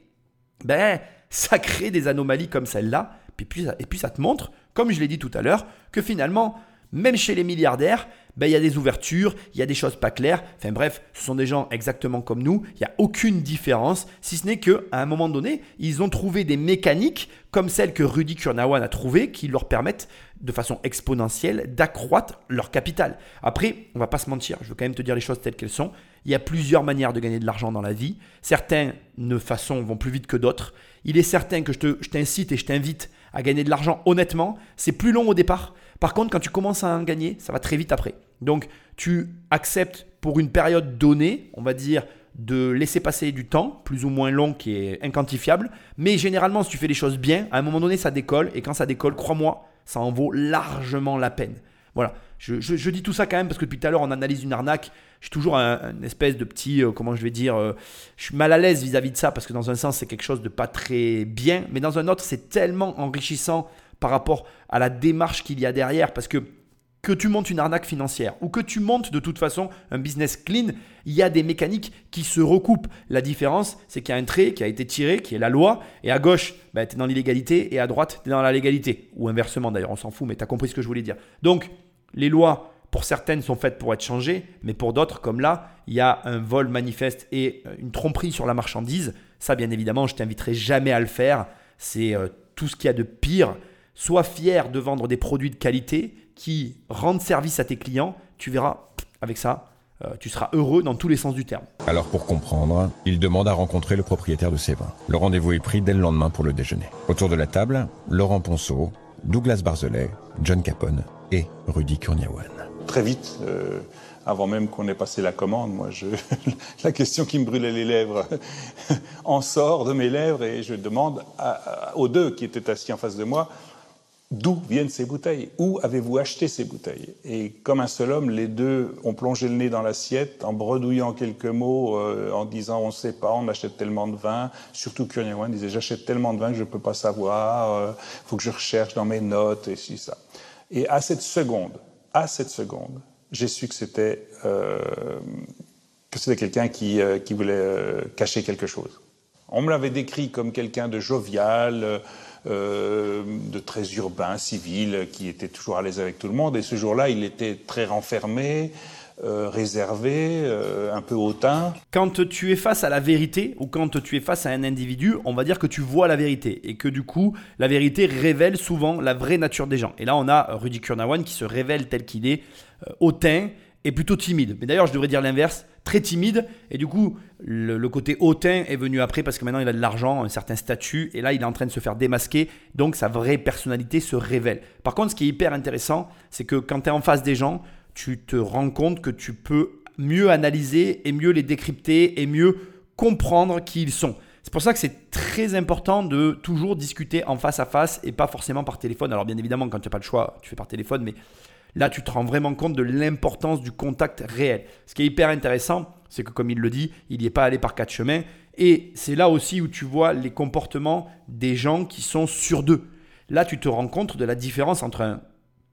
ben, ça crée des anomalies comme celle-là, et puis, et puis ça te montre, comme je l'ai dit tout à l'heure, que finalement, même chez les milliardaires, ben, il y a des ouvertures, il y a des choses pas claires. Enfin bref, ce sont des gens exactement comme nous. Il n'y a aucune différence, si ce n'est qu'à un moment donné, ils ont trouvé des mécaniques comme celles que Rudy Kurnawan a trouvées qui leur permettent de façon exponentielle d'accroître leur capital. Après, on va pas se mentir, je veux quand même te dire les choses telles qu'elles sont. Il y a plusieurs manières de gagner de l'argent dans la vie. Certaines façons vont plus vite que d'autres. Il est certain que je t'incite et je t'invite à gagner de l'argent honnêtement, c'est plus long au départ. Par contre, quand tu commences à en gagner, ça va très vite après. Donc, tu acceptes pour une période donnée, on va dire, de laisser passer du temps, plus ou moins long, qui est inquantifiable. Mais généralement, si tu fais les choses bien, à un moment donné, ça décolle. Et quand ça décolle, crois-moi, ça en vaut largement la peine. Voilà, je, dis tout ça quand même parce que depuis tout à l'heure, on analyse une arnaque. Je suis toujours un, espèce de petit, euh, comment je vais dire, euh, je suis mal à l'aise vis-à-vis de ça parce que dans un sens, c'est quelque chose de pas très bien. Mais dans un autre, c'est tellement enrichissant par rapport à la démarche qu'il y a derrière. Parce que que tu montes une arnaque financière ou que tu montes de toute façon un business clean, il y a des mécaniques qui se recoupent. La différence, c'est qu'il y a un trait qui a été tiré, qui est la loi, et à gauche, bah, tu es dans l'illégalité, et à droite, tu es dans la légalité. Ou inversement d'ailleurs, on s'en fout, mais tu as compris ce que je voulais dire. Donc, les lois, pour certaines, sont faites pour être changées, mais pour d'autres, comme là, il y a un vol manifeste et euh, une tromperie sur la marchandise. Ça, bien évidemment, je t'inviterai jamais à le faire. C'est euh, tout ce qu'il y a de pire. Sois fier de vendre des produits de qualité qui rendent service à tes clients, tu verras, avec ça, euh, tu seras heureux dans tous les sens du terme. Alors pour comprendre, il demande à rencontrer le propriétaire de ces vins. Le rendez-vous est pris dès le lendemain pour le déjeuner. Autour de la table, Laurent Ponceau, Douglas Barzelet, John Capone et Rudy Kurniawan. Très vite, euh, avant même qu'on ait passé la commande, moi, la question qui me brûlait les lèvres en sort de mes lèvres et je demande aux deux qui étaient assis en face de moi, D'où viennent ces bouteilles? Où avez-vous acheté ces bouteilles? Et comme un seul homme, les deux ont plongé le nez dans l'assiette en bredouillant quelques mots, euh, en disant on ne sait pas, on achète tellement de vin. Surtout Kurniawan disait j'achète tellement de vin que je ne peux pas savoir, il euh, faut que je recherche dans mes notes et si ça. Et à cette seconde, à cette seconde, j'ai su que c'était euh, que c'était quelqu'un qui, qui voulait cacher quelque chose. On me l'avait décrit comme quelqu'un de jovial euh, de très urbain, civil, qui était toujours à l'aise avec tout le monde. Et ce jour-là, il était très renfermé, euh, réservé, euh, un peu hautain. Quand tu es face à la vérité ou quand tu es face à un individu, on va dire que tu vois la vérité et que du coup, la vérité révèle souvent la vraie nature des gens. Et là, on a Rudy Kurnawan qui se révèle tel qu'il est, hautain et plutôt timide. Mais d'ailleurs, je devrais dire l'inverse très timide. Et du coup, le, côté hautain est venu après parce que maintenant il a de l'argent, un certain statut. Et là, il est en train de se faire démasquer. Donc, sa vraie personnalité se révèle. Par contre, ce qui est hyper intéressant, c'est que quand tu es en face des gens, tu te rends compte que tu peux mieux analyser et mieux les décrypter et mieux comprendre qui ils sont. C'est pour ça que c'est très important de toujours discuter en face à face et pas forcément par téléphone. Alors bien évidemment, quand tu n'as pas le choix, tu fais par téléphone, mais Là, tu te rends vraiment compte de l'importance du contact réel. Ce qui est hyper intéressant, c'est que comme il le dit, il n'y est pas allé par quatre chemins. Et c'est là aussi où tu vois les comportements des gens qui sont sur deux. Là, tu te rends compte de la différence entre un,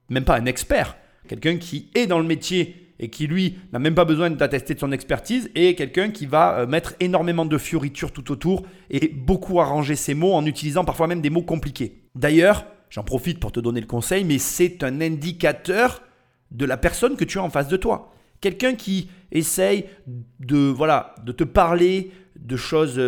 même pas un expert, quelqu'un qui est dans le métier et qui lui n'a même pas besoin d'attester de son expertise, et quelqu'un qui va euh, mettre énormément de fioritures tout autour et beaucoup arranger ses mots en utilisant parfois même des mots compliqués. D'ailleurs, J'en profite pour te donner le conseil, mais c'est un indicateur de la personne que tu as en face de toi. Quelqu'un qui essaye de, voilà, de te parler de choses,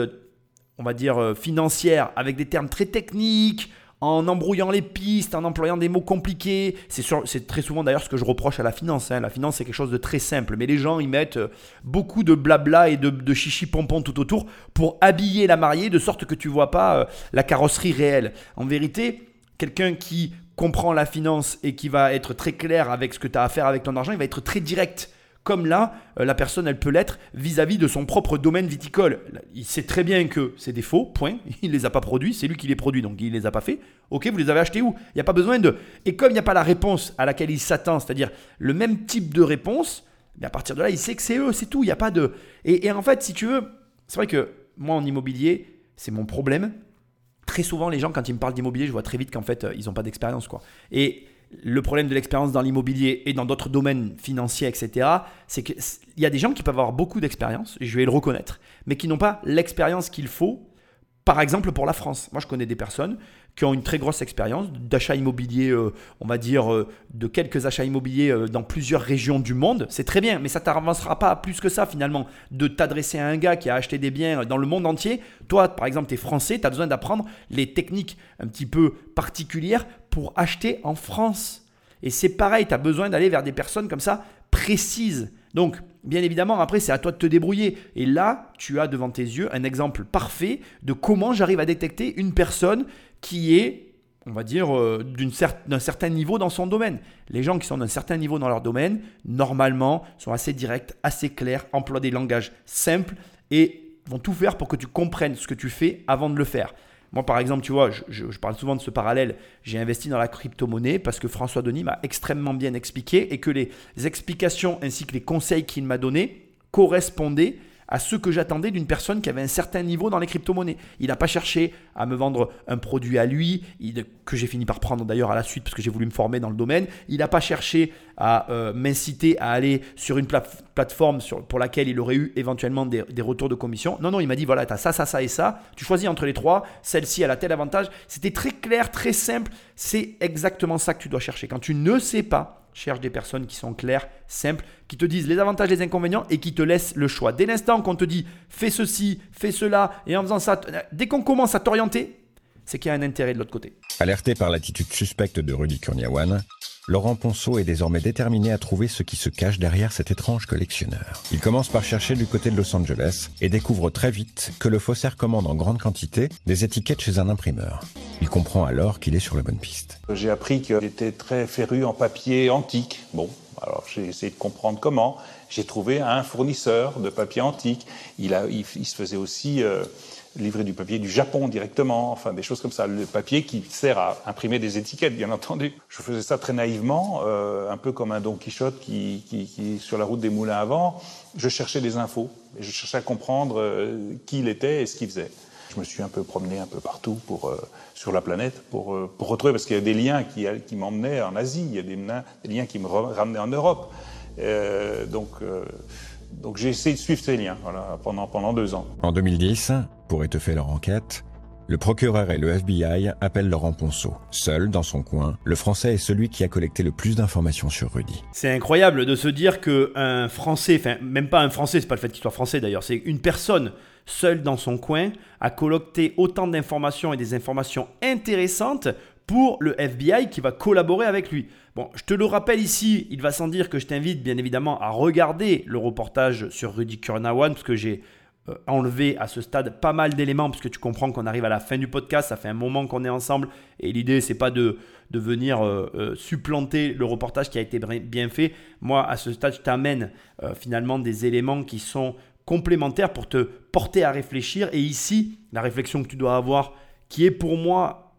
on va dire, euh, financières avec des termes très techniques, en embrouillant les pistes, en employant des mots compliqués. C'est très souvent d'ailleurs ce que je reproche à la finance. Hein. La finance, c'est quelque chose de très simple. Mais les gens, ils mettent euh, beaucoup de blabla et de, chichi pompon tout autour pour habiller la mariée de sorte que tu vois pas euh, la carrosserie réelle. En vérité, quelqu'un qui comprend la finance et qui va être très clair avec ce que tu as à faire avec ton argent, il va être très direct. Comme là, euh, la personne, elle peut l'être vis-à-vis de son propre domaine viticole. Il sait très bien que c'est des faux, point. Il ne les a pas produits, c'est lui qui les produit, donc il ne les a pas fait. Ok, vous les avez achetés où? Il n'y a pas besoin de... Et comme il n'y a pas la réponse à laquelle il s'attend, c'est-à-dire le même type de réponse, à partir de là, il sait que c'est eux, c'est tout. Il n'y a pas de... et en fait, si tu veux, c'est vrai que moi, en immobilier, c'est mon problème très souvent, les gens, quand ils me parlent d'immobilier, je vois très vite qu'en fait, euh, ils n'ont pas d'expérience. quoi. Et le problème de l'expérience dans l'immobilier et dans d'autres domaines financiers, etc., c'est qu'il y a des gens qui peuvent avoir beaucoup d'expérience, je vais le reconnaître, mais qui n'ont pas l'expérience qu'il faut par exemple, pour la France, moi je connais des personnes qui ont une très grosse expérience d'achat immobilier, euh, on va dire euh, de quelques achats immobiliers euh, dans plusieurs régions du monde. C'est très bien, mais ça t'avancera pas plus que ça finalement de t'adresser à un gars qui a acheté des biens dans le monde entier. Toi, par exemple, tu es français, tu as besoin d'apprendre les techniques un petit peu particulières pour acheter en France. Et c'est pareil, tu as besoin d'aller vers des personnes comme ça précises. Donc, bien évidemment, après, c'est à toi de te débrouiller. Et là, tu as devant tes yeux un exemple parfait de comment j'arrive à détecter une personne qui est, on va dire, euh, d'un certain niveau dans son domaine. Les gens qui sont d'un certain niveau dans leur domaine, normalement, sont assez directs, assez clairs, emploient des langages simples et vont tout faire pour que tu comprennes ce que tu fais avant de le faire. Moi, par exemple, tu vois, je, parle souvent de ce parallèle. J'ai investi dans la crypto-monnaie parce que François Denis m'a extrêmement bien expliqué et que les explications ainsi que les conseils qu'il m'a donnés correspondaient à ce que j'attendais d'une personne qui avait un certain niveau dans les crypto-monnaies. Il n'a pas cherché à me vendre un produit à lui, que j'ai fini par prendre d'ailleurs à la suite parce que j'ai voulu me former dans le domaine. Il n'a pas cherché à euh, m'inciter à aller sur une plateforme pour laquelle il aurait eu éventuellement des, retours de commission. Non, non, il m'a dit voilà, tu as ça, ça, ça et ça. Tu choisis entre les trois. Celle-ci, elle a tel avantage. C'était très clair, très simple. C'est exactement ça que tu dois chercher. Quand tu ne sais pas, cherche des personnes qui sont claires, simples, qui te disent les avantages, les inconvénients et qui te laissent le choix. Dès l'instant qu'on te dit fais ceci, fais cela, et en faisant ça, dès qu'on commence à t'orienter, c'est qu'il y a un intérêt de l'autre côté. Alerté par l'attitude suspecte de Rudy Kurniawan, Laurent Ponceau est désormais déterminé à trouver ce qui se cache derrière cet étrange collectionneur. Il commence par chercher du côté de Los Angeles et découvre très vite que le faussaire commande en grande quantité des étiquettes chez un imprimeur. Il comprend alors qu'il est sur la bonne piste. J'ai appris qu'il était très féru en papier antique. Bon, alors j'ai essayé de comprendre comment. J'ai trouvé un fournisseur de papier antique. Il, se faisait aussi... Euh, livrer du papier du Japon directement, enfin des choses comme ça. Le papier qui sert à imprimer des étiquettes, bien entendu. Je faisais ça très naïvement, euh, un peu comme un Don Quichotte qui, qui, sur la route des moulins avant. Je cherchais des infos je cherchais à comprendre euh, qui il était et ce qu'il faisait. Je me suis un peu promené un peu partout pour, euh, sur la planète pour, pour retrouver, parce qu'il y a des liens qui, qui m'emmenaient en Asie, il y a des, des, liens qui me ramenaient en Europe. donc donc j'ai essayé de suivre ces liens voilà, pendant, pendant deux ans. En 2010, pour étoffer leur enquête, le procureur et le FBI appellent Laurent Ponceau. Seul, dans son coin, le Français est celui qui a collecté le plus d'informations sur Rudy. C'est incroyable de se dire qu'un Français, enfin même pas un Français, c'est pas le fait qu'il soit français d'ailleurs, c'est une personne seule dans son coin a collecté autant d'informations et des informations intéressantes pour le FBI qui va collaborer avec lui. Bon, je te le rappelle ici, il va sans dire que je t'invite bien évidemment à regarder le reportage sur Rudy Kurnawan, parce que j'ai euh, enlevé à ce stade pas mal d'éléments, parce que tu comprends qu'on arrive à la fin du podcast, ça fait un moment qu'on est ensemble, et l'idée c'est pas de, de venir euh, euh, supplanter le reportage qui a été bien fait. Moi, à ce stade, je t'amène finalement des éléments qui sont complémentaires pour te porter à réfléchir, et ici, la réflexion que tu dois avoir, qui est pour moi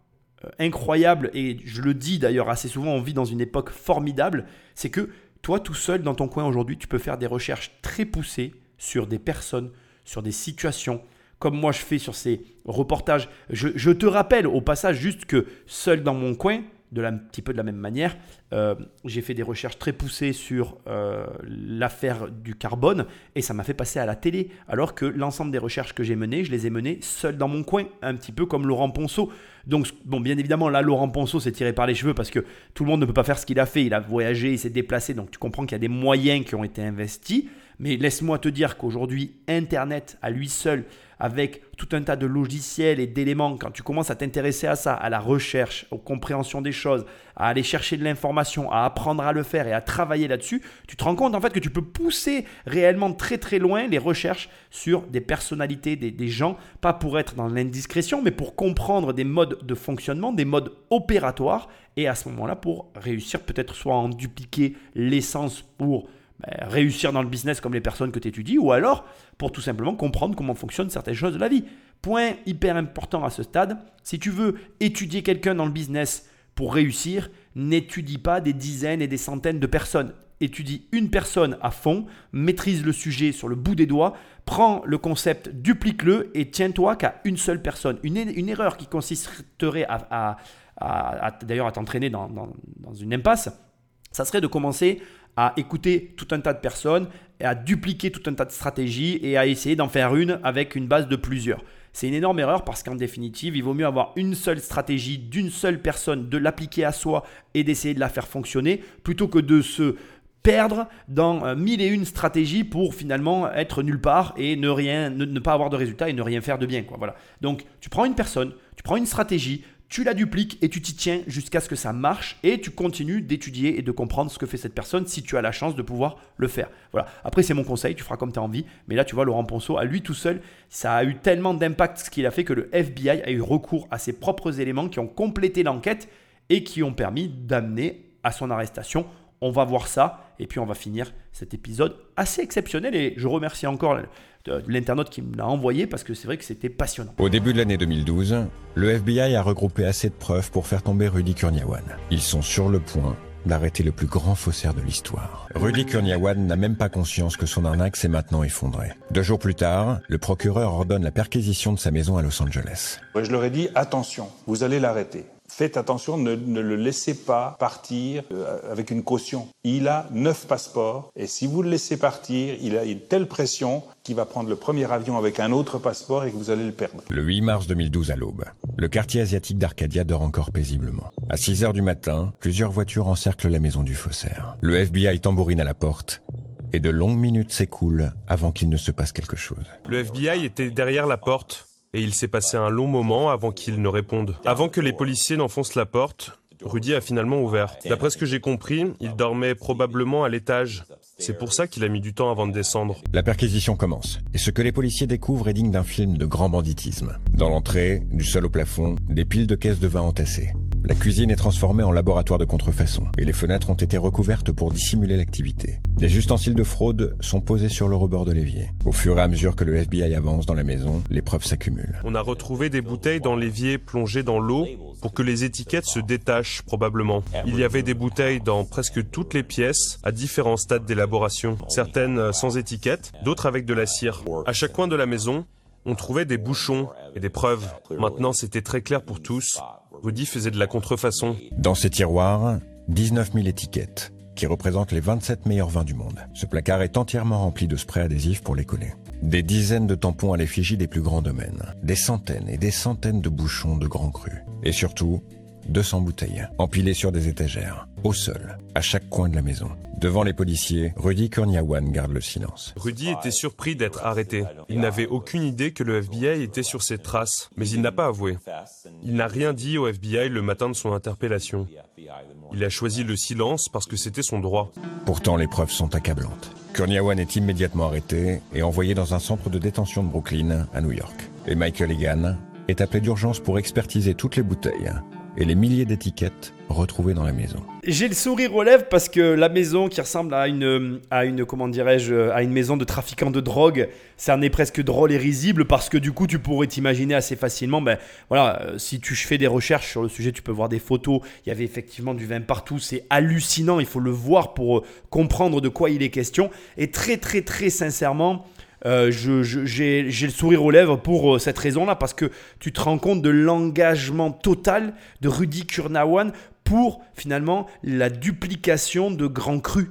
euh, incroyable, et je le dis d'ailleurs assez souvent, on vit dans une époque formidable, c'est que toi tout seul dans ton coin aujourd'hui, tu peux faire des recherches très poussées sur des personnes, sur des situations, comme moi je fais sur ces reportages. Je te rappelle au passage juste que seul dans mon coin, de la, petit peu de la même manière. Euh, j'ai fait des recherches très poussées sur euh, l'affaire du carbone et ça m'a fait passer à la télé. Alors que l'ensemble des recherches que j'ai menées, je les ai menées seul dans mon coin, un petit peu comme Laurent Ponceau. Donc, bon, bien évidemment, là, Laurent Ponceau s'est tiré par les cheveux parce que tout le monde ne peut pas faire ce qu'il a fait. Il a voyagé, il s'est déplacé. Donc, tu comprends qu'il y a des moyens qui ont été investis. Mais laisse-moi te dire qu'aujourd'hui, Internet à lui seul avec tout un tas de logiciels et d'éléments, quand tu commences à t'intéresser à ça, à la recherche, aux compréhensions des choses, à aller chercher de l'information, à apprendre à le faire et à travailler là-dessus, tu te rends compte en fait que tu peux pousser réellement très très loin les recherches sur des personnalités, des, gens, pas pour être dans l'indiscrétion, mais pour comprendre des modes de fonctionnement, des modes opératoires, et à ce moment-là pour réussir peut-être soit à en dupliquer l'essence pour réussir dans le business comme les personnes que tu étudies, ou alors pour tout simplement comprendre comment fonctionnent certaines choses de la vie. Point hyper important à ce stade, si tu veux étudier quelqu'un dans le business pour réussir, n'étudie pas des dizaines et des centaines de personnes. Étudie une personne à fond, maîtrise le sujet sur le bout des doigts, prends le concept, duplique-le et tiens-toi qu'à une seule personne. Une, erreur qui consisterait à, d'ailleurs à t'entraîner dans une impasse, ça serait de commencer à écouter tout un tas de personnes, à dupliquer tout un tas de stratégies et à essayer d'en faire une avec une base de plusieurs. C'est une énorme erreur parce qu'en définitive, il vaut mieux avoir une seule stratégie d'une seule personne, de l'appliquer à soi et d'essayer de la faire fonctionner, plutôt que de se perdre dans euh, mille et une stratégies pour finalement être nulle part et ne rien, ne, pas avoir de résultat et ne rien faire de bien. Voilà. Donc tu prends une personne, tu prends une stratégie, tu la dupliques et tu t'y tiens jusqu'à ce que ça marche et tu continues d'étudier et de comprendre ce que fait cette personne si tu as la chance de pouvoir le faire. Voilà. Après, c'est mon conseil, tu feras comme tu as envie. Mais là, tu vois, Laurent Ponceau, à lui tout seul, ça a eu tellement d'impact ce qu'il a fait que le FBI a eu recours à ses propres éléments qui ont complété l'enquête et qui ont permis d'amener à son arrestation. On va voir ça et puis on va finir cet épisode assez exceptionnel et je remercie encore l'internaute qui me l'a envoyé parce que c'est vrai que c'était passionnant. Au début de l'année 2012, le FBI a regroupé assez de preuves pour faire tomber Rudy Kurniawan. Ils sont sur le point d'arrêter le plus grand faussaire de l'histoire. Rudy Kurniawan n'a même pas conscience que son arnaque s'est maintenant effondrée. Deux jours plus tard, le procureur ordonne la perquisition de sa maison à Los Angeles. Je leur ai dit, attention, vous allez l'arrêter. Faites attention, ne, le laissez pas partir euh, avec une caution. Il a neuf passeports et si vous le laissez partir, il a une telle pression qu'il va prendre le premier avion avec un autre passeport et que vous allez le perdre. Le 8 mars 2012 à l'aube, le quartier asiatique d'Arcadia dort encore paisiblement. À 6 heures du matin, plusieurs voitures encerclent la maison du faussaire. Le FBI tambourine à la porte et de longues minutes s'écoulent avant qu'il ne se passe quelque chose. Le FBI était derrière la porte et il s'est passé un long moment avant qu'il ne réponde. Avant que les policiers n'enfoncent la porte, Rudy a finalement ouvert. D'après ce que j'ai compris, il dormait probablement à l'étage. C'est pour ça qu'il a mis du temps avant de descendre. La perquisition commence, et ce que les policiers découvrent est digne d'un film de grand banditisme. Dans l'entrée, du sol au plafond, des piles de caisses de vin entassées. La cuisine est transformée en laboratoire de contrefaçon et les fenêtres ont été recouvertes pour dissimuler l'activité. Des ustensiles de fraude sont posés sur le rebord de l'évier. Au fur et à mesure que le FBI avance dans la maison, les preuves s'accumulent. On a retrouvé des bouteilles dans l'évier plongées dans l'eau pour que les étiquettes se détachent probablement. Il y avait des bouteilles dans presque toutes les pièces à différents stades d'élaboration, certaines sans étiquette, d'autres avec de la cire. À chaque coin de la maison, on trouvait des bouchons et des preuves. Maintenant, c'était très clair pour tous. Faisait de la contrefaçon. Dans ces tiroirs, 19 000 étiquettes, qui représentent les 27 meilleurs vins du monde. Ce placard est entièrement rempli de sprays adhésifs pour les coller. Des dizaines de tampons à l'effigie des plus grands domaines. Des centaines et des centaines de bouchons de grands crus. Et surtout, 200 bouteilles, empilées sur des étagères, au sol, à chaque coin de la maison. Devant les policiers, Rudy Kurniawan garde le silence. Rudy était surpris d'être arrêté. Il n'avait aucune idée que le FBI était sur ses traces, mais il n'a pas avoué. Il n'a rien dit au FBI le matin de son interpellation. Il a choisi le silence parce que c'était son droit. Pourtant, les preuves sont accablantes. Kurniawan est immédiatement arrêté et envoyé dans un centre de détention de Brooklyn, à New York. Et Michael Egan est appelé d'urgence pour expertiser toutes les bouteilles et les milliers d'étiquettes retrouvées dans la maison. J'ai le sourire aux lèvres parce que la maison qui ressemble à une, à une comment dirais-je, à une maison de trafiquants de drogue, ça en est presque drôle et risible parce que du coup tu pourrais t'imaginer assez facilement, ben voilà, euh, si tu fais des recherches sur le sujet, tu peux voir des photos. Il y avait effectivement du vin partout, c'est hallucinant. Il faut le voir pour euh, comprendre de quoi il est question. Et très très très sincèrement. Euh, j'ai le sourire aux lèvres pour euh, cette raison-là, parce que tu te rends compte de l'engagement total de Rudy Kurnawan pour finalement la duplication de grands crus.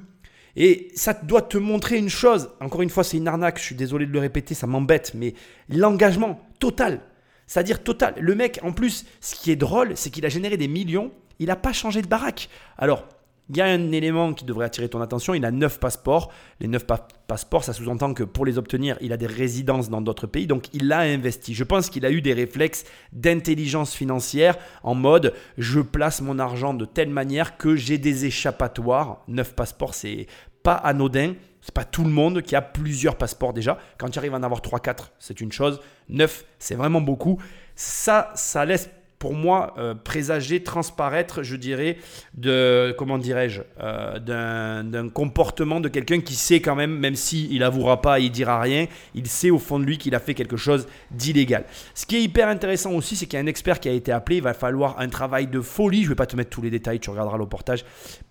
Et ça doit te montrer une chose, encore une fois c'est une arnaque, je suis désolé de le répéter, ça m'embête, mais l'engagement total, c'est-à-dire total. Le mec, en plus, ce qui est drôle, c'est qu'il a généré des millions, il n'a pas changé de baraque. Alors, il y a un élément qui devrait attirer ton attention, il a 9 passeports. Les 9 passeports, ça sous-entend que pour les obtenir, il a des résidences dans d'autres pays, donc il a investi. Je pense qu'il a eu des réflexes d'intelligence financière en mode je place mon argent de telle manière que j'ai des échappatoires. 9 passeports, c'est pas anodin. C'est pas tout le monde qui a plusieurs passeports déjà. Quand tu arrives à en avoir 3-4, c'est une chose. 9, c'est vraiment beaucoup. Ça, ça laisse pour moi, euh, présager, transparaître, je dirais, de, comment dirais-je, euh, d'un comportement de quelqu'un qui sait quand même, même s'il il avouera pas, il dira rien, il sait au fond de lui qu'il a fait quelque chose d'illégal. Ce qui est hyper intéressant aussi, c'est qu'il y a un expert qui a été appelé, il va falloir un travail de folie, je vais pas te mettre tous les détails, tu regarderas le portage,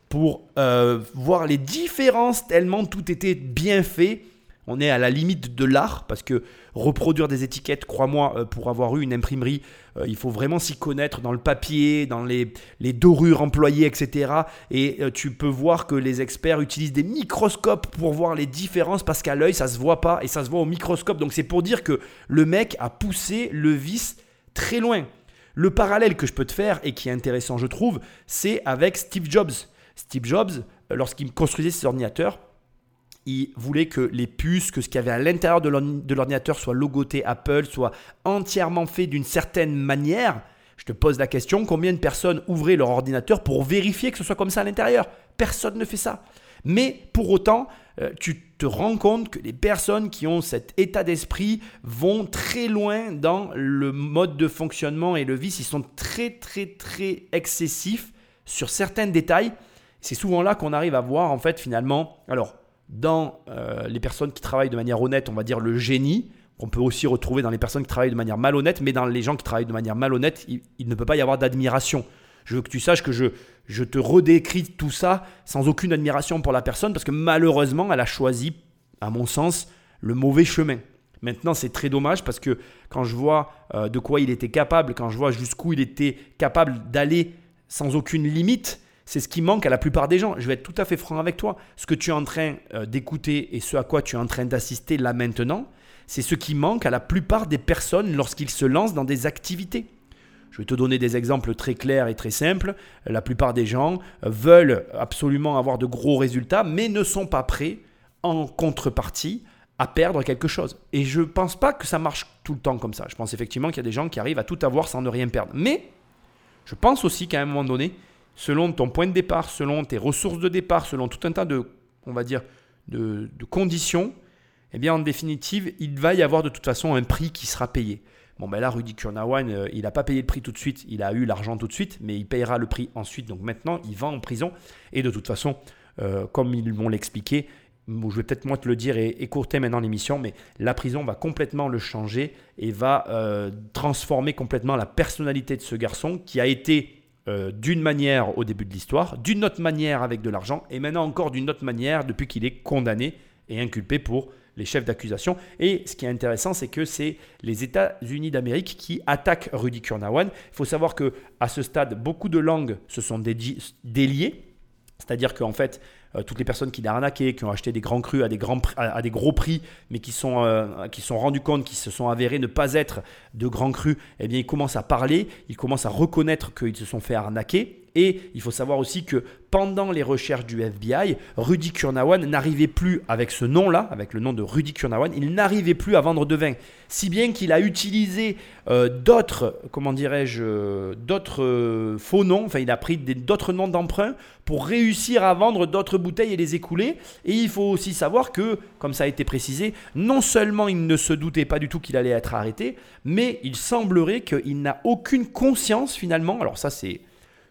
pour euh, voir les différences, tellement tout était bien fait on est à la limite de l'art parce que reproduire des étiquettes, crois-moi, euh, pour avoir eu une imprimerie, euh, il faut vraiment s'y connaître dans le papier, dans les, dorures employées, etc. Et euh, tu peux voir que les experts utilisent des microscopes pour voir les différences parce qu'à l'œil, ça se voit pas et ça se voit au microscope. Donc c'est pour dire que le mec a poussé le vice très loin. Le parallèle que je peux te faire et qui est intéressant, je trouve, c'est avec Steve Jobs. Steve Jobs, lorsqu'il construisait ses ordinateurs, il voulait que les puces, que ce qu'il y avait à l'intérieur de l'ordinateur soit logoté Apple, soit entièrement fait d'une certaine manière. Je te pose la question, combien de personnes ouvraient leur ordinateur pour vérifier que ce soit comme ça à l'intérieur? Personne ne fait ça. Mais pour autant, euh, tu te rends compte que les personnes qui ont cet état d'esprit vont très loin dans le mode de fonctionnement et le vice. Ils sont très très très excessifs sur certains détails. C'est souvent là qu'on arrive à voir en fait finalement, alors dans euh, les personnes qui travaillent de manière honnête, on va dire le génie, qu'on peut aussi retrouver dans les personnes qui travaillent de manière malhonnête, mais dans les gens qui travaillent de manière malhonnête, il ne peut pas y avoir d'admiration. Je veux que tu saches que je, je te redécris tout ça sans aucune admiration pour la personne parce que malheureusement, elle a choisi, à mon sens, le mauvais chemin. Maintenant, c'est très dommage parce que quand je vois euh, de quoi il était capable, quand je vois jusqu'où il était capable d'aller sans aucune limite, c'est ce qui manque à la plupart des gens. Je vais être tout à fait franc avec toi. Ce que tu es en train euh, d'écouter et ce à quoi tu es en train d'assister là maintenant, c'est ce qui manque à la plupart des personnes lorsqu'ils se lancent dans des activités. Je vais te donner des exemples très clairs et très simples. La plupart des gens veulent absolument avoir de gros résultats, mais ne sont pas prêts, en contrepartie, à perdre quelque chose. Et je ne pense pas que ça marche tout le temps comme ça. Je pense effectivement qu'il y a des gens qui arrivent à tout avoir sans ne rien perdre. Mais je pense aussi qu'à un moment donné, selon ton point de départ, selon tes ressources de départ, selon tout un tas de, on va dire, de, conditions, eh bien en définitive, il va y avoir de toute façon un prix qui sera payé. Bon, ben là, Rudy Kurnawan, euh, il n'a pas payé le prix tout de suite, il a eu l'argent tout de suite, mais il payera le prix ensuite. Donc maintenant, il va en prison. Et de toute façon, euh, comme ils vont l'expliquer, je vais peut-être moi te le dire et écourter maintenant l'émission, mais la prison va complètement le changer et va euh, transformer complètement la personnalité de ce garçon qui a été d'une manière au début de l'histoire, d'une autre manière avec de l'argent, et maintenant encore d'une autre manière depuis qu'il est condamné et inculpé pour les chefs d'accusation. Et ce qui est intéressant, c'est que c'est les États-Unis d'Amérique qui attaquent Rudy Kurnawan. Il faut savoir que à ce stade, beaucoup de langues se sont déliées. C'est-à-dire qu'en fait, euh, toutes les personnes qui l'ont arnaqué, qui ont acheté des grands crus à des, gros prix, mais qui sont, euh, sont rendus compte, qui se sont avérés ne pas être de grands crus, eh bien, ils commencent à parler, ils commencent à reconnaître qu'ils se sont fait arnaquer. Et il faut savoir aussi que pendant les recherches du FBI, Rudy Kurnawan n'arrivait plus, avec ce nom-là, avec le nom de Rudy Kurnawan, il n'arrivait plus à vendre de vin. Si bien qu'il a utilisé euh, d'autres, comment dirais-je, d'autres euh, faux noms, enfin il a pris d'autres noms d'emprunt pour réussir à vendre d'autres bouteilles et les écouler. Et il faut aussi savoir que, comme ça a été précisé, non seulement il ne se doutait pas du tout qu'il allait être arrêté, mais il semblerait qu'il n'a aucune conscience finalement, alors ça c'est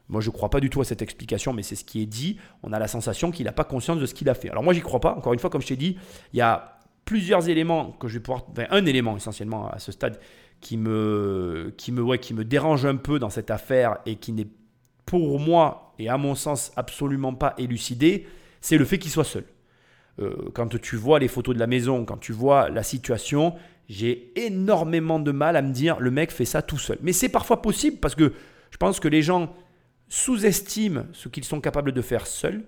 moi, je ne crois pas du tout à cette explication, mais c'est ce qui est dit. On a la sensation qu'il n'a pas conscience de ce qu'il a fait. Alors moi, j'y crois pas. Encore une fois, comme je t'ai dit, il y a plusieurs éléments que je vais pouvoir... Un élément essentiellement à ce stade qui me, qui, me, ouais, qui me dérange un peu dans cette affaire et qui n'est pour moi et à mon sens absolument pas élucidé, c'est le fait qu'il soit seul. Euh, quand tu vois les photos de la maison, quand tu vois la situation, j'ai énormément de mal à me dire le mec fait ça tout seul. Mais c'est parfois possible parce que je pense que les gens sous-estiment ce qu'ils sont capables de faire seuls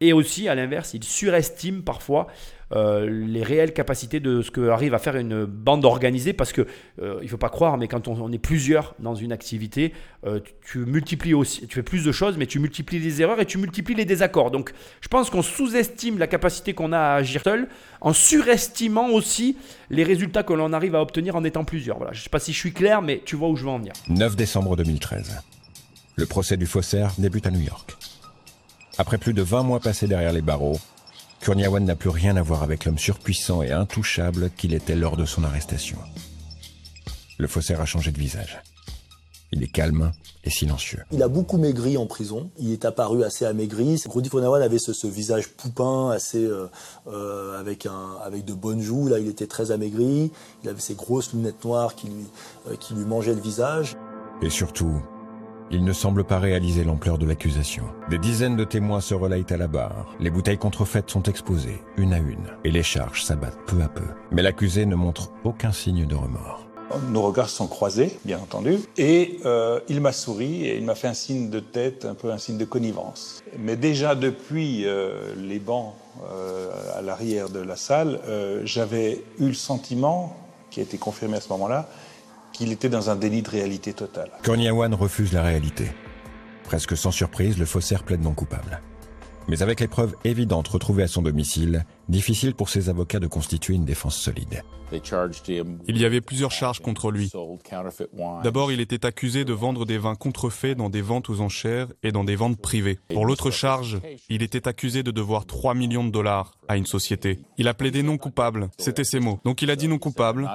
et aussi, à l'inverse, ils surestiment parfois euh, les réelles capacités de ce que arrive à faire une bande organisée parce que euh, il faut pas croire, mais quand on, est plusieurs dans une activité, euh, tu, multiplies aussi, tu fais plus de choses, mais tu multiplies les erreurs et tu multiplies les désaccords. Donc, je pense qu'on sous-estime la capacité qu'on a à agir seul en surestimant aussi les résultats que l'on arrive à obtenir en étant plusieurs. Voilà, je sais pas si je suis clair, mais tu vois où je veux en venir. 9 décembre 2013. Le procès du faussaire débute à New York. Après plus de 20 mois passés derrière les barreaux, Kurniawan n'a plus rien à voir avec l'homme surpuissant et intouchable qu'il était lors de son arrestation. Le faussaire a changé de visage. Il est calme et silencieux. Il a beaucoup maigri en prison. Il est apparu assez amaigri. Rudy Kurniawan avait ce, visage poupin, assez euh, euh, avec un avec de bonnes joues. Là, il était très amaigri. Il avait ses grosses lunettes noires qui lui euh, qui lui mangeaient le visage. Et surtout, il ne semble pas réaliser l'ampleur de l'accusation. Des dizaines de témoins se relayent à la barre. Les bouteilles contrefaites sont exposées, une à une, et les charges s'abattent peu à peu. Mais l'accusé ne montre aucun signe de remords. Nos regards sont croisés, bien entendu, et euh, il m'a souri et il m'a fait un signe de tête, un peu un signe de connivence. Mais déjà depuis euh, les bancs euh, à l'arrière de la salle, j'avais eu le sentiment, qui a été confirmé à ce moment-là, qu'il était dans un délit de réalité totale. Korniawan refuse la réalité. Presque sans surprise, le faussaire plaide non coupable. Mais avec les preuves évidentes retrouvées à son domicile, difficile pour ses avocats de constituer une défense solide. Il y avait plusieurs charges contre lui. D'abord, il était accusé de vendre des vins contrefaits dans des ventes aux enchères et dans des ventes privées. Pour l'autre charge, il était accusé de devoir 3 millions de dollars à une société. Il a plaidé non coupable, c'était ses mots. Donc il a dit non coupable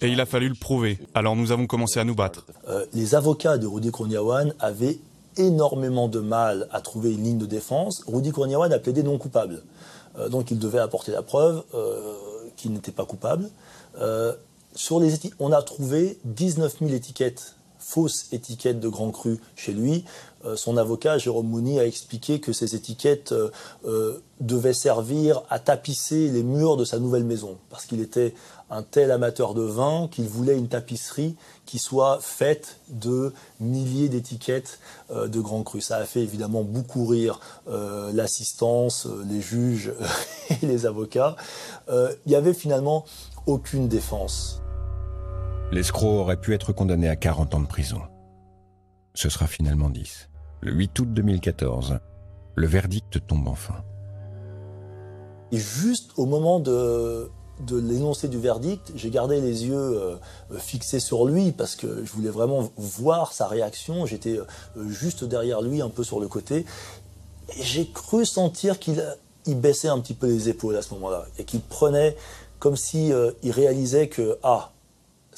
et il a fallu le prouver. Alors nous avons commencé à nous battre. Euh, les avocats de Rudy Kurniawan avaient énormément de mal à trouver une ligne de défense. Rudy Kurniawan a plaidé non coupable. Euh, donc il devait apporter la preuve euh, qu'il n'était pas coupable. Euh, sur les on a trouvé 19 000 étiquettes, fausses étiquettes de Grand Cru chez lui. son avocat, Jérôme Mouni, a expliqué que ces étiquettes devaient servir à tapisser les murs de sa nouvelle maison, parce qu'il était un tel amateur de vin qu'il voulait une tapisserie qui soit faite de milliers d'étiquettes euh, de Grand Cru. Ça a fait évidemment beaucoup rire euh, l'assistance, euh, les juges et les avocats. Il n'y avait finalement aucune défense. L'escroc aurait pu être condamné à 40 ans de prison. Ce sera finalement 10. Le 8 août 2014, le verdict tombe enfin. Et juste au moment de, de l'énoncé du verdict, j'ai gardé les yeux euh, fixés sur lui parce que je voulais vraiment voir sa réaction. J'étais euh, juste derrière lui, un peu sur le côté. Et j'ai cru sentir qu'il baissait un petit peu les épaules à ce moment-là et qu'il prenait comme si euh, réalisait que ah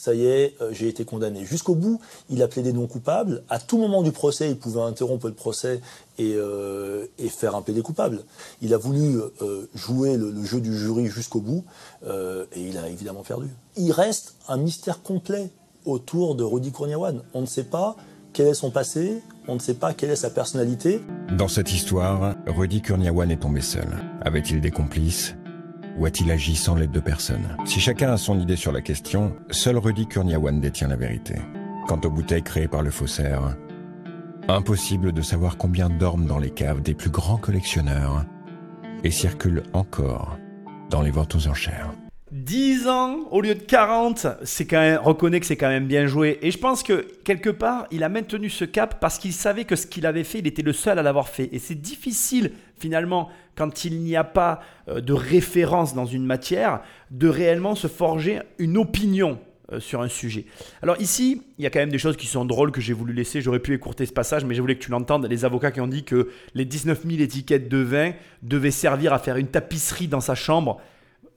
ça y est, euh, j'ai été condamné. Jusqu'au bout, il a plaidé non coupable. À tout moment du procès, il pouvait interrompre le procès et, euh, faire un plaidé coupable. Il a voulu euh, jouer le, jeu du jury jusqu'au bout et il a évidemment perdu. Il reste un mystère complet autour de Rudy Kurniawan. On ne sait pas quel est son passé, on ne sait pas quelle est sa personnalité. Dans cette histoire, Rudy Kurniawan est tombé seul. Avait-il des complices? Ou a-t-il agi sans l'aide de personne Si chacun a son idée sur la question, seul Rudy Kurniawan détient la vérité. Quant aux bouteilles créées par le faussaire, impossible de savoir combien dorment dans les caves des plus grands collectionneurs et circulent encore dans les ventes aux enchères. 10 ans au lieu de 40, c'est quand même, reconnaît que c'est quand même bien joué. Et je pense que quelque part, il a maintenu ce cap parce qu'il savait que ce qu'il avait fait, il était le seul à l'avoir fait. Et c'est difficile finalement, quand il n'y a pas euh, de référence dans une matière, de réellement se forger une opinion euh, sur un sujet. Alors ici, il y a quand même des choses qui sont drôles que j'ai voulu laisser. J'aurais pu écourter ce passage, mais j'ai voulu que tu l'entendes. Les avocats qui ont dit que les 19 000 étiquettes de vin devaient servir à faire une tapisserie dans sa chambre.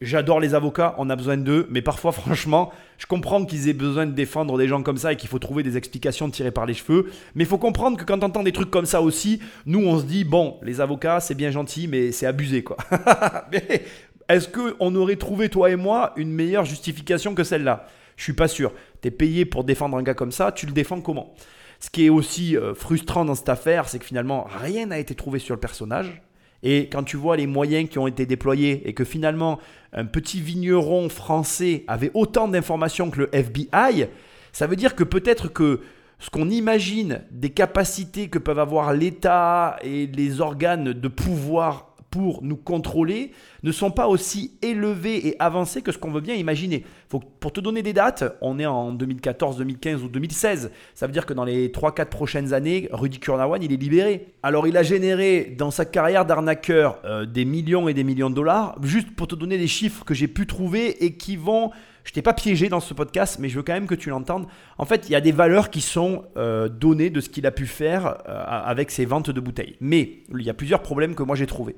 J'adore les avocats, on a besoin d'eux, mais parfois, franchement, je comprends qu'ils aient besoin de défendre des gens comme ça et qu'il faut trouver des explications tirées par les cheveux. Mais il faut comprendre que quand on entend des trucs comme ça aussi, nous, on se dit, bon, les avocats, c'est bien gentil, mais c'est abusé, quoi. mais est-ce qu'on aurait trouvé, toi et moi, une meilleure justification que celle-là? Je suis pas sûr. Tu es payé pour défendre un gars comme ça, tu le défends comment? Ce qui est aussi euh, frustrant dans cette affaire, c'est que finalement, rien n'a été trouvé sur le personnage. Et quand tu vois les moyens qui ont été déployés et que finalement un petit vigneron français avait autant d'informations que le FBI, ça veut dire que peut-être que ce qu'on imagine des capacités que peuvent avoir l'État et les organes de pouvoir pour nous contrôler ne sont pas aussi élevés et avancés que ce qu'on veut bien imaginer. Pour te donner des dates, on est en 2014, 2015 ou 2016. Ça veut dire que dans les 3-4 prochaines années, Rudy Kurnawan, il est libéré. Alors il a généré dans sa carrière d'arnaqueur euh, des millions et des millions de dollars. Juste pour te donner des chiffres que j'ai pu trouver et qui vont je t'ai pas piégé dans ce podcast, mais je veux quand même que tu l'entendes. En fait, il y a des valeurs qui sont euh, données de ce qu'il a pu faire euh, avec ses ventes de bouteilles. Mais il y a plusieurs problèmes que moi j'ai trouvés.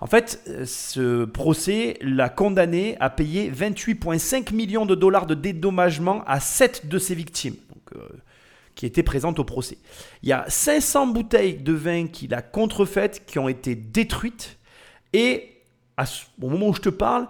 En fait, euh, ce procès l'a condamné à payer 28,5 millions de dollars de dédommagement à 7 de ses victimes. qui étaient présentes au procès. Il y a 500 bouteilles de vin qu'il a contrefaites qui ont été détruites. Et au moment où je te parle,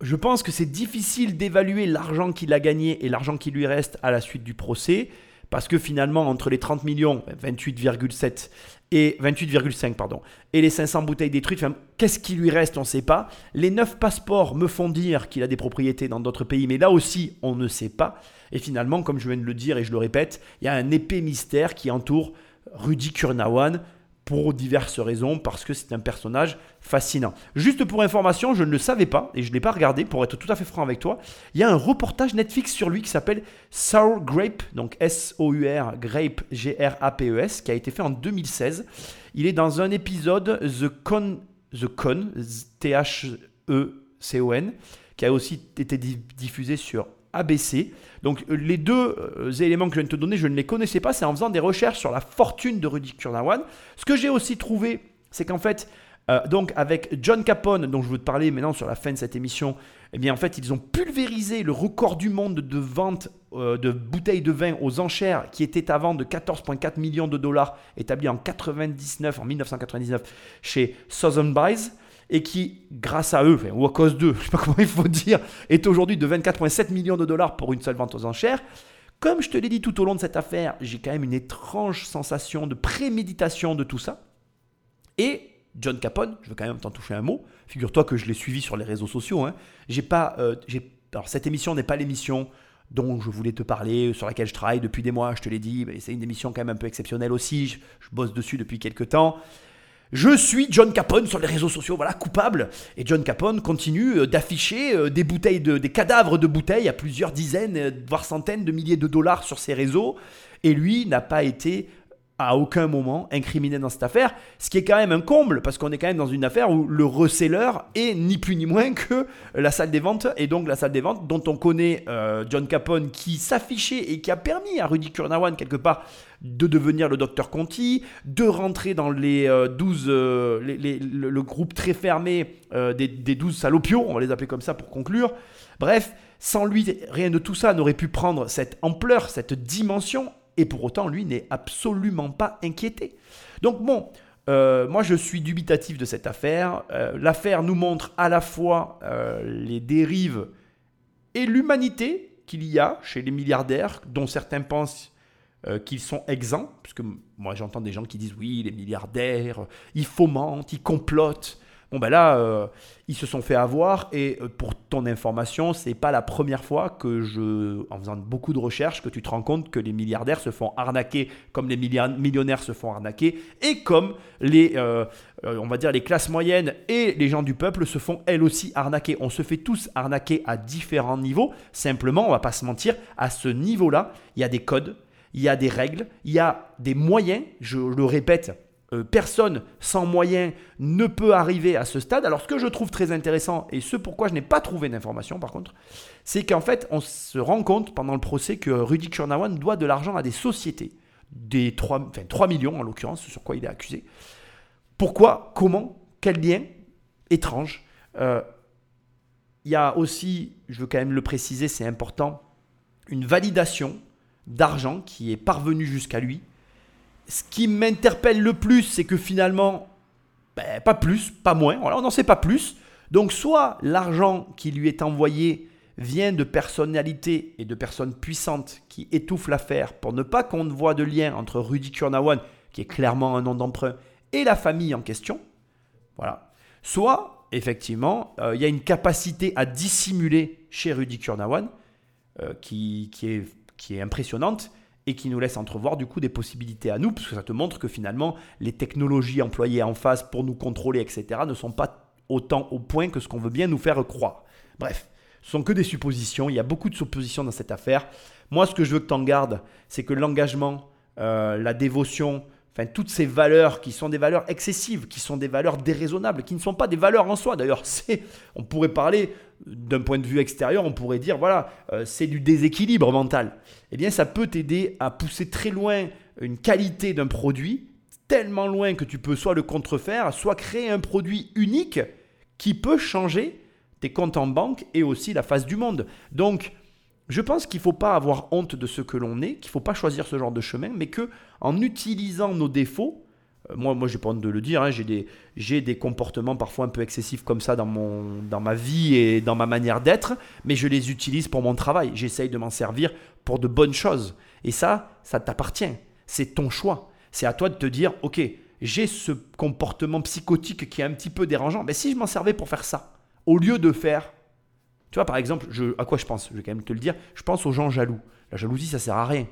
je pense que c'est difficile d'évaluer l'argent qu'il a gagné et l'argent qui lui reste à la suite du procès, parce que finalement, entre les 30 millions, 28,7 et 28,5 pardon, et les 500 bouteilles détruites, qu'est-ce qui lui reste On ne sait pas. Les 9 passeports me font dire qu'il a des propriétés dans d'autres pays, mais là aussi, on ne sait pas. Et finalement, comme je viens de le dire et je le répète, il y a un épais mystère qui entoure Rudy Kurnawan pour diverses raisons, parce que c'est un personnage fascinant. Juste pour information, je ne le savais pas et je ne l'ai pas regardé, pour être tout à fait franc avec toi. Il y a un reportage Netflix sur lui qui s'appelle Sour Grape, donc S-O-U-R, Grape, G-R-A-P-E-S, qui a été fait en 2016. Il est dans un épisode The Con, The Con, T-H-E-C-O-N, qui a aussi été diffusé sur ABC. Donc euh, les deux euh, éléments que je viens de te donner, je ne les connaissais pas. C'est en faisant des recherches sur la fortune de Rudy Kurnawan. Ce que j'ai aussi trouvé, c'est qu'en fait, euh, donc avec John Capone, dont je veux te parler maintenant sur la fin de cette émission, eh bien en fait ils ont pulvérisé le record du monde de vente de bouteilles de vin aux enchères qui était avant de 14,4 millions de dollars établi en 99, en 1999 chez Southern Buys et qui, grâce à eux, ou à cause d'eux, je ne sais pas comment il faut dire, est aujourd'hui de 24,7 millions de dollars pour une seule vente aux enchères. Comme je te l'ai dit tout au long de cette affaire, j'ai quand même une étrange sensation de préméditation de tout ça. Et John Capone, je veux quand même t'en toucher un mot. Figure-toi que je l'ai suivi sur les réseaux sociaux. Hein. Pas, euh, alors cette émission n'est pas l'émission dont je voulais te parler, sur laquelle je travaille depuis des mois. Je te l'ai dit, c'est une émission quand même un peu exceptionnelle aussi. Je, je bosse dessus depuis quelques temps. Je suis John Capone sur les réseaux sociaux, voilà, coupable. Et John Capone continue euh, d'afficher euh, des bouteilles, de, des cadavres de bouteilles à plusieurs dizaines, euh, voire centaines de milliers de dollars sur ses réseaux. Et lui n'a pas été à aucun moment incriminé dans cette affaire, ce qui est quand même un comble, parce qu'on est quand même dans une affaire où le reseller est ni plus ni moins que la salle des ventes, et donc la salle des ventes dont on connaît John Capone qui s'affichait et qui a permis à Rudy Kurnawan quelque part de devenir le docteur Conti, de rentrer dans les 12, euh, euh, le, groupe très fermé euh, des, des 12 salopios, on va les appeler comme ça pour conclure. Bref, sans lui, rien de tout ça n'aurait pu prendre cette ampleur, cette dimension, et pour autant, lui n'est absolument pas inquiété. Donc bon, moi je suis dubitatif de cette affaire. L'affaire nous montre à la fois les dérives et l'humanité qu'il y a chez les milliardaires, dont certains pensent euh, qu'ils sont exempts, puisque moi j'entends des gens qui disent oui, les milliardaires, ils fomentent, ils complotent. Bon ben là, euh, ils se sont fait avoir et euh, pour ton information, c'est pas la première fois que je, en faisant beaucoup de recherches, que tu te rends compte que les milliardaires se font arnaquer comme les millionnaires se font arnaquer et comme les, on va dire les classes moyennes et les gens du peuple se font elles aussi arnaquer. On se fait tous arnaquer à différents niveaux. Simplement, on va pas se mentir, à ce niveau-là, il y a des codes, il y a des règles, il y a des moyens, je le répète, euh, personne sans moyens ne peut arriver à ce stade. Alors ce que je trouve très intéressant, et ce pourquoi je n'ai pas trouvé d'informations par contre, c'est qu'en fait on se rend compte pendant le procès que Rudy Kurnawan doit de l'argent à des sociétés, des 3, enfin 3 millions en l'occurrence, sur quoi il est accusé. Pourquoi? Comment? Quel lien? Étrange. Euh, il y a aussi, je veux quand même le préciser, c'est important, une validation d'argent qui est parvenu jusqu'à lui. Ce qui m'interpelle le plus, c'est que finalement, ben, pas plus, pas moins, on n'en sait pas plus. Donc soit l'argent qui lui est envoyé vient de personnalités et de personnes puissantes qui étouffent l'affaire pour ne pas qu'on ne voit de lien entre Rudy Kurnawan, qui est clairement un nom d'emprunt, et la famille en question. Voilà. Soit, effectivement, euh, il y a une capacité à dissimuler chez Rudy Kurnawan euh, qui, est impressionnante et qui nous laisse entrevoir du coup des possibilités à nous, parce que ça te montre que finalement les technologies employées en face pour nous contrôler, etc., ne sont pas autant au point que ce qu'on veut bien nous faire croire. Bref, ce sont que des suppositions, il y a beaucoup de suppositions dans cette affaire. Moi, ce que je veux que tu en gardes, c'est que l'engagement, euh, la dévotion, enfin toutes ces valeurs qui sont des valeurs excessives, qui sont des valeurs déraisonnables, qui ne sont pas des valeurs en soi. D'ailleurs, on pourrait parler d'un point de vue extérieur, on pourrait dire, voilà, euh, c'est du déséquilibre mental. Eh bien, ça peut t'aider à pousser très loin une qualité d'un produit, tellement loin que tu peux soit le contrefaire, soit créer un produit unique qui peut changer tes comptes en banque et aussi la face du monde. Donc, je pense qu'il ne faut pas avoir honte de ce que l'on est, qu'il ne faut pas choisir ce genre de chemin, mais que en utilisant nos défauts, moi, moi j'ai pas honte de le dire, hein, j'ai des, des, comportements parfois un peu excessifs comme ça dans, mon, dans ma vie et dans ma manière d'être, mais je les utilise pour mon travail. J'essaye de m'en servir pour de bonnes choses. Et ça, ça t'appartient. C'est ton choix. C'est à toi de te dire, ok, j'ai ce comportement psychotique qui est un petit peu dérangeant, mais si je m'en servais pour faire ça, au lieu de faire... Tu vois, par exemple, je, à quoi je pense? Je vais quand même te le dire. Je pense aux gens jaloux. La jalousie, ça sert à rien.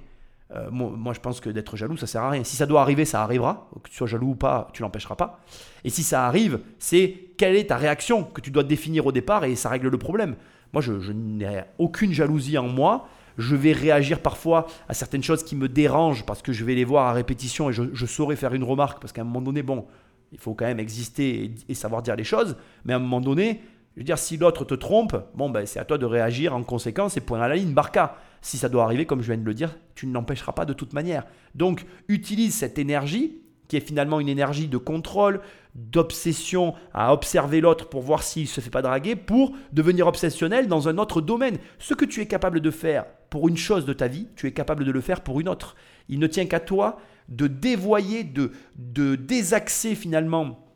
Euh, moi, je pense que d'être jaloux, ça sert à rien. Si ça doit arriver, ça arrivera. Que tu sois jaloux ou pas, tu l'empêcheras pas. Et si ça arrive, c'est quelle est ta réaction que tu dois définir au départ et ça règle le problème. Moi, je, n'ai aucune jalousie en moi. Je vais réagir parfois à certaines choses qui me dérangent parce que je vais les voir à répétition et je, saurais faire une remarque parce qu'à un moment donné, bon, il faut quand même exister et, savoir dire les choses. Mais à un moment donné, je veux dire, si l'autre te trompe, bon, ben, c'est à toi de réagir en conséquence et point à la ligne, barca. Si ça doit arriver, comme je viens de le dire, tu ne l'empêcheras pas de toute manière. Donc, utilise cette énergie qui est finalement une énergie de contrôle, d'obsession à observer l'autre pour voir s'il ne se fait pas draguer, pour devenir obsessionnel dans un autre domaine. Ce que tu es capable de faire pour une chose de ta vie, tu es capable de le faire pour une autre. Il ne tient qu'à toi de dévoyer, de, de désaxer finalement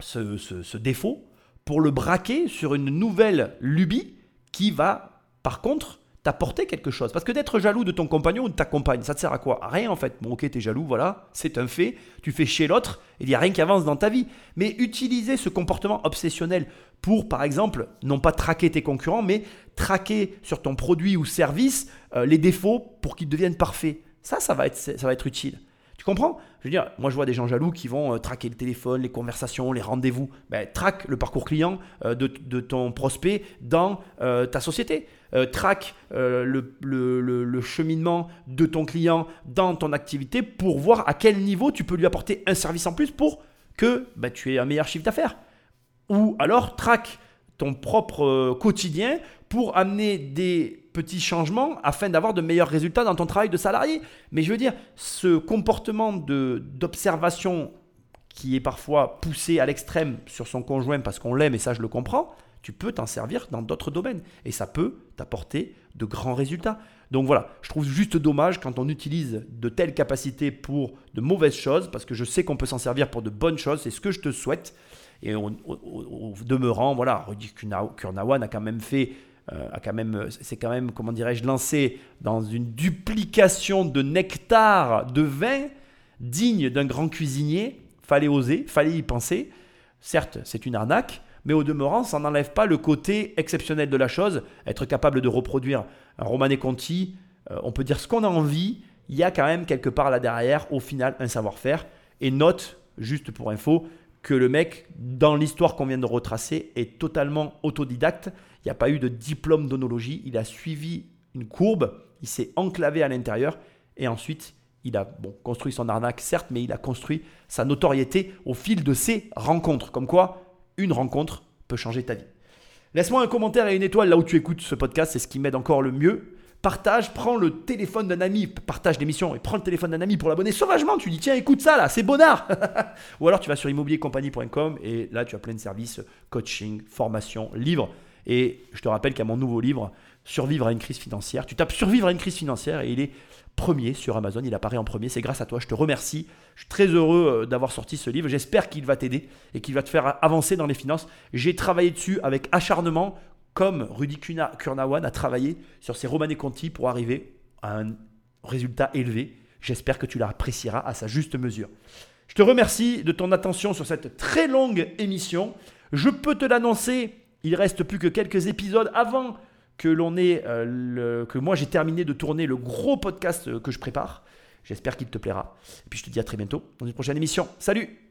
ce, ce défaut pour le braquer sur une nouvelle lubie qui va, par contre, t'apporter quelque chose. Parce que d'être jaloux de ton compagnon ou de ta compagne, ça te sert à quoi? Rien en fait. Bon, ok, t'es jaloux, voilà, c'est un fait. Tu fais chez l'autre il n'y a rien qui avance dans ta vie. Mais utiliser ce comportement obsessionnel pour, par exemple, non pas traquer tes concurrents, mais traquer sur ton produit ou service euh, les défauts pour qu'ils deviennent parfaits. Ça, ça va être, ça va être utile. Tu comprends? Je veux dire, moi je vois des gens jaloux qui vont euh, traquer le téléphone, les conversations, les rendez-vous. Ben, traque le parcours client euh, de, ton prospect dans euh, ta société. traque le, cheminement de ton client dans ton activité pour voir à quel niveau tu peux lui apporter un service en plus pour que ben, tu aies un meilleur chiffre d'affaires. Ou alors traque ton propre quotidien pour amener des petits changements afin d'avoir de meilleurs résultats dans ton travail de salarié. Mais je veux dire, ce comportement d'observation qui est parfois poussé à l'extrême sur son conjoint parce qu'on l'aime et ça je le comprends, tu peux t'en servir dans d'autres domaines et ça peut t'apporter de grands résultats. Donc voilà, je trouve juste dommage quand on utilise de telles capacités pour de mauvaises choses parce que je sais qu'on peut s'en servir pour de bonnes choses, c'est ce que je te souhaite. Et au, demeurant, voilà, Rudy Kurnawan a quand même fait euh, quand même, c'est quand même, comment dirais-je, lancé dans une duplication de nectar de vin digne d'un grand cuisinier. Fallait oser, fallait y penser. Certes, c'est une arnaque, mais au demeurant, ça n'enlève pas le côté exceptionnel de la chose. Être capable de reproduire un Conti, euh, on peut dire ce qu'on a envie. Il y a quand même quelque part là derrière, au final, un savoir-faire. Et note, juste pour info, que le mec, dans l'histoire qu'on vient de retracer, est totalement autodidacte. Il n'y a pas eu de diplôme d'onologie. Il a suivi une courbe, il s'est enclavé à l'intérieur et ensuite il a bon, construit son arnaque, certes, mais il a construit sa notoriété au fil de ses rencontres. Comme quoi, une rencontre peut changer ta vie. Laisse-moi un commentaire et une étoile là où tu écoutes ce podcast, c'est ce qui m'aide encore le mieux. Partage, prends le téléphone d'un ami, partage l'émission et prends le téléphone d'un ami pour l'abonner sauvagement. Tu dis tiens écoute ça là, c'est bonnard. Ou alors tu vas sur immobiliercompagnie.com et là tu as plein de services, coaching, formation, livres. Et je te rappelle a mon nouveau livre, Survivre à une crise financière. Tu tapes Survivre à une crise financière et il est premier sur Amazon. Il apparaît en premier. C'est grâce à toi. Je te remercie. Je suis très heureux euh, d'avoir sorti ce livre. J'espère qu'il va t'aider et qu'il va te faire avancer dans les finances. J'ai travaillé dessus avec acharnement, comme Rudy Kurnawan a travaillé sur ses Romanés Conti pour arriver à un résultat élevé. J'espère que tu l'apprécieras à sa juste mesure. Je te remercie de ton attention sur cette très longue émission. Je peux te l'annoncer il reste plus que quelques épisodes avant que l'on ait euh, que moi j'ai terminé de tourner le gros podcast que je prépare. J'espère qu'il te plaira. Et puis je te dis à très bientôt dans une prochaine émission. Salut